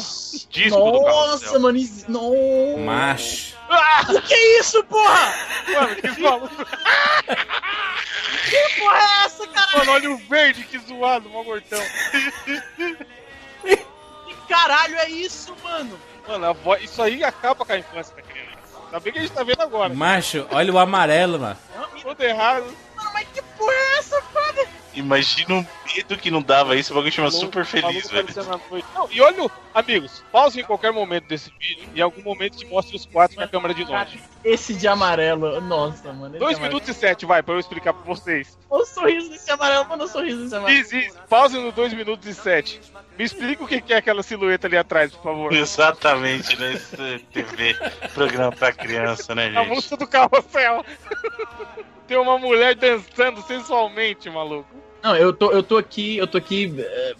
disco do Nossa, mano, isso... Nossa. Macho. Ah, O que é isso, porra? mano, que maluco. Que porra é essa, cara? Mano, olha o verde, que zoado, mó gordão. Que caralho é isso, mano? Mano, a voz, isso aí acaba com a infância da criança. Ainda bem que a gente tá vendo agora. Macho, olha o amarelo, mano. Tudo errado. Mano, mas que porra é essa, cara? Imagina o medo que não dava isso, o bagulho chama Maluco, super feliz, velho. Não, e olha, o- amigos, pause em qualquer momento desse vídeo e em algum momento te mostre os quatro na câmera de longe. Esse de amarelo, nossa, mano. esse Dois minutos e sete, vai, pra eu explicar pra vocês. Olha o sorriso desse amarelo, mano, o sorriso desse amarelo. Is, is, pause no dois minutos e sete. Me explica o que é aquela silhueta ali atrás, por favor. *laughs* Exatamente, né? Isso é TV, programa pra criança, né, A gente? música do carrossel. Tem uma mulher dançando sensualmente, maluco. Não, eu tô, eu tô aqui, eu tô aqui eh,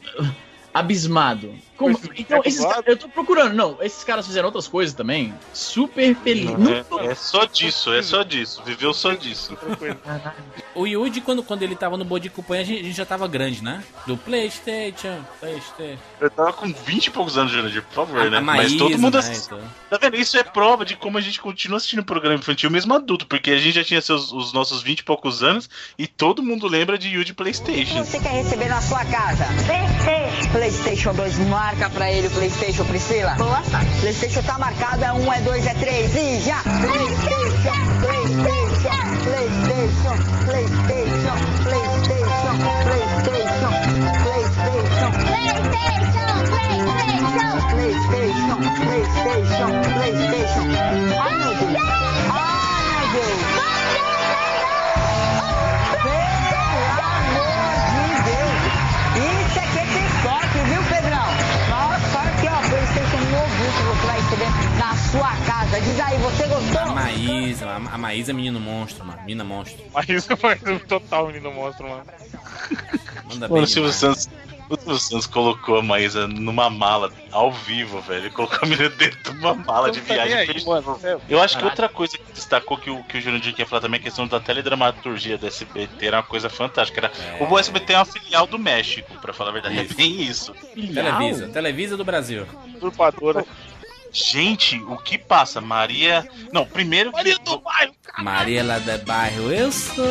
abismado. Como- então, esses caras, eu tô procurando. Não, esses caras fizeram outras coisas também. Super feliz. Não, é, é só disso, é só disso. Viveu só disso. O Yuji, quando, quando ele tava no Bode de Companhia, a gente, a gente já tava grande, né? Do Playstation, Playstation. Eu tava com 20 e poucos anos, Jurandir, por favor, A- né? a Mas todo Maísa, mundo né, assiste. então. Tá vendo? Isso é prova de como a gente continua assistindo programa infantil, mesmo adulto, porque a gente já tinha seus, os nossos 20 e poucos anos e todo mundo lembra de Yuji Playstation. Você quer receber na sua casa? PlayStation. PlayStation 2, marca pra ele o PlayStation, Priscila. Boa tarde. PlayStation tá marcado, é um, é dois, é três e já. PlayStation, PlayStation, PlayStation, PlayStation, PlayStation, PlayStation, PlayStation, PlayStation, PlayStation, PlayStation. Ai, meu sua casa. Diz aí, você A gostou? Maísa, a, a Maísa é menino monstro, mano. Menina monstro. Isso *laughs* foi um total menino monstro, mano. Manda bem o Silvio. Santos. O Silvio Santos colocou a Maísa numa mala ao vivo, velho. Ele colocou a menina dentro de uma mala de viagem. aí, mano. É, Eu acho que outra coisa que destacou que o, que o Jurandir quer falar também é a questão da teledramaturgia do SBT era uma coisa fantástica. Era, O SBT é uma filial do México, pra falar a verdade. É bem isso. Televisa, Televisa do Brasil. Usurpadora. Gente, o que passa? Maria. Não, primeiro que. Maria do bairro! Maria lá do bairro, eu sou.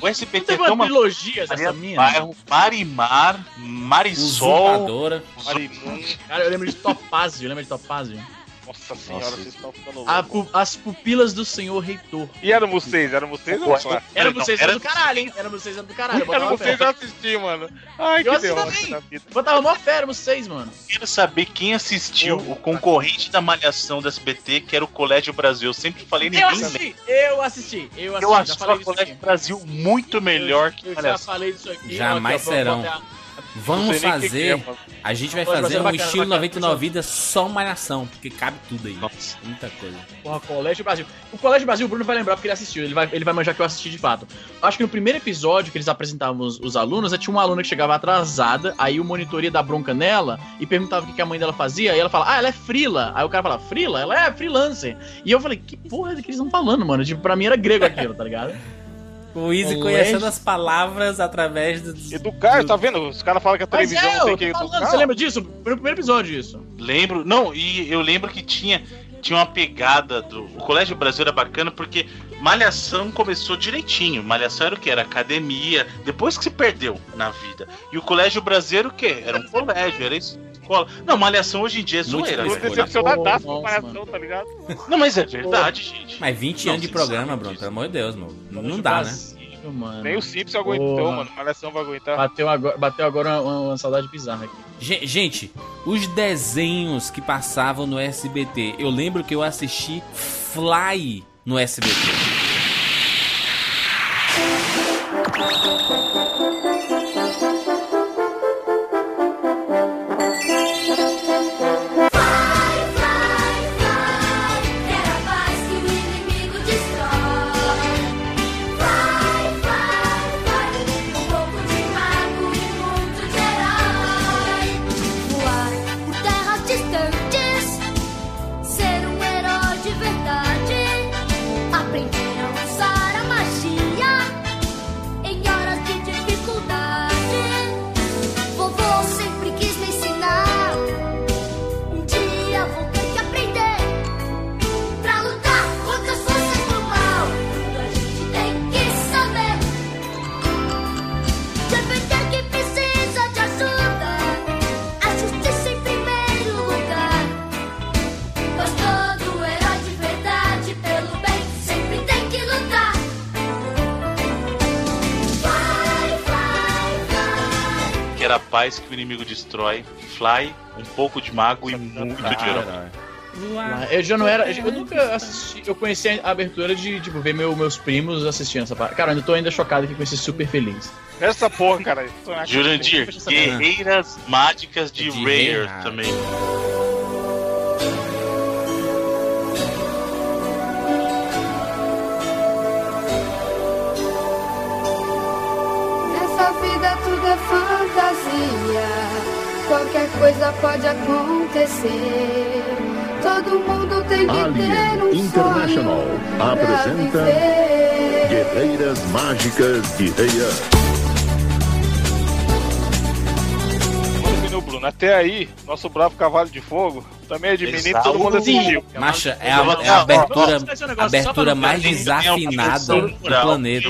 O Teve tem uma trilogia Maria dessa do mina. Bairro, Marimar, Marisol. Usurpadora. Marimun. Cara, eu lembro de Topázio, lembra de Topázio? Nossa senhora, Nossa. vocês estão ficando loucos. pu- as pupilas do senhor reitor. E era vocês? Era vocês ou Pô, não? Era vocês era- do caralho, hein? Era vocês do caralho. eu Era vocês eu assisti, mano. Ai, Eu que assisti derrota também. da vida. Botava mó fé, éramos seis, mano. Quero saber quem assistiu o concorrente da Malhação do SBT, que era o Colégio Brasil. Eu sempre falei Eu ninguém. assisti, eu assisti, eu assisti. Eu já acho falei o Colégio aqui. Brasil muito melhor que Eu já Malhação. falei disso aqui. Jamais serão. Vamos que fazer. é, a gente vai fazer fazer um estilo bacana, 99 vidas só malhação, porque cabe tudo aí. Nossa. Muita coisa. Porra, Colégio Brasil. O Colégio Brasil, o Bruno vai lembrar porque ele assistiu. Ele vai, ele vai manjar que eu assisti de fato. Acho que no primeiro episódio que eles apresentavam os, os alunos, tinha uma aluna que chegava atrasada, aí o monitor ia dar bronca nela e perguntava o que, que a mãe dela fazia, e ela fala, ah, ela é frila. Aí o cara fala, frila? Ela é freelancer. E eu falei, que porra é que eles estão falando, mano? Tipo, pra mim era grego aquilo, tá ligado? *laughs* O Easy Colégio- conhecendo as palavras através do. Educar, tá vendo? Os caras falam que a Mas televisão é, não tem que falando, educar. você lembra disso? Foi no primeiro episódio isso. Lembro. Não, e eu lembro que tinha, tinha uma pegada do. O Colégio Brasil era bacana porque Malhação começou direitinho. Malhação era o que? Era academia. Depois que se perdeu na vida. E o Colégio Brasil era o quê? Era um colégio, era escola. Não, Malhação hoje em dia é zoeira. Né? decepcionadaço com malhação, tá ligado? Não, mas é verdade, gente. Mas 20 Não, anos de programa, Bruno, pelo amor de Deus, mano. Não dá, né? Mano. Nem o Simples aguentou, Porra. mano. Malhação vai aguentar. Bateu agora, bateu agora uma, uma saudade bizarra aqui. Ge- Gente, os desenhos que passavam no SBT, eu lembro que eu assisti Fly no SBT. Destrói. Fly, um pouco de mago e muito de herói. Eu já não era. Eu nunca assisti. Eu conheci a abertura de, tipo, ver meu- meus primos assistindo essa parada. Cara, eu ainda tô ainda chocado aqui com esse super feliz. Essa porra, cara. Jurandir, Guerreiras Mágicas de, De Rare Rare. também. Qualquer coisa pode acontecer. Todo mundo tem que ter um Alien International sonho pra apresenta viver. Guerreiras Mágicas de Reian. Bruno. Até aí, nosso bravo cavalo de fogo também é de menino, todo mundo assistiu. Macha, é a, é a abertura, abertura mais desafinada do planeta.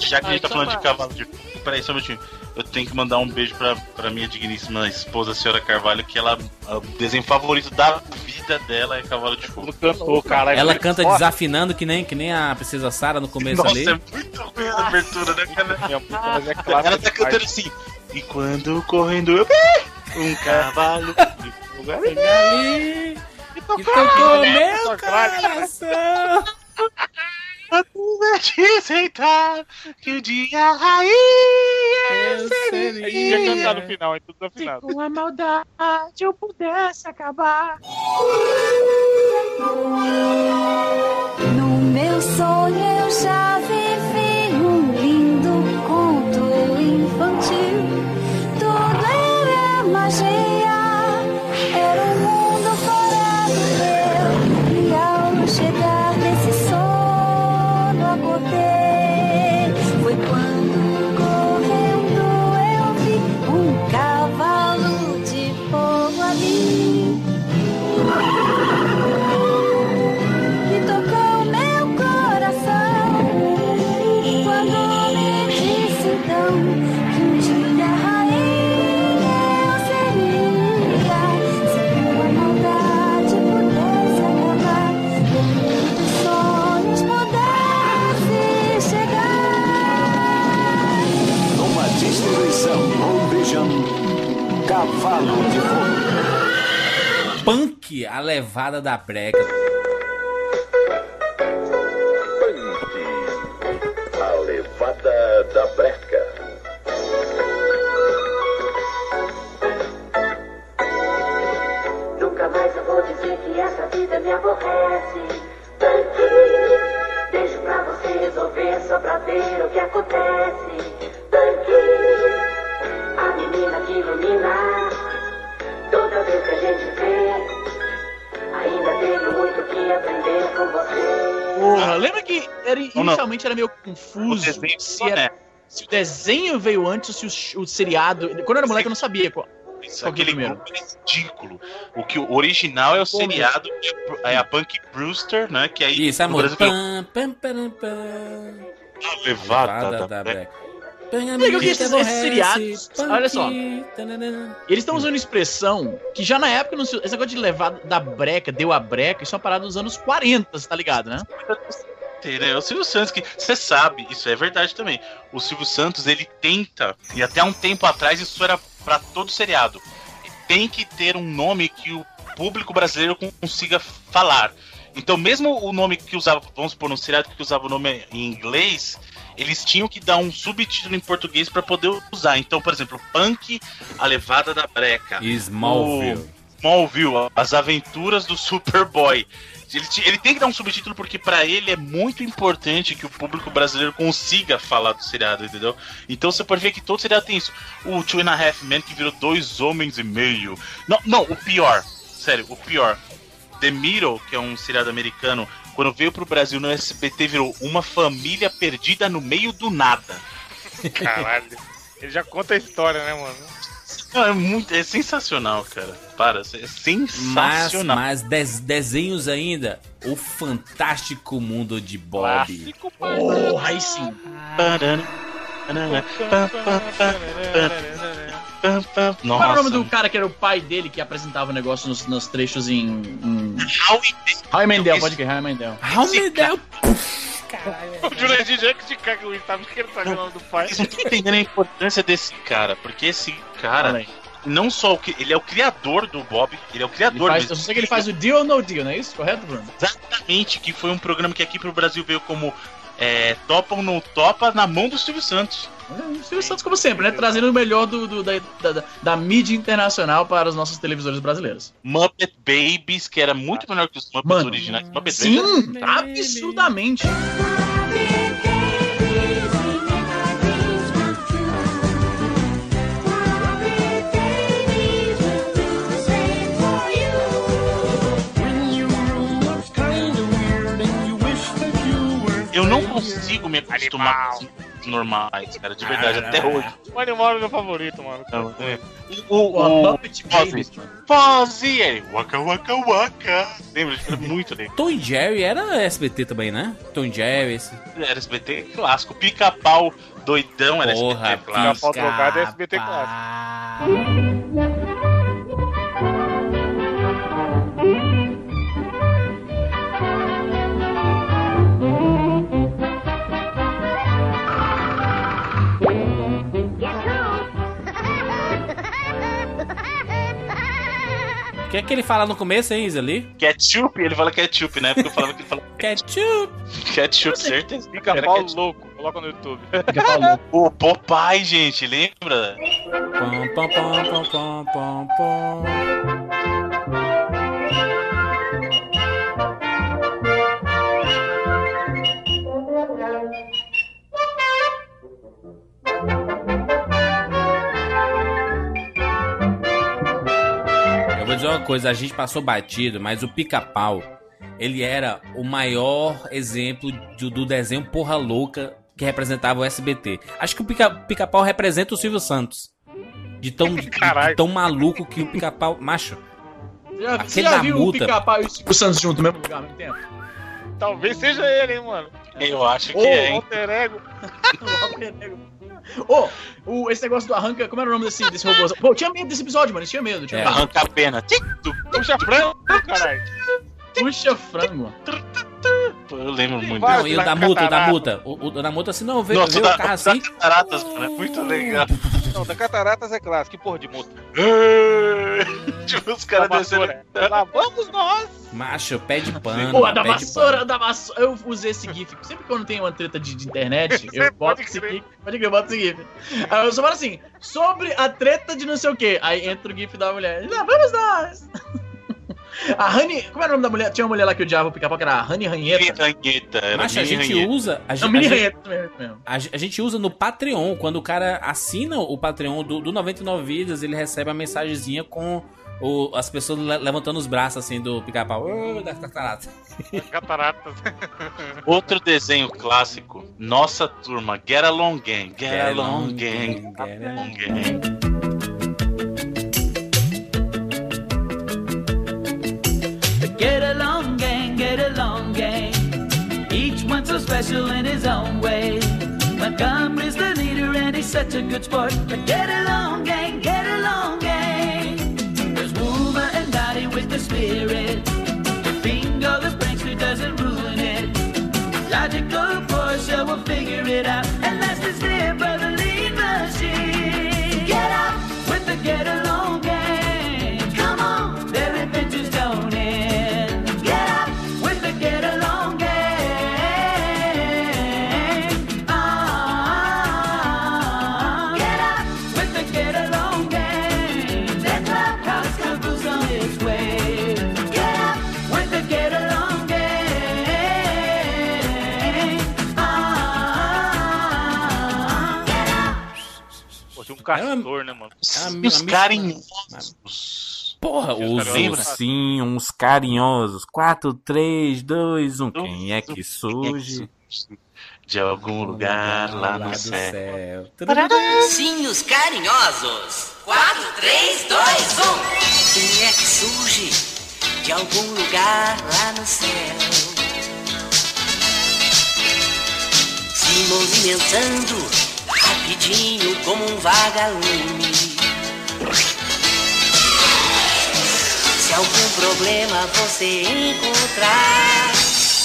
Já que a gente tá falando de cavalo de. Peraí, só um minutinho. Eu tenho que mandar um beijo pra, pra minha digníssima esposa, a senhora Carvalho, que ela. O desenho favorito da vida dela é Cavalo de Fogo. Cantou, caralho. Ela canta desafinando que nem, que nem a princesa Sara no começo Nossa, ali. é muito ruim a abertura, né, cara? Mas é Ela tá cantando assim. E quando correndo eu um cavalo de fogo ali. E tocou meu coração. Te aceitar que o dia raiz A gente ia cantar no final, é tudo desafinado. Com a maldade eu pudesse acabar. No meu sonho eu já vivi um lindo conto infantil. Tudo era magia, era um Cavalo de Fogo. Punk, a levada da breca. Inicialmente era meio confuso desenho se, era- né? se o desenho veio antes ou se o, o seriado. Quando eu era moleque eu não sabia qual. Isso, é o aquele grupo é ridículo. O que o original é o seriado, é a Punk Brewster, né? Que aí Isso, amor. Brasil Pam, pam, pam, pam. a levada Levada da da breca. Legal que esses, esses seriados, punk, olha só, eles estão usando expressão que já na época, não se- esse negócio de levar da breca, deu a breca, isso é uma parada dos anos 40, você tá ligado, né? Né? O Silvio Santos, que você sabe, isso é verdade também. O Silvio Santos, ele tenta, e até um tempo atrás isso era pra todo seriado. Tem que ter um nome que o público brasileiro consiga falar. Então, mesmo o nome que usava, vamos supor, no seriado que usava o nome em inglês, eles tinham que dar um subtítulo em português pra poder usar. Então, por exemplo, Punk, a levada da breca. Smallville. O Smallville, as aventuras do Superboy. Ele, ele tem que dar um subtítulo porque pra ele é muito importante que o público brasileiro consiga falar do seriado, entendeu? Então você pode ver que todo seriado tem isso. O Two and a Half Men que virou dois homens e meio. Não, não, o pior. Sério, o pior. The Middle, que é um seriado americano, quando veio pro Brasil no SBT, virou uma família perdida no meio do nada. Caralho. Ele já conta a história, né, mano? Não, é muito. É sensacional, cara. Para, é Mas, sensacional. mas des- desenhos ainda. O Fantástico Mundo de Bob. Porra, aí sim. Qual Nossa. era o nome do cara que era o pai dele que apresentava o negócio nos, nos trechos em. em... Howie Howie Mandel, pode crer, Howie Mandel. Howie Mandel. O Jurandir já que Chicago Wins, sabe que ele tá o nome do pai. Vocês não estão entendendo a importância desse cara, porque esse cara. Não só o que. Ele é o criador do Bob, ele é o Ele criador faz, mesmo. eu sei que ele faz o Deal or No Deal, não é isso? Correto, Bruno? Exatamente, que foi um programa que aqui pro Brasil veio como é, Topa ou Não Topa na mão do Silvio Santos. O Silvio Santos, como sempre, né? Trazendo o melhor do, do- da, da, da- da mídia internacional para os nossos televisores brasileiros. Muppet Babies, que era muito melhor que os Muppets Mano, originais. Muppet Sim, Babies. absurdamente. Eu não consigo me acostumar com os normais, cara, de verdade, até hoje. O animal é meu favorito, mano. Não, é. O, o, o Fozzie. Fozzie, ele, waka waka waka. Lembra? Era muito legal. Tom e Jerry era SBT também, né? Tom e Jerry, esse. Era SBT clássico. Pica-pau doidão era Porra, SBT clássico. Pica-pau drogado é SBT clássico. Que ele fala no começo, hein, Isa, ali? Ketchup, ele fala ketchup, né? Porque eu falava que ele falava *laughs* Ketchup. ketchup, certeza. Era ketchup. louco, coloca no YouTube. *laughs* O Popeye, gente, lembra? Pom, pom, pom, pom, pom, pom, pom. Dizer uma coisa, a gente passou batido, mas o pica-pau, ele era o maior exemplo do, do desenho porra louca que representava o SBT. Acho que o pica- pica-pau representa o Silvio Santos. De tão, de, de tão maluco que o pica-pau. Macho. Já, Aquele você já da viu multa. o Pica-Pau e o Silvio Santos junto no mesmo lugar ao mesmo tempo? Talvez seja ele, hein, mano. Eu acho que Ô, é, hein? Alter ego. *laughs* Ô, o, esse negócio do arranca, como era o nome desse, desse robô? Pô, eu tinha medo desse episódio, mano, eu tinha medo. Tinha É. medo. Arranca a pena. Puxa frango, caralho. Puxa frango. Pô, Eu lembro muito Vai, Não, e o da multa, o da multa. O, o da multa assim, não, vê, Nossa, vê o da, o carro da assim. Cataratas, mano, é muito legal. Não, da Cataratas é clássico. Que porra de moto. *laughs* tipo, os caras Da descendo. vassoura. Lá vamos nós. Macho, pé de pano. Pô, a da pé de vassoura, da vassoura. Eu usei esse GIF. Sempre quando tem uma treta de, de internet, *laughs* eu boto pode esse. GIF. Pode crer, eu boto esse GIF. Aí eu só falo assim, sobre a treta de não sei o que. Aí entra o GIF da mulher. Ah, vamos nós! A Honey. Como era o nome da mulher? Tinha uma mulher lá que odiava o pica-pau, que era a Honey Ranheta. Ranheta, era Macho, a mini gente ranheta. usa. A, Não, gente- mini a gente- Ranheta mesmo. a a gente usa no Patreon. Quando o cara assina o Patreon do, do 99 Vidas, ele recebe a mensagenzinha com o- as pessoas le- levantando os braços assim do pica-pau. Cataratas. *laughs* Outro desenho clássico, nossa turma, Get Along Gang, Get, Get Along Along Gang, Gang, Get Get Along Gang. Special in his own way. Montgomery's the leader and he's such a good sport. But Get along gang, get along gang. There's Wilma and Dottie with the spirit. Bingo, the prankster doesn't ruin it. Logical Portia will figure it out. And that's slip of the lead machine. Get up with the get along Um castor, né, mano? É os carinhosos. Porra, os ursinhos carinhosos. 4, 3, 2, 1. Quem é que surge? De algum lugar lá no céu. Ursinhos carinhosos. 4, 3, 2, 1. Quem é que surge de algum lugar lá no céu? Se movimentando rapidinho como um vagalume. Se algum problema você encontrar,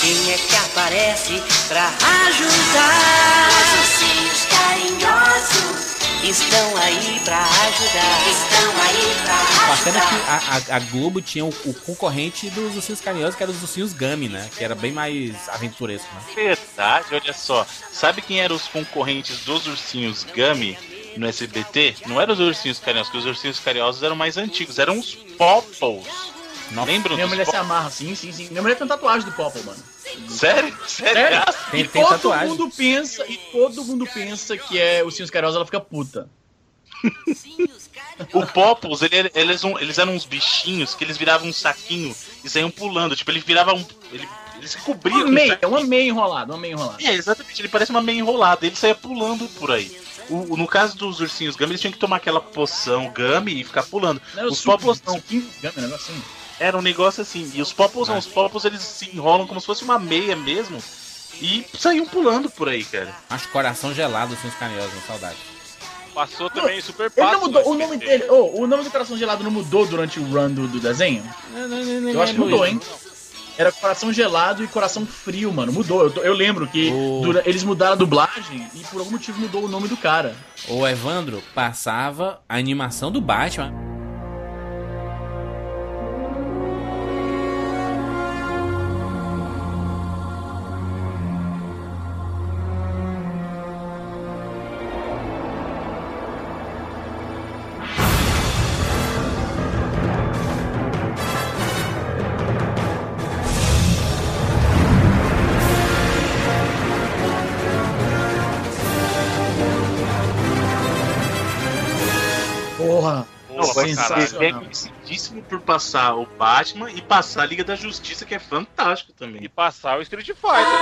Quem é que aparece pra ajudar? Os ursinhos carinhosos estão aí pra ajudar. Estão aí pra Bacana que ajudar. a, a- a Globo tinha o, o concorrente dos ursinhos carinhosos, que era os ursinhos Gummy, né? Que era bem mais aventuresco, né? Verdade, olha só. Sabe quem eram os concorrentes dos ursinhos Gummy no SBT? Não eram os ursinhos carinhosos, porque os ursinhos carinhosos eram mais antigos, eram os Popples. Lembram Minha mulher se amarra, sim, sim, sim. Minha mulher tem tatuagem do Popple, mano. Sério? Sério? Tem- e tem todo tatuagem. mundo pensa, e todo mundo pensa que é o Cinhos Carinhosos, ela fica puta. *laughs* O Popples, ele- eles, um- eles eram uns bichinhos que eles viravam um saquinho e saíam pulando. Tipo, ele virava um. Ele, eles cobriam. Uma meia, uma meia enrolada, uma meia enrolada. É, exatamente, ele parece uma meia enrolada, ele saia pulando por aí. O- o- no caso dos ursinhos Gummy, eles tinham que tomar aquela poção Gummy e ficar pulando. Não os Popples não. um negócio assim. Era um negócio assim. E os Popples não, os Popples eles se enrolam como se fosse uma meia mesmo. E saíam pulando por aí, cara. Acho coração gelado, ursinhos carinhosos, né? saudade. Passou também super Ele fácil. não mudou, o nome dele, oh, o nome do Coração Gelado não mudou durante o run do, do desenho? Eu acho que mudou, hein? Era Coração Gelado e Coração Frio, mano. Mudou. Eu, eu lembro que dura- eles mudaram a dublagem e por algum motivo mudou o nome do cara. O Evandro passava a animação do Batman. É conhecidíssimo por passar o Batman e passar a Liga da Justiça, que é fantástico também. E passar o Street Fighter.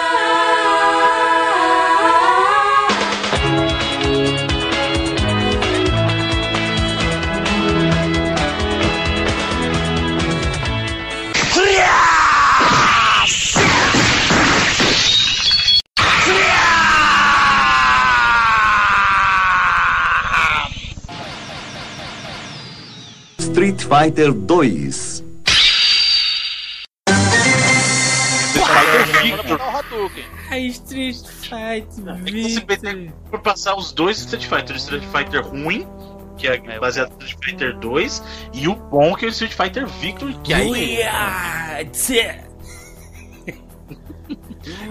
Street Fighter 2. A Street Fighter por passar os dois Street Fighter, o Street Fighter ruim, que é baseado no Street Fighter 2, e o bom que é o Street Fighter Victory, que aí *laughs*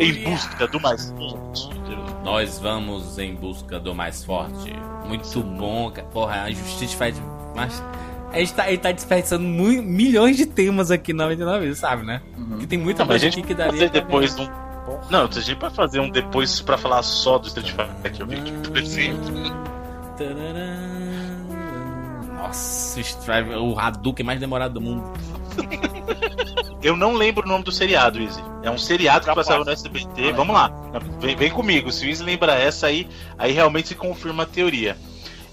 em busca do mais forte. Nós vamos em busca do mais forte. Muito bom. Porra, a Street Fighter. Mas a gente tá, a gente tá desperdiçando milhões de temas aqui na 99 vezes, sabe, né? Que tem muita a gente aqui que daria. fazer depois um. Não, a gente pode fazer um depois pra falar só do Street Fighter Victory, por exemplo. Nossa, o Strive, o Hadouken mais demorado do mundo. Eu não lembro o nome do seriado, Izzy. É um seriado que passava no SBT. Vamos lá, vem, vem comigo. Se o Izzy lembra essa aí, aí realmente se confirma a teoria.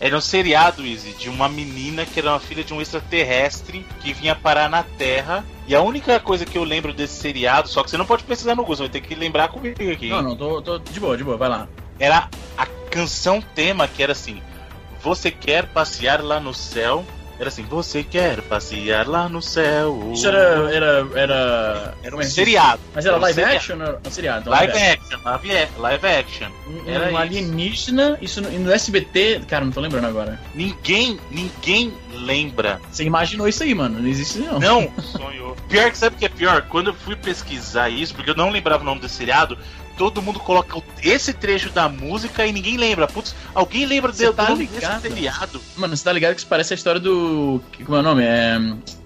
Era um seriado, Izzy, de uma menina que era uma filha de um extraterrestre que vinha parar na Terra. E a única coisa que eu lembro desse seriado, só que você não pode pesquisar no Google, vai ter que lembrar comigo aqui. Não, não, tô, tô de boa, de boa, vai lá. Era a canção tema que era assim: Você quer passear lá no céu? Era assim: Você quer passear lá no céu? Isso era. Era. Era, Era um seriado. Mas era Era um live seriado. action um seriado? Então, Live action, live, live action. Era um alienígena, isso no, no SBT, cara, não tô lembrando agora. Ninguém, ninguém lembra. Você imaginou isso aí, mano? Não existe não. Não, *laughs* sonhou. Pior que sabe o que é pior? Quando eu fui pesquisar isso, porque eu não lembrava o nome do seriado, todo mundo coloca esse trecho da música e ninguém lembra. Putz, alguém lembra do, tá do ligado? seriado? Mano, você tá ligado que isso parece a história do. Como é o nome? É.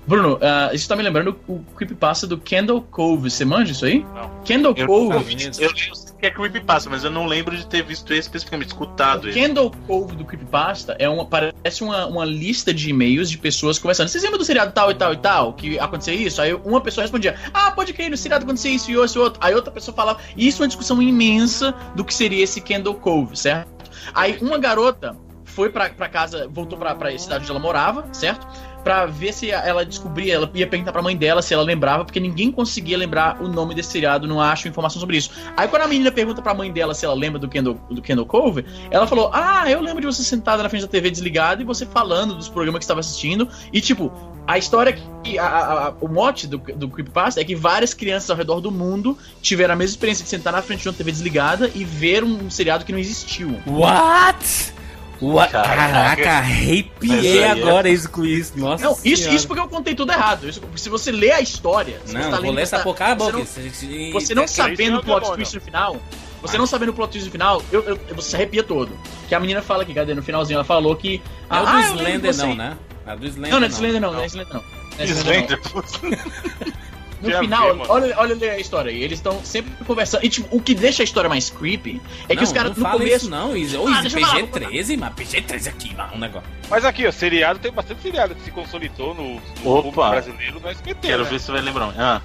Bruno, ah, isso tá me lembrando o creepypasta do Kendall Cove. Você manja isso aí? Não. Kendall Eu, Cove. eu, eu lembro que é Creepypasta, mas eu não lembro de ter visto esse especificamente, escutado O ele. Kendall Cove do Creepypasta é uma, parece uma, uma lista de e-mails de pessoas conversando. Vocês lembram do seriado tal e tal e tal? Que acontecia isso? Aí uma pessoa respondia: Ah, pode crer, no seriado acontecia isso e isso e outro. Aí outra pessoa falava. E isso é uma discussão imensa do que seria esse Kendall Cove, certo? Aí uma garota foi pra, pra casa, voltou pra, pra cidade onde ela morava, certo? Pra ver se ela descobria, ela ia perguntar pra mãe dela se ela lembrava, porque ninguém conseguia lembrar o nome desse seriado, não acho informação sobre isso. Aí quando a menina pergunta pra mãe dela se ela lembra do Kendall, do Kendall Cove, ela falou: Ah, eu lembro de você sentada na frente da TV desligada e você falando dos programas que estava assistindo. E tipo, a história que. a- a- a- o mote do, do Creepypasta é que várias crianças ao redor do mundo tiveram a mesma experiência de sentar na frente de uma TV desligada e ver um seriado que não existiu. What? What? Caraca. Arrepiei é- agora isso com isso. Nossa Não, isso, Senhora. isso porque eu contei tudo errado. Isso- se você lê a história. se Não, você tá vou lendo ler essa a você boca. não- Você- você- Você não sabendo o plot twist no final, você não sabendo o plot twist no final, eu, eu- você se arrepia todo. Que a menina fala aqui, cadê? No finalzinho ela falou que. Não é o ah, Slender, não, né? Do Slender. Não, não é do Slender, não. Não é do Slender, não. Não é Slender, não. Slender, *laughs* No Já final, vi, olha, olha a história aí. Eles estão sempre conversando. E tipo, o que deixa a história mais creepy é que Não, os caras não no começo. isso não, Izzy. Ô, Ah, vou PG-13, mas PG-13 aqui, mano, um negócio. Mas aqui, ó, seriado, tem bastante seriado que se consolidou no, no brasileiro no SBT. Quero né? ver se você vai lembrar. Ah,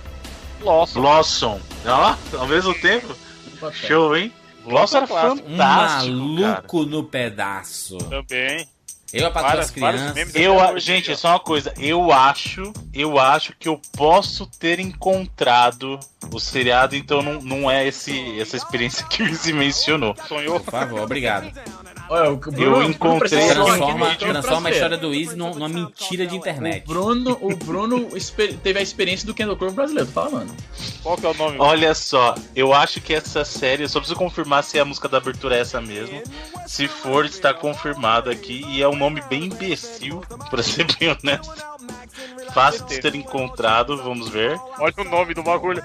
Lawson. Blossom. Ó, ao mesmo tempo. Show, hein? Blossom era clássico. Um fantástico, cara. maluco no pedaço. Também. Eu, a patroa Várias- das crianças. Eu, a- gente, só uma coisa. Eu acho, eu acho que eu posso ter encontrado o seriado, então não, não é esse, essa experiência que o Izzy mencionou. Sonhou? Por favor, obrigado. Olha, o Bruno, Eu encontrei Transforma, aqui transforma a história do Izzy numa, numa mentira de internet. O Bruno, o Bruno teve a experiência do Kendall Crowe brasileiro, tô falando. Qual que é o nome? Olha só, eu acho que essa série, eu só preciso confirmar se a música da abertura é essa mesmo. Se for, está confirmado aqui. E é um nome bem imbecil, pra ser bem honesto. Fácil de ser encontrado, vamos ver. Olha o nome do bagulho.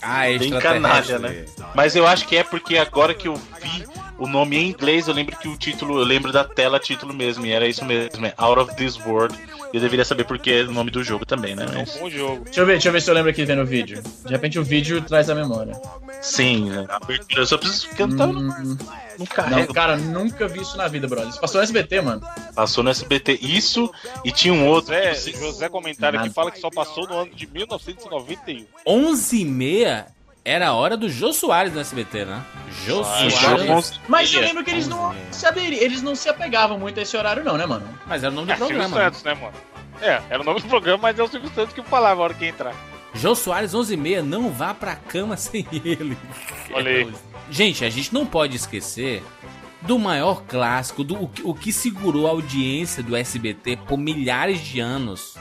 Ah, Bem extraterrestre. canalha, né? Mas eu acho que é porque agora que eu vi o nome em inglês, eu lembro que o título, eu lembro da tela título mesmo, e era isso mesmo, é Out of This World. Eu deveria saber porque é o nome do jogo também, né? Mas, Bom jogo. Deixa eu ver, deixa eu ver se eu lembro aqui vendo o vídeo. De repente o vídeo traz a memória. sim, né? abertura, eu só preciso porque eu não, tava- não carrego. cara, nunca vi isso na vida, brother. Isso passou no SBT, mano. Passou no SBT isso e tinha um outro. José, que José comentário Nada. fala que só passou no ano de 1991. 11 e meia era a hora do Jô Soares no SBT, né? Jô Ah, Soares. Mas eu Ia. lembro que eles não se eles não se apegavam muito a esse horário, não, né, mano? Mas era o nome do É, Silvio programa. né? Santos, né, mano? É, era o nome do programa, mas é o Silvio Santos que falava a hora que ia entrar. Jô Soares, 11 e meia, não vá pra cama *laughs* sem ele. Olha aí. Gente, a gente não pode esquecer do maior clássico, do o, que- o que segurou a audiência do SBT por milhares de anos.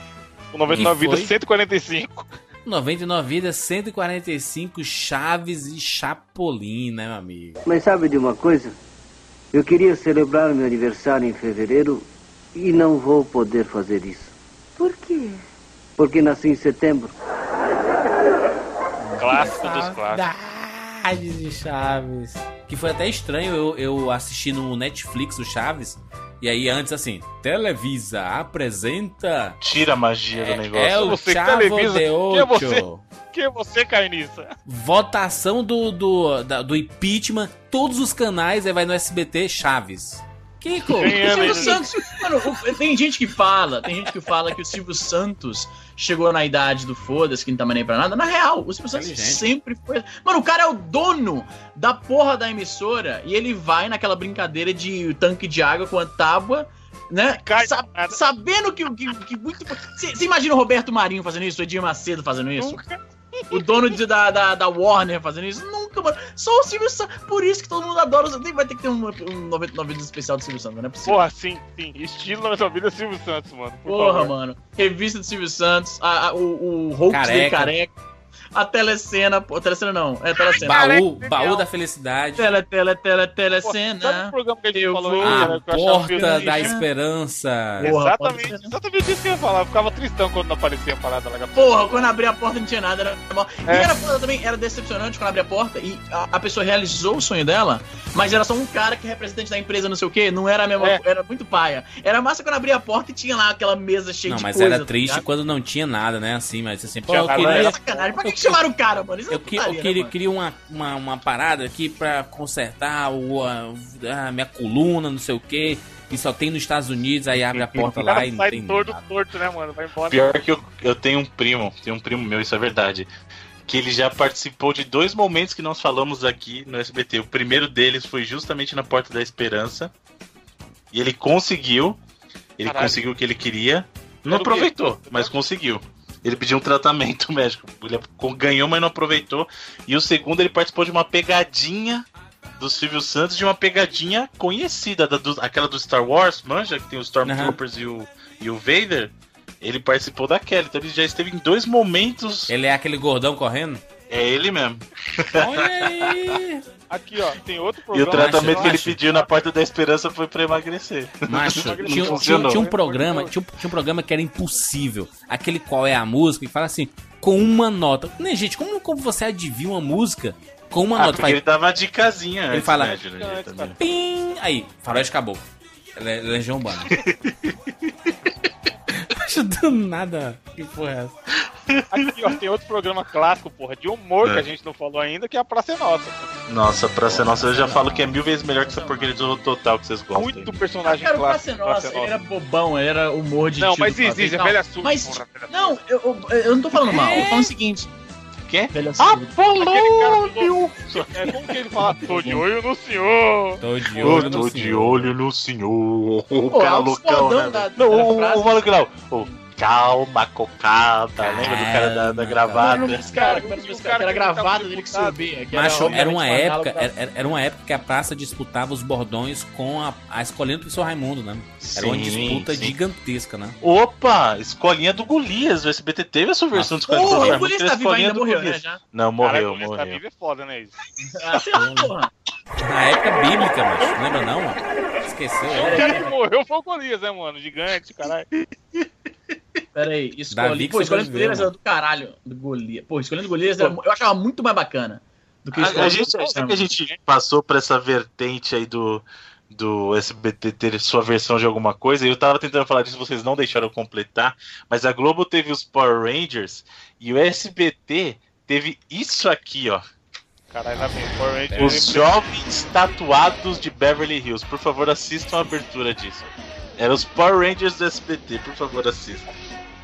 O 99 Que foi? Vidas 145. 99 vidas, 145 Chaves e Chapolin, né, meu amigo? Mas sabe de uma coisa? Eu queria celebrar meu aniversário em fevereiro e não vou poder fazer isso. Por quê? Porque nasci em setembro. Clássico dos clássicos. De Chaves. Que foi até estranho eu, eu assistir no Netflix o Chaves. E aí antes assim, Televisa apresenta Tira a magia do negócio. é o Você que Chavo televisa, de quem é Ocho. você? Quem é você, cai nisso? Votação do, do, da- do impeachment, todos os canais, aí vai no SBT Chaves. Kiko, Ganhando Silvio ainda. Santos, mano, o- tem gente que fala, tem gente que fala que o Silvio Santos chegou na idade do foda-se, que não tá mais nem pra nada. Na real, o Silvio Santos sempre foi. Mano, o cara é o dono da porra da emissora e ele vai naquela brincadeira de tanque de água com a tábua. Né? Sa- sabendo que, que, que muito. Você imagina o Roberto Marinho fazendo isso, o Edir Macedo fazendo isso? Nunca. O dono de- da, da, da Warner fazendo isso? Nunca, mano. Só o Silvio Santos. Por isso que todo mundo adora. Vai ter que ter um, um 99 vídeos especial do Silvio Santos, não é possível. Porra, sim, sim. Estilo 99 Vidas Silvio Santos, mano. Por Porra, favor. mano. Revista do Silvio Santos, a, a- o, o hoax Careca. dele careca. A telecena, pô, telecena não, é telecena. baú, baú da felicidade. Tele, tele, tele, Pô, sabe telecena. o programa que a gente Eu falou vou- aí, A porta da esperança. Porra, Exatamente, exatamente isso que eu ia falar. Eu ficava tristão quando não aparecia a parada lá. Porra, quando abri a porta não tinha nada, era mal. E É. era foda também, era decepcionante quando abri a porta e a, a pessoa realizou o sonho dela, mas era só um cara que é representante da empresa, não sei o quê, não era a mesma É. era muito paia. Era massa quando abri a porta e tinha lá aquela mesa cheia Não, de mas coisa. era tá triste quando não tinha nada, né? Assim, mas assim, pô, Tinha eu queria, Era sacanagem. Pra que, o cara, mano? Isso é Eu, que- eu putaria, né, queria, mano? queria uma, uma, uma parada aqui pra consertar o, a, a minha coluna, não sei o que. E só tem nos Estados Unidos, aí abre a porta lá e não sai tem torto, nada. torto, né, mano? Vai embora. Pior que eu, eu tenho um primo, tenho um primo meu, isso é verdade. Que ele já participou de dois momentos que nós falamos aqui no SBT. O primeiro deles foi justamente na Porta da Esperança. E ele conseguiu. Ele Caralho. conseguiu o que ele queria. Não aproveitou, mas conseguiu. Ele pediu um tratamento *laughs* médico. Ele ganhou, mas não aproveitou. E o segundo, ele participou de uma pegadinha do Silvio Santos, de uma pegadinha conhecida, da, do- aquela do Star Wars, manja, que tem os Stormtroopers e, o, e o Vader. Ele participou daquela, então ele já esteve em dois momentos. Ele é aquele gordão correndo? É ele mesmo. Olha aí! *laughs* Aqui, ó, tem outro E o programa. tratamento que ele pediu na Porta da Esperança foi pra emagrecer. Macho, Não tinha, tinha- tinha um programa, tinha, um- tinha um programa que era impossível. Aquele qual é a música, e fala assim, com uma nota. Né, gente, como, como você adivinha uma música com uma Ah, nota? porque ele dava uma dicasinha Ele antes, fala- né, também. Pim! Aí, faroeste acabou. Le- Legião Urbana. *laughs* Acho do nada. Que porra é essa? Aqui, ó, tem outro programa clássico, porra, de humor que É. a gente não falou ainda, que é a Praça é Nossa. Nossa, pra ser nossa, eu já falo que é mil vezes melhor que essa porcaria do total que vocês gostam. Muito personagem Cara, o Praça clássico. é Nossa, ele era bobão, ele era humor de Não, mas existe, tal. velha suja, Mas, porra, velha não, eu, eu, eu não tô falando mal, eu tô falando o seguinte. Quê? Apolônio! É como que ele fala? Tô de olho no senhor! Tô de Eu tô de olho no senhor. O Pô, cara loucão, né? da-? Não, da o, o maluco não. O calma, cocada. Lembra do cara da, da gravata? Esse cara, como era esse cara, que era gravado dele que subia. que Macho, era uma época, era, era uma época que a praça disputava os bordões com a, a escolhendo do professor Raimundo, né? Era uma Sim, disputa sim. gigantesca, né? Opa, escolinha do Golias. O SBT teve essa versão de escolinha Porra, do o Golias tá vivo ainda, morreu, né, já? Não, morreu, o Golias morreu. Tá vivo é foda, né? Isso? Ah, sei lá, porra. Na época bíblica, macho. Lembra não? Esqueceu? O cara que morreu foi o Golias, né, mano? Gigante, caralho. Pera aí, escolhi. Pô, escolhendo Golias era do caralho. Do Golias. Pô, escolhendo Golias era- eu achava muito mais bacana do que A, a escolhendo gente, sabe que a gente passou por essa vertente aí do, do SBT ter sua versão de alguma coisa, e eu tava tentando falar disso, vocês não deixaram completar, mas a Globo teve os Power Rangers e o SBT teve isso aqui, ó. Caralho, lá vem. Power Rangers. Os jovens tatuados de Beverly Hills. Por favor, assistam a abertura disso. Era os Power Rangers do SBT, por favor, assistam.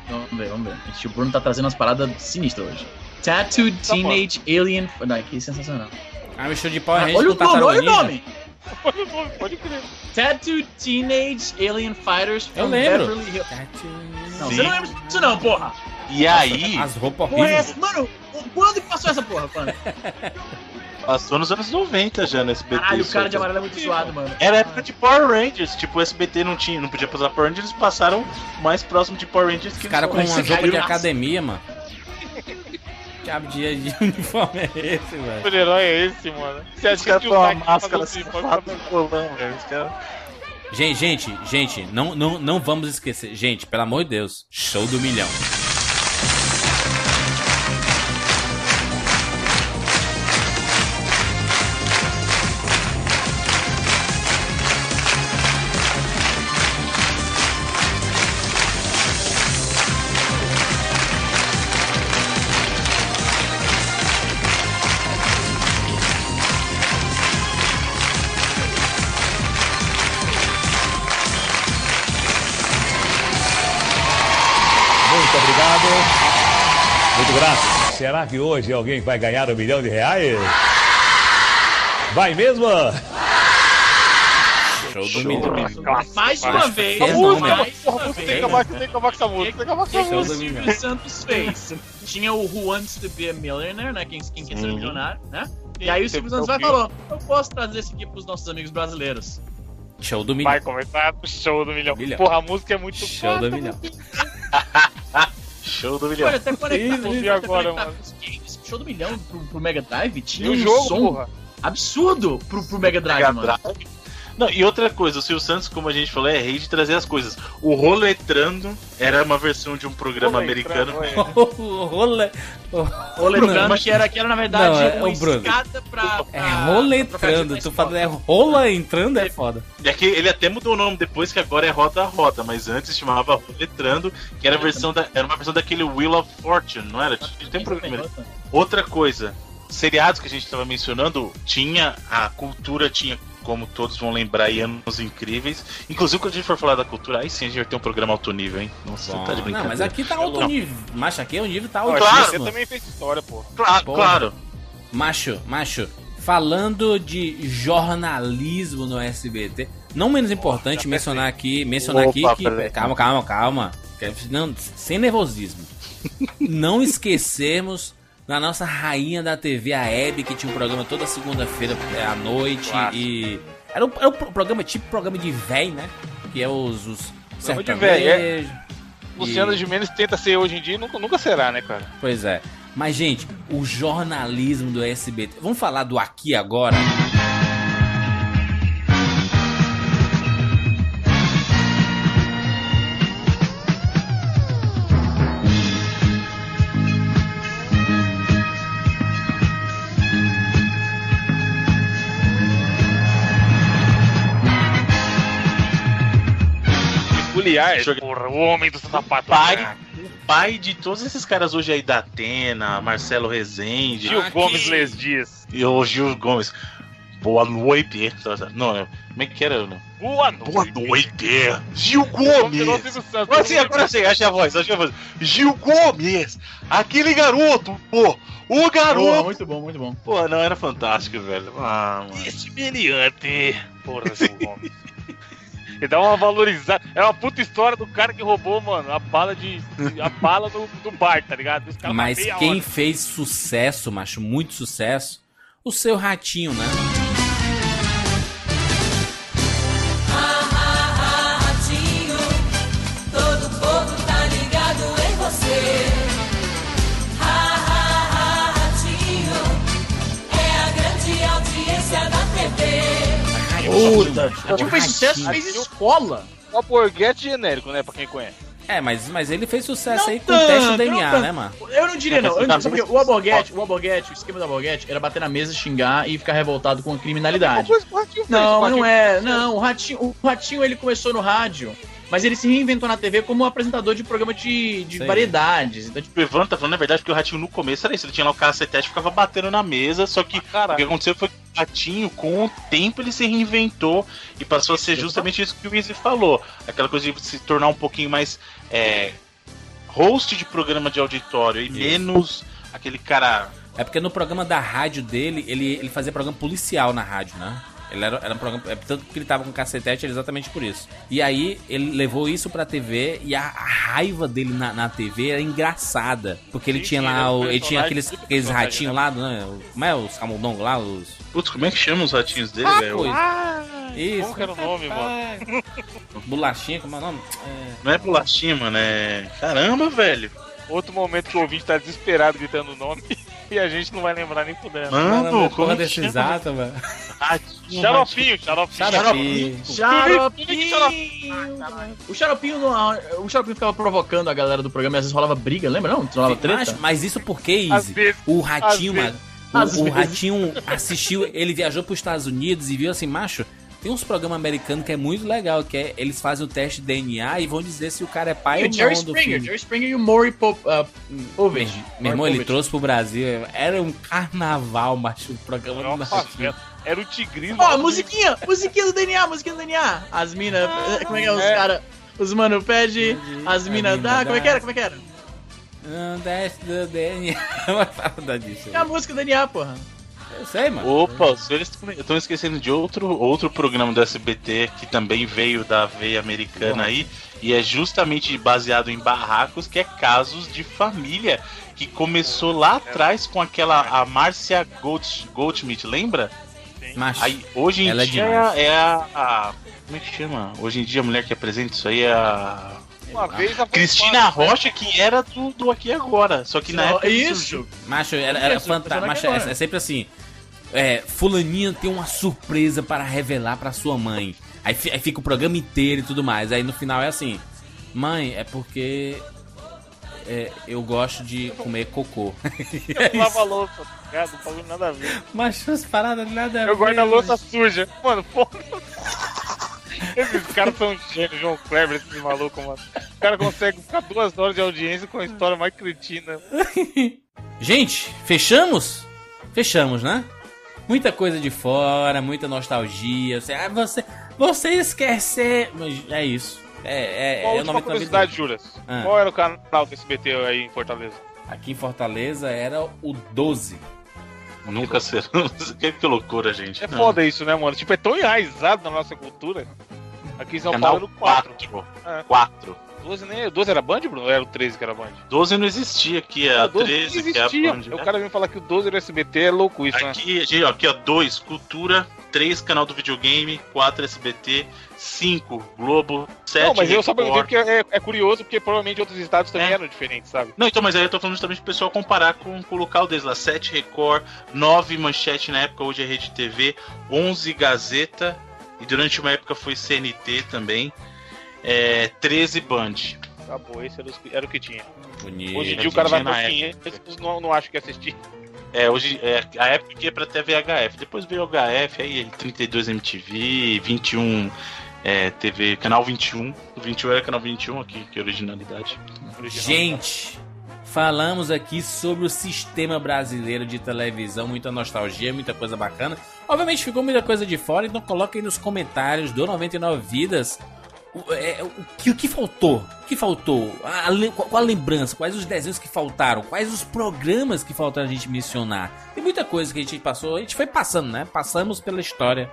Vamos ver, vamos ver. Gente, o Bruno tá trazendo umas paradas sinistras hoje. Tattooed Teenage Alien. Não, que sensacional. Ah, mistura de Power Rangers olha o nome, olha o nome! *laughs* Olha o nome, pode crer. Tattooed Teenage Alien Fighters Eu from lembro. Beverly Hills. Não, Sim. você não lembra disso não, porra! E aí, As roupas é horríveis. Mano, quando que passou essa porra, mano? *laughs* passou nos anos 90 já no SBT. Caralho, o cara de amarelo é muito zoado, mano. Era época de Power Rangers. Tipo, o SBT não tinha, não podia passar Power Rangers, eles passaram mais próximo de Power Rangers que Os caras com uma roupa de academia, mano. Que diabo de, uniforme é esse, Que velho? super-herói é esse, mano? Você assistiu com o uma Zack máscara assim, do bolão, velho. Os caras- Gente, gente, gente, não, não, não vamos esquecer. Gente, pelo amor de Deus, show do milhão. Será que hoje alguém vai ganhar um milhão de reais? Vai mesmo? Show do milhão. Mais uma vez, mais uma a música tem que vez. acabar, tem que acabar com essa música, tem que acabar com O que, essa que o Show do música. Silvio Santos fez? Tinha o Who Wants to Be a Millionaire, né? Quem, quem quer ser milionário, né? E aí o Silvio Santos vai e o falou: Eu posso trazer esse aqui pros nossos amigos brasileiros. Show do milhão. Vai começar o show do milhão. Milhão. Porra, a música é muito Show do milhão. *laughs* Show do milhão. Olha, até conectar, Isso, e até agora, conectar mano? games, show do milhão pro, pro Mega Drive E tinha o um jogo, som porra? absurdo pro, pro Mega Drive, Mega mano. Drive. Não, e outra coisa, o Silvio Santos, como a gente falou, é rei de trazer as coisas. O Roletrando era uma versão de um programa americano. *laughs* O Role... o- Roletrando, que era, que era na verdade Não, é uma o Bruno. escada pra. É pra- roletrando. Tu fala, é rola entrando, é foda. E aqui ele até mudou o nome depois, que agora é Roda Roda, mas antes chamava Roletrando, que era, a versão da, era uma versão daquele Wheel of Fortune, não era? Tem um programa. Outra coisa, seriados que a gente estava mencionando, tinha a cultura, tinha, como todos vão lembrar, aí, anos incríveis. Inclusive, quando a gente for falar da cultura, aí sim a gente vai ter um programa alto nível, hein? Nossa, Bom, tá de não, brincadeira. mas aqui tá alto Não. nível. Macho, aqui o nível tá Não, alto Você também fez história, pô. Claro, Porra. claro. Macho, macho, falando de jornalismo no SBT, não menos importante mencionar aqui, mencionar aqui Opa, que peraí. calma, calma, calma. Não, sem nervosismo. *laughs* Não esquecermos da nossa rainha da TV, a Hebe, que tinha um programa toda segunda-feira é, à noite. E. Era um, era um pro- programa tipo programa de véi, né? Que é os. os de véi, é. Luciano E- Gimenez tenta ser hoje em dia e nunca, nunca será, né, cara? Pois é. Mas, gente, o jornalismo do SBT. Vamos falar do aqui agora? Peculiar, porra, o homem do sapato. pai, o pai de todos esses caras hoje aí da Atena, Marcelo Rezende. Gil Aqui. Gomes Les Dias. E o Gil Gomes. Boa noite. Não, não, como é que era? Não? Boa noite. Boa noite. Gil Gomes. Agora sim, agora sim, achei a voz, achei a voz. Gil Gomes, aquele garoto, pô. O garoto. muito bom, muito bom. Pô, não, era fantástico, velho. Ah, mano. Esse meliante. Porra, Gil Gomes. Ele dá uma valorizada. É uma puta história do cara que roubou, mano, a bala de. a *laughs* bala do, do bar, tá ligado? Mas quem hora. fez sucesso, macho, muito sucesso, o seu ratinho, né? Puta, tipo, fez sucesso, fez escola. O Alborguete genérico, né, pra quem conhece. É, mas, mas ele fez sucesso aí com o teste do não DNA, tanto. né, mano? Eu não diria, não. Eu não, Tá, por quê? o Alborguete, o Alborguete, o esquema do Alborguete era bater na mesa, xingar e ficar revoltado com a criminalidade. Não, mas não é. Não, o Ratinho, o Ratinho ele começou no rádio, mas ele se reinventou na TV como apresentador de programa de, de variedades. Então, tipo, O Ivan tá falando a verdade, porque o Ratinho no começo era isso. Ele tinha lá o cacetete e ficava batendo na mesa. Só que o que aconteceu foi que o Ratinho, com o tempo, ele se reinventou e passou a ser justamente isso que o Easy falou. Aquela coisa de se tornar um pouquinho mais é, host de programa de auditório e menos aquele cara. É porque no programa da rádio dele, ele, ele fazia programa policial na rádio, né? Ele era, era um programa. É, tanto que ele tava com cacetete, era exatamente por isso. E aí ele levou isso pra TV e a, a raiva dele na, na TV era engraçada. Porque ele tinha lá. o- ele tinha aqueles, aqueles ratinhos lá, né? O- Como é os camundongos lá? Os. Putz, como é que chama os ratinhos dele, Ah, velho? pois. Isso. Como que era o nome, mano? Bolachinha, como é o nome? Não é bolachinha, mano. É. Caramba, velho. Outro momento que o ouvinte tá desesperado gritando o nome e a gente não vai lembrar nem fudendo. Mano, como porra que desse chama? exato, velho. Xaropinho, xaropinho. Xaropinho. Xaropinho. O Xaropinho, não- o Xaropinho ficava provocando a galera do programa e às vezes rolava briga, lembra não? Rolava treta? Mas, mas isso porque, vezes, o Ratinho, mano, o, o. Ratinho assistiu, ele viajou para os Estados Unidos e viu assim, macho, tem uns programas americanos que é muito legal, que é, eles fazem o teste de DNA e vão dizer se o cara é pai E ou o Jerry não do Springer, filho. Jerry Springer e o Maury Pop, uh, Povich. Meu irmão, ele trouxe pro Brasil, era um carnaval, macho, o programa do Ratinho. Era o tigrismo. Ó, musiquinha, musiquinha do DNA, musiquinha do DNA. As minas, como é que é, os cara, os mano pede, as minas mina dá, como é que dá. era, como é que era? Não, teste do DNA. *laughs* Falar disso. É a música do DNA, porra. Eu sei, mano. Opa, vocês estão esquecendo de outro, outro programa do SBT que também veio da veia americana aí e é justamente baseado em barracos, que é Casos de Família, que começou lá atrás com aquela a Márcia Gold, Goldschmidt, lembra? Macho, Aí hoje em ela é dia demais. é a, a- como é que chama? Hoje em dia a mulher que apresenta isso aí é a Uma vez a Cristina Rocha, que era do, do Aqui Agora, só que na Não, época isso. surgiu. Macho, era, era fantástico. é, é sempre assim. É, fulaninha tem uma surpresa para revelar pra sua mãe. Aí, aí fica o programa inteiro e tudo mais. Aí no final é assim: Mãe, é porque é, eu gosto de comer cocô. *laughs* Eu lavo louça, tá ligado? Não bagulho nada a ver. Mas as paradas nada a Eu guardo ver, a louça suja. Mano, foda Esses caras são gênios, João Kleber, esses malucos, mano. O cara consegue ficar duas horas de audiência com a história mais cretina. *laughs* Gente, fechamos? Fechamos, né? Muita coisa de fora, muita nostalgia. Você, ah, você, você esquecer. Mas é isso. É, é, Qual é o nome da curiosidade, Juras? Ah. Qual era o canal do SBT aí em Fortaleza? Aqui em Fortaleza era o 12. Nunca será. *laughs* que, loucura, gente. É Não. foda isso, né, mano? Tipo, é tão enraizado na nossa cultura. Aqui em São Canal Paulo, no 4. 4. É. 4. 12, nem, 12 era Band, Bruno? Ou era o 13 que era Band? 12 não existia aqui, é a 12 13 que é a. Band. O cara vem falar que o 12 era SBT, é louco isso, né? Aqui, gente, ó, aqui, ó, 2, Cultura, 3, Canal do Videogame, 4, SBT, 5, Globo, 7, Não, mas eu só perguntei Record. porque é, é curioso, porque provavelmente outros estados também É. eram diferentes, sabe? Não, então, mas aí eu tô falando justamente pro pessoal comparar com, com o local deles lá. 7 Record, 9 Manchete na época, hoje é Rede TV, 11 Gazeta, e durante uma época foi CNT também, é, 13 Band. Acabou, esse era, os- era o que tinha. Bonito. Hoje em dia o cara vai pra época. 500, não, não acho que ia assistir. É, hoje, é, a época que ia pra TV HF, depois veio o HF, aí 32 MTV, 21 é, TV, canal 21, o 21 era canal 21 aqui, que é originalidade. Gente, falamos aqui sobre o sistema brasileiro de televisão, muita nostalgia, muita coisa bacana. Obviamente ficou muita coisa de fora, então coloque aí nos comentários do 99 Vidas o, é, o que, o que faltou. O que faltou? A, le- qual, a lembrança? Quais os desenhos que faltaram? Quais os programas que faltaram a gente mencionar? Tem muita coisa que a gente passou, a gente foi passando, né? Passamos pela história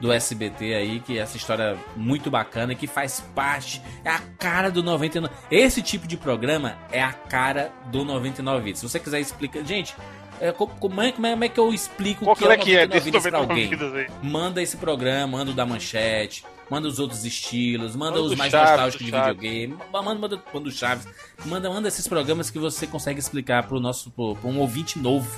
do SBT aí, que é essa história muito bacana, que faz parte, é a cara do 99. Esse tipo de programa é a cara do 99 Vidas. Se você quiser explicar, gente, é, como, é, como é- como é que eu explico Qual o que é que é 99 desse Vidas pra 99 alguém? Vidas? Manda esse programa, manda o da manchete, manda os outros estilos, manda, Manda os mais Chaves, nostálgicos de Chaves. videogame, manda, manda, manda o Chaves, manda, manda esses programas que você consegue explicar pro nosso pro, pro um ouvinte novo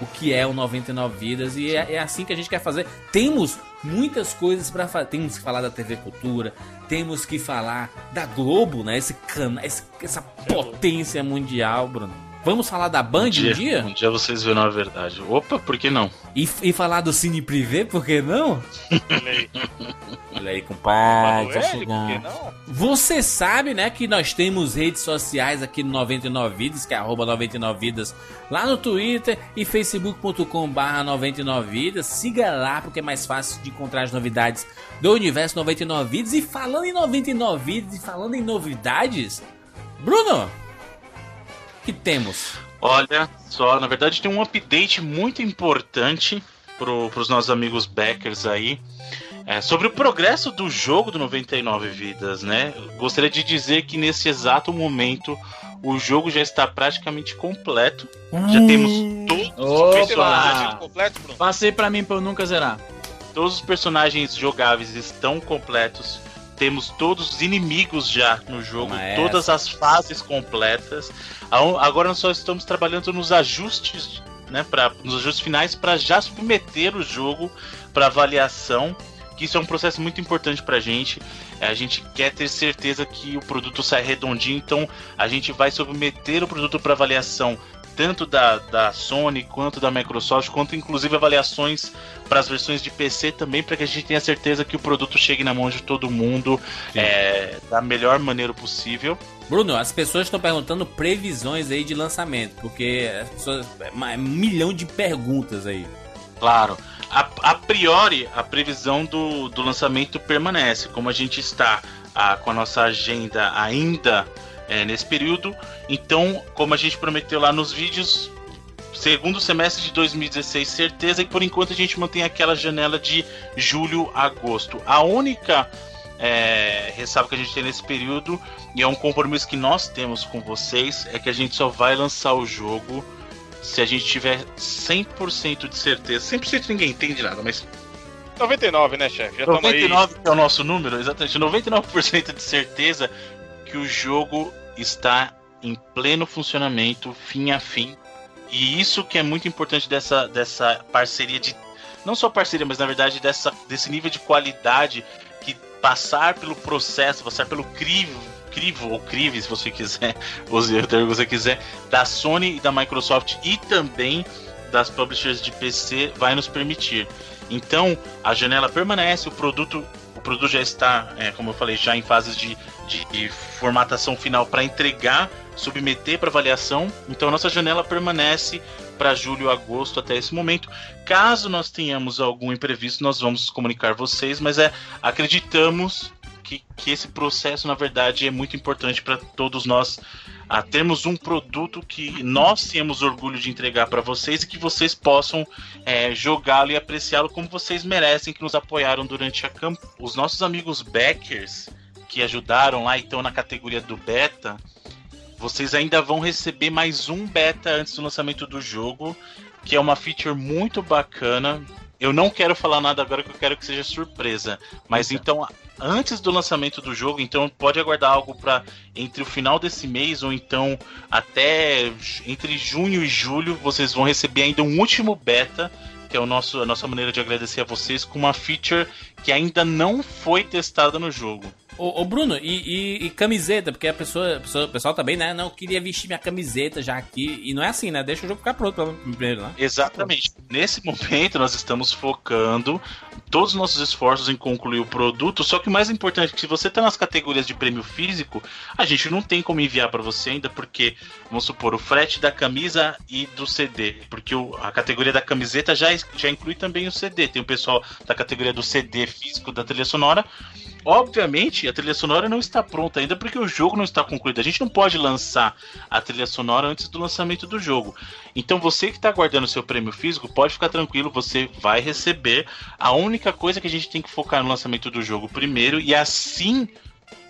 o que é o 99 Vidas e é, é assim que a gente quer fazer. Temos muitas coisas pra fazer. Temos que falar da TV Cultura, temos que falar da Globo, né? Esse cana, esse- essa potência mundial, Bruno. Vamos falar da Band um dia? Um dia vocês verão a verdade. Opa, por que não? E, e falar do Cine Privé, por que não? Olha *laughs* aí. Olha aí, compadre, tá Manoel, por que chegando. não? Você sabe, né, que nós temos redes sociais aqui no 99 Vidas, que é arroba 99 Vidas, lá no Twitter e facebook.com barra 99 Vidas. Siga lá, porque é mais fácil de encontrar as novidades do Universo 99 Vidas. E falando em 99 Vidas e falando em novidades, Bruno, que temos? Olha só, na verdade tem um update muito importante pro, pros nossos amigos backers aí. é, sobre o progresso do jogo do 99 Vidas, né? Gostaria de dizer que nesse exato momento o jogo já está praticamente completo. Já temos todos os personagens Opa! Completo, Bruno? Passei pra mim pra eu nunca zerar. Todos os personagens jogáveis estão completos. Temos todos os inimigos já no jogo, essa. todas as fases completas. Agora nós só estamos trabalhando nos ajustes, né, pra, nos ajustes finais para já submeter o jogo para avaliação. Que isso é um processo muito importante pra gente. É, A gente quer ter certeza que o produto sai redondinho, então a gente vai submeter o produto para avaliação tanto da, da Sony quanto da Microsoft, quanto inclusive avaliações para as versões de PC também, para que a gente tenha certeza que o produto chegue na mão de todo mundo é, da melhor maneira possível. Bruno, as pessoas estão perguntando previsões aí de lançamento, porque as pessoas, é uma- um milhão de perguntas aí. Claro. A, a priori, a previsão do, do lançamento permanece. Como a gente está ah, com a nossa agenda ainda é, nesse período, então, como a gente prometeu lá nos vídeos, segundo semestre de 2016, certeza, e por enquanto a gente mantém aquela janela de julho a agosto. A única é, ressalva que a gente tem nesse período, e é um compromisso que nós temos com vocês, é que a gente só vai lançar o jogo se a gente tiver 100% de certeza. 100% ninguém entende nada, mas 99, né, chefe? Já estamos aí. 99 que é o nosso número, exatamente, 99% de certeza que o jogo está em pleno funcionamento, fim a fim. E isso que é muito importante dessa, dessa parceria de. Não só parceria, mas na verdade dessa, desse nível de qualidade que passar pelo processo, passar pelo crivo, crivo ou crive, se você quiser, *laughs* use o termo que você quiser, da Sony e da Microsoft e também das publishers de PC vai nos permitir. Então, a janela permanece, o produto, produto já está, é, como eu falei, já em fases de, de, formatação final para entregar, submeter para avaliação. Então, a nossa janela permanece para julho, agosto até esse momento. Caso nós tenhamos algum imprevisto, nós vamos comunicar vocês, mas é acreditamos que, que esse processo, na verdade, é muito importante para todos nós a termos um produto que nós temos orgulho de entregar para vocês e que vocês possam é, jogá-lo e apreciá-lo como vocês merecem, que nos apoiaram durante a campanha. Os nossos amigos backers, que ajudaram lá e estão na categoria do beta, vocês ainda vão receber mais um beta antes do lançamento do jogo, que é uma feature muito bacana. Eu não quero falar nada agora que eu quero que seja surpresa, mas então antes do lançamento do jogo, então pode aguardar algo para entre o final desse mês ou então até entre junho e julho, vocês vão receber ainda um último beta que é o nosso, a nossa maneira de agradecer a vocês com uma feature que ainda não foi testada no jogo. Ô, ô, Bruno, e, e- e camiseta? Porque a pessoa, a pessoa- o pessoal também, né? Não, queria vestir minha camiseta já aqui. E não é assim, né? Deixa o jogo ficar pronto primeiro, né? Exatamente. Nesse momento, nós estamos focando todos os nossos esforços em concluir o produto. Só que o mais importante é se você está nas categorias de prêmio físico, a gente não tem como enviar para você ainda, porque, vamos supor, o frete da camisa e do CD. Porque o- a categoria da camiseta já, já inclui também o CD. Tem o pessoal da categoria do CD físico da trilha sonora. Obviamente, a trilha sonora não está pronta ainda porque o jogo não está concluído. A gente não pode lançar a trilha sonora antes do lançamento do jogo. Então, você que está aguardando seu prêmio físico, pode ficar tranquilo, você vai receber. A única coisa que a gente tem que focar no lançamento do jogo primeiro, e assim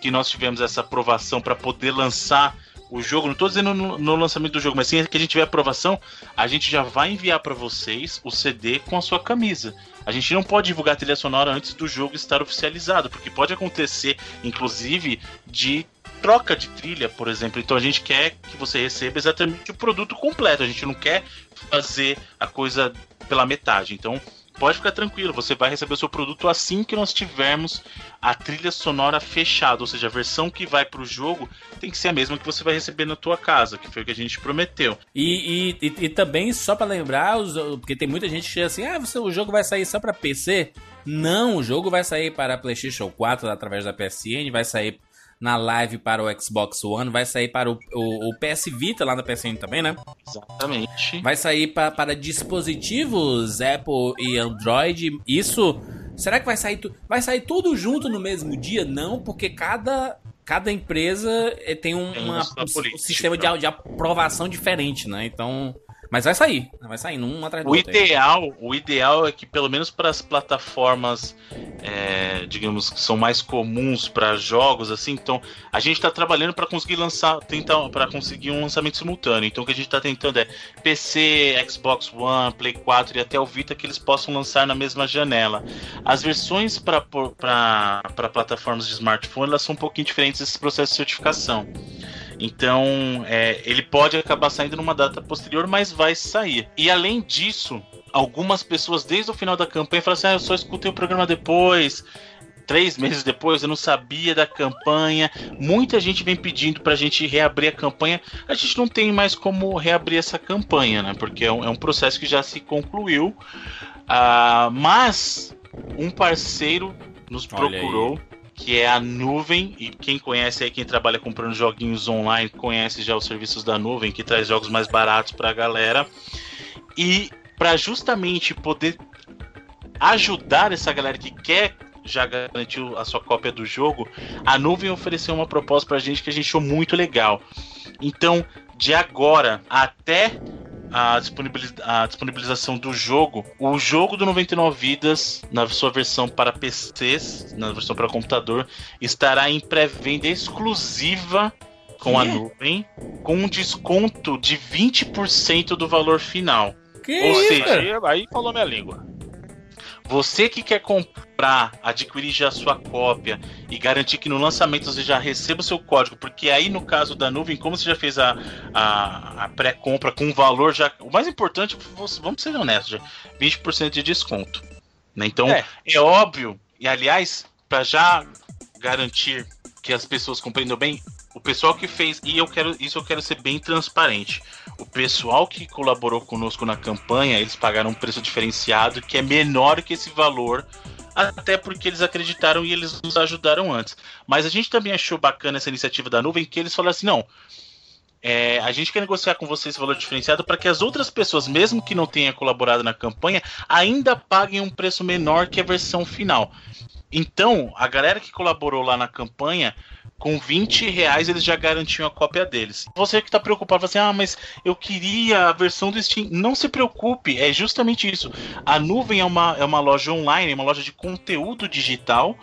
que nós tivemos essa aprovação para poder lançar o jogo, não estou dizendo no, no lançamento do jogo, mas sim que a gente tiver aprovação, a gente já vai enviar para vocês o CD com a sua camisa. A gente não pode divulgar a trilha sonora antes do jogo estar oficializado, porque pode acontecer, inclusive, de troca de trilha, por exemplo. Então a gente quer que você receba exatamente o produto completo. A gente não quer fazer a coisa pela metade. Então pode ficar tranquilo, você vai receber o seu produto assim que nós tivermos a trilha sonora fechada, ou seja, a versão que vai pro jogo tem que ser a mesma que você vai receber na tua casa, que foi o que a gente prometeu. E, e, e- e também, só pra lembrar, porque tem muita gente que diz assim: ah, você, o jogo vai sair só pra PC. Não, o jogo vai sair para PlayStation 4 através da PSN, vai sair na live para o Xbox One, vai sair para o, o, o PS Vita lá na PSN também, né? Exatamente. Vai sair pa, para dispositivos Apple e Android. Isso. Será que vai sair, tu- vai sair tudo junto no mesmo dia? Não, porque cada. Cada empresa eh, tem um, uma- um política. sistema de, de aprovação diferente, né? Então. Mas vai sair, vai sair um atrás do O outro. aí. ideal, o ideal é que pelo menos para as plataformas, é, digamos que são mais comuns para jogos assim, então a gente está trabalhando para conseguir lançar, tentar para conseguir um lançamento simultâneo. Então o que a gente está tentando é PC, Xbox One, Play 4 e até o Vita que eles possam lançar na mesma janela. As versões para para plataformas de smartphone elas são um pouquinho diferentes desse processo de certificação. Então, é, ele pode acabar saindo numa data posterior, mas vai sair. E além disso, algumas pessoas desde o final da campanha falam assim: ah, eu só escutei o programa depois. Três meses depois, eu não sabia da campanha. Muita gente vem pedindo pra gente reabrir a campanha. A gente não tem mais como reabrir essa campanha, né? Porque é um, é um processo que já se concluiu. Ah, mas um parceiro nos Olha aí. Que é a nuvem, e quem conhece aí, quem trabalha comprando joguinhos online, conhece já os serviços da nuvem, que traz jogos mais baratos pra galera. E para justamente poder ajudar essa galera que quer já garantir a sua cópia do jogo, a nuvem ofereceu uma proposta pra gente que a gente achou muito legal. Então, de agora até a, disponibiliz- a disponibilização do jogo, o jogo do 99 Vidas, na sua versão para PCs, na versão para computador, estará em pré-venda exclusiva com a Quê? nuvem, com um desconto de 20% do valor final. Que Ou isso, seja, aí falou minha língua. Você que quer comprar, adquirir já a sua cópia e garantir que no lançamento você já receba o seu código, porque aí no caso da nuvem, como você já fez a, a, a pré-compra com um valor já. O mais importante, vamos vamos ser honestos, já, 20% de desconto. né? Então É. é. óbvio, e aliás, para já garantir que as pessoas compreendam bem, o pessoal que fez, e eu quero isso eu quero ser bem transparente. O pessoal que colaborou conosco na campanha, eles pagaram um preço diferenciado que é menor que esse valor, até porque eles acreditaram e eles nos ajudaram antes. Mas a gente também achou bacana essa iniciativa da nuvem, que eles falaram assim: não, é, a gente quer negociar com vocês esse valor diferenciado para que as outras pessoas, mesmo que não tenham colaborado na campanha, ainda paguem um preço menor que a versão final. Então, a galera que colaborou lá na campanha, com 20 reais eles já garantiam a cópia deles. Você que está preocupado, assim, ah, mas eu queria a versão do Steam. Não se preocupe, é justamente isso. A nuvem é uma, é uma loja online, é uma loja de conteúdo digital,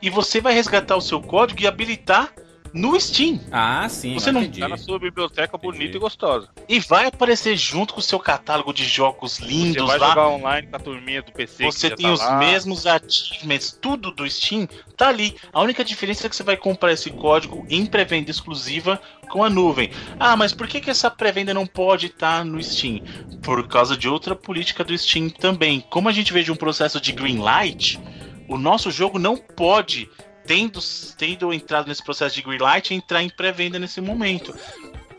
e você vai resgatar o seu código e habilitar no Steam. Ah, sim. Você não- entendi. Tá na sua biblioteca bonita e gostosa. E vai aparecer junto com o seu catálogo de jogos Você lindos vai lá. jogar online com a turminha do PC. que Você já tem tá os lá. mesmos achievements, tudo do Steam tá ali. A única diferença é que você vai comprar esse código em pré-venda exclusiva com a nuvem. Ah, mas por que, que essa pré-venda não pode estar no Steam? Por causa de outra política do Steam também. Como a gente veio de um processo de green light, o nosso jogo não pode, tendo, tendo entrado nesse processo de green light, entrar em pré-venda nesse momento.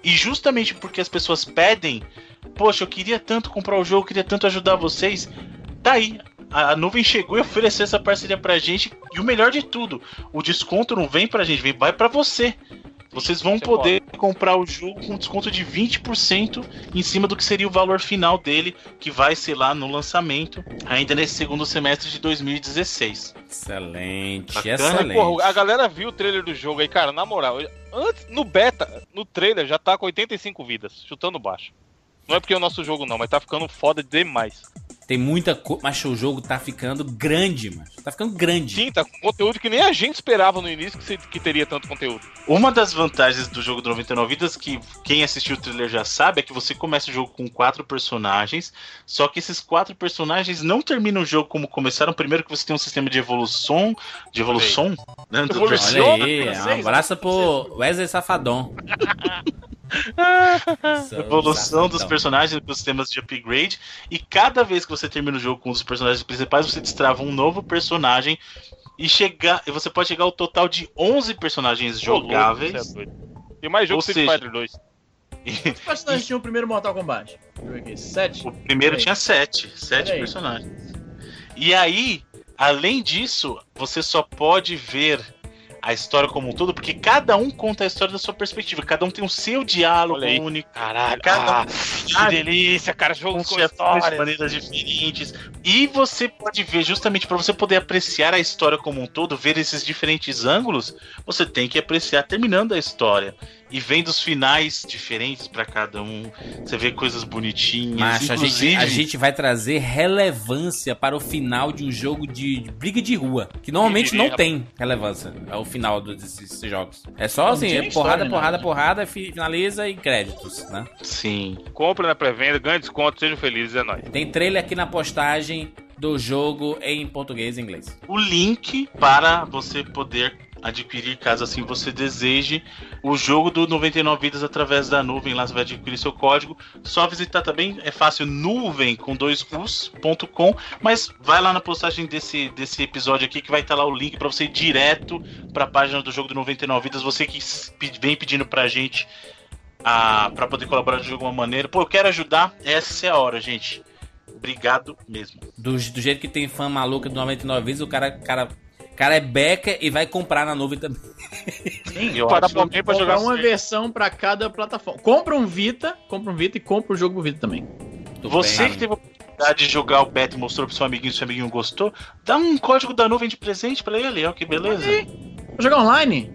E justamente porque as pessoas pedem, poxa, eu queria tanto comprar o jogo, eu queria tanto ajudar vocês, tá aí. A, nuvem chegou e ofereceu essa parceria pra gente. E o melhor de tudo, o desconto não vem pra gente, vem vai pra você. Vocês vão Você poder comprar o jogo com desconto de 20% em cima do que seria o valor final dele, que vai ser lá no lançamento, ainda nesse segundo semestre de 2016. Excelente, Bacana, excelente. Porra, a galera viu o trailer do jogo aí, cara, na moral. Antes, no beta, no trailer já tá com 85 vidas, chutando baixo. Não é porque é o nosso jogo não, mas tá ficando foda demais. Tem muita coisa, mas o jogo tá ficando grande, mano. Tá ficando grande. Sim, tá com conteúdo que nem a gente esperava no início que, que teria tanto conteúdo. Uma das vantagens do jogo do 99 Vidas, que quem assistiu o trailer já sabe, é que você começa o jogo com quatro personagens, só que esses quatro personagens não terminam o jogo como começaram. Primeiro que você tem um sistema de evolução, de evolução, né, do Olha aí, Ball um abraço pro Wesley Safadão. *laughs* *laughs* evolução dos personagens com sistemas de upgrade e cada vez que você termina o jogo com um dos personagens principais você destrava um novo personagem e chegar e você pode chegar ao total de 11 personagens louco, jogáveis cê é. Tem mais jogo Street seja- Fighter 2. *laughs* Quantos personagens tinha o primeiro Mortal Kombat? Sete? O primeiro tinha sete, sete personagens. E aí, além disso, você só pode ver a história como um todo, porque cada um conta a história da sua perspectiva. Cada um tem o seu diálogo único. Caralho, Cada ah, um que delícia, cara, jogo com concepções de maneiras diferentes. E você pode ver, justamente para você poder apreciar a história como um todo, ver esses diferentes ângulos, você tem que apreciar terminando a história. E vendo os finais diferentes para cada um. Você vê coisas bonitinhas. Macho, a gente, inclusive, a gente vai trazer relevância para o final de um jogo de, de briga de rua. Que normalmente não tem relevância ao final do- desses jogos. É só assim, é nem porrada, porrada, né? porrada, fi- finaliza e créditos, né? Sim. Compre na pré-venda, ganhe desconto, sejam felizes, é nóis. Tem trailer aqui na postagem do jogo em português e inglês. o link para você poder adquirir, caso assim você deseje, o jogo do 99 Vidas através da nuvem. Lá você vai adquirir seu código. Só visitar também, é fácil, nuvem com dois us.com. Mas vai lá na postagem desse, desse episódio aqui que vai estar lá o link para você ir direto para a página do jogo do 99 Vidas. Você que vem pedindo pra gente a, pra poder colaborar de alguma maneira. Pô, eu quero ajudar, essa é a hora, gente. Obrigado mesmo. Do, do jeito que tem fã maluca do 99 vezes, o cara, cara, cara é beca e vai comprar na nuvem também. Sim, Eu Para acho- pra jogar uma Sim. versão pra cada plataforma. Compra um Vita, compra um Vita e compra o jogo do Vita também. Muito Você bem. que teve a oportunidade de jogar o beta e mostrou pro seu amiguinho, seu amiguinho gostou, dá um código da nuvem de presente pra ele, ó, que beleza. Vou jogar online?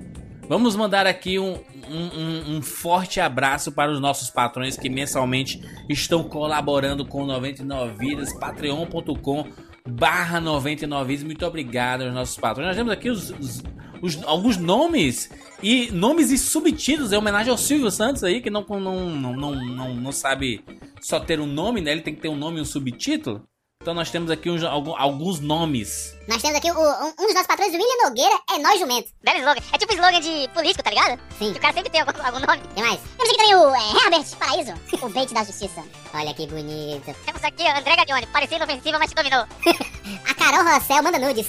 Vamos mandar aqui um, um, um- um forte abraço para os nossos patrões que mensalmente estão colaborando com 99 Vidas, patreon.com barra 99 Vidas. Muito obrigado aos nossos patrões. Nós temos aqui os, os- os- alguns nomes e nomes e subtítulos em homenagem ao Silvio Santos aí, que não, não, não, não, não, não sabe só ter um nome, né? Ele tem que ter um nome e um subtítulo. Então nós temos aqui uns- alguns nomes. Nós temos aqui o- um, um dos nossos patrões, o William Nogueira, é nós jumento. Belo slogan. É tipo slogan de político, tá ligado? Sim. Que o cara sempre tem algum, algum nome. Tem mais. Temos aqui também o é, Herbert Paraíso, o bait da justiça. Olha que bonito. Temos aqui a André Gaglione, parecida inofensiva, mas te dominou. *laughs* a Carol Rossel manda nudes.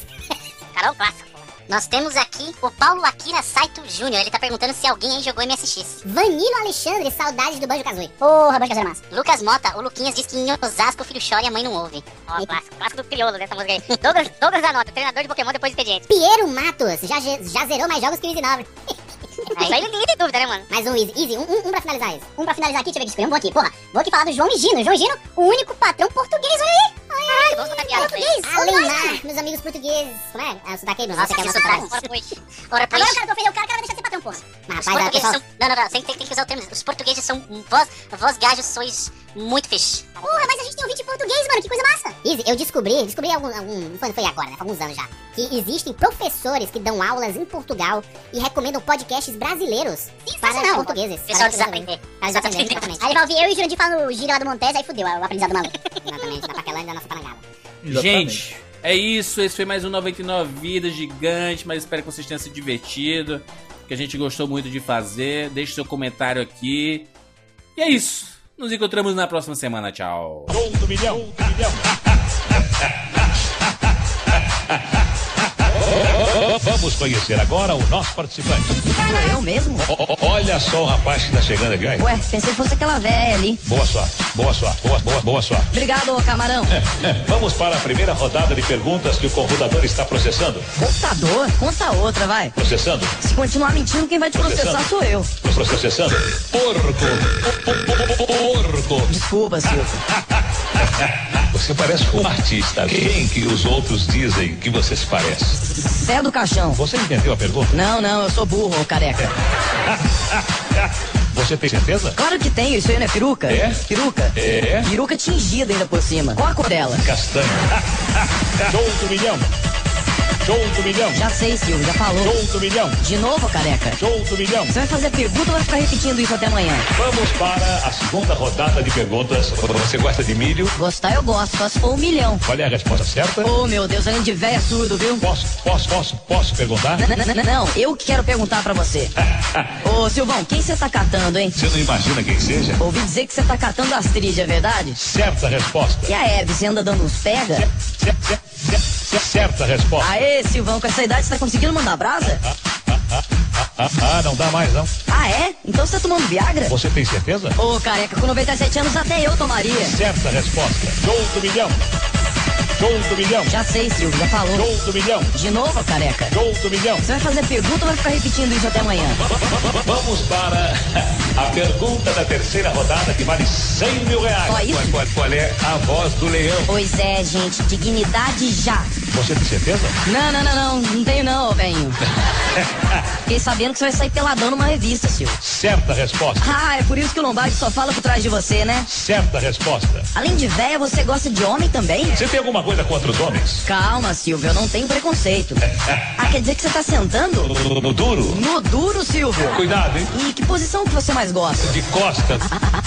Carol clássico. Nós temos aqui o Paulo Akira Saito Júnior. Ele tá perguntando se alguém aí jogou MSX. Vanilo Alexandre, saudades do Banjo Kazooie. Porra, Banjo Kazooie é massa. Lucas Mota, o Luquinhas diz que em Osasco o filho chora e a mãe não ouve. Ó, clássico, clássico do crioulo dessa música aí. Douglas, Douglas Anota, treinador de Pokémon depois do expediente. Piero Matos, já, já zerou mais jogos que o 9. *laughs* Isso aí ninguém tem dúvida, né, mano? Mais um Easy, Easy, um, um, um pra finalizar isso. Um pra finalizar aqui, deixa eu ver aqui, escolher um bom aqui. Porra, vou aqui falar do João Gino. João Gino, o único patrão português, olha aí. Ai, vamos contar piada português. Alemar, meus amigos portugueses. Como é? Ah, o sotaque aí, não sei que é trabalho. Ora, pois. Ora, pois. Agora o cara que ofendeu o cara, o cara vai deixar de ser patrão, porra. Mas, Os rapaz, a portugueses são. Não, não, não. Tem, tem, tem que usar o termo. Os portugueses são. Vós, vós gajos, sois muito fixe. Porra, mas a gente tem ouvinte em português, mano, que coisa massa. Easy, eu descobri, descobri algum, algum foi, foi agora, né, faz alguns anos já, que existem professores que dão aulas em Portugal e recomendam podcasts brasileiros para não. portugueses. Pessoal para desaprender. Para desaprender, exatamente. Aí vai ouvir eu e o Jurandir falando o gira lá do Montes, aí fudeu, é o aprendizado maluco. *laughs* exatamente, da Paquelândia da nossa palangada. Gente, é isso. Esse foi mais um 99 Vidas Gigante, mas espero que vocês tenham se divertido. Que a gente gostou muito de fazer. Deixe seu comentário aqui. E é isso. Nos encontramos na próxima semana. Tchau. milhão, milhão. *laughs* Vamos conhecer agora o nosso participante. Eu mesmo? O- Olha só o rapaz que tá chegando aqui. aí. Ué, pensei que fosse aquela velha ali. Boa sorte, boa sorte, boa, boa, boa sorte. Obrigado, camarão. É, Vamos para a primeira rodada de perguntas que o computador está processando. Computador? Conta outra, vai. Processando, Se continuar mentindo, quem vai te processar sou eu. processando. Porco, porco. Desculpa, Silvio. *laughs* Você parece um artista. Quem que os outros dizem que você se parece? Zé do Caixão. Você entendeu a pergunta? Não, não, eu sou burro, careca. *laughs* Você tem certeza? Claro que tenho, isso aí não é peruca? É? Peruca? É? Peruca tingida ainda por cima. Qual a cor dela? Castanho. *laughs* Show do milhão. Show do milhão. Já sei, Silvio, já falou. Show do milhão. De novo, careca? Show do milhão. Você vai fazer pergunta ou vai ficar repetindo isso até amanhã? Vamos para a segunda rodada de perguntas. Você gosta de milho? Gostar eu gosto, só se for um milhão. Qual é a resposta certa? Oh, meu Deus, além de véia surdo, viu? Posso, posso, posso, posso perguntar? N- n- n- Não, eu que quero perguntar pra você. *laughs* Ô, Silvão, quem você tá catando, hein? Você não imagina quem seja? Ouvi dizer que você tá catando Astrid, é verdade? Certa resposta. E a Hebe, você anda dando uns pega? Certa resposta. Aê, Silvão, com essa idade você tá conseguindo mandar brasa? Ah, não dá mais não. Ah, é? Então você tá tomando Viagra? Você tem certeza? Ô, careca, com 97 anos até eu tomaria. Certa resposta. Show do milhão. Show do milhão. Já sei, Silvio, já falou. Show do milhão. De novo, careca? Show do milhão. Você vai fazer pergunta ou vai ficar repetindo isso até amanhã? Vamos para a pergunta da terceira rodada que vale 100 mil reais. Só isso? Qual, qual- qual é a voz do leão? Pois é, gente, dignidade já. Você tem certeza? Não, não, não, não, não tenho não, ô velhinho. *laughs* Fiquei sabendo que você vai sair peladão numa revista, Silvio. Certa resposta. Ah, é por isso que o Lombardi só fala por trás de você, né? Certa resposta. Além de véia, você gosta de homem também? Você tem alguma coisa contra os homens? Calma, Silvio, eu não tenho preconceito. Ah, quer dizer que você tá sentando? No, no duro? No duro, Silvio. Cuidado, hein? E que posição que você mais gosta? De costas.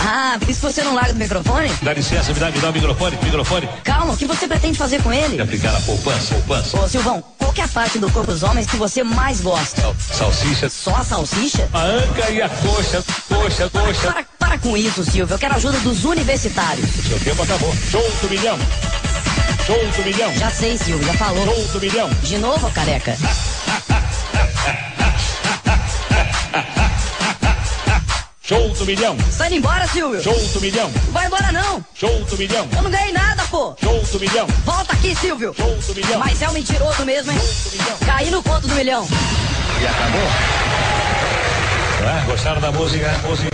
Ah, por isso você não larga do microfone? Dá licença, me dá, me dá o microfone, microfone. Calma, o que você pretende fazer com ele? Aplicar a poupança, poupança. Ô, Silvão, qual que é a parte do corpo dos homens que você mais gosta? Salsicha. Só a salsicha? A anca e a coxa, coxa, coxa. Para, para com isso, Silvio. Eu quero a ajuda dos universitários. Seu tempo acabou. Show do milhão. Show do milhão. Já sei, Silvio, já falou. Show do milhão. De novo, careca? Show do milhão. Sai embora, Silvio. Show do milhão. Vai embora, não. Show do milhão. Eu não ganhei nada, pô. Show do milhão. Volta aqui, Silvio. Show do milhão. Mas é um mentiroso mesmo, hein? Caí no conto do milhão. E acabou. Ah, gostaram da música? música?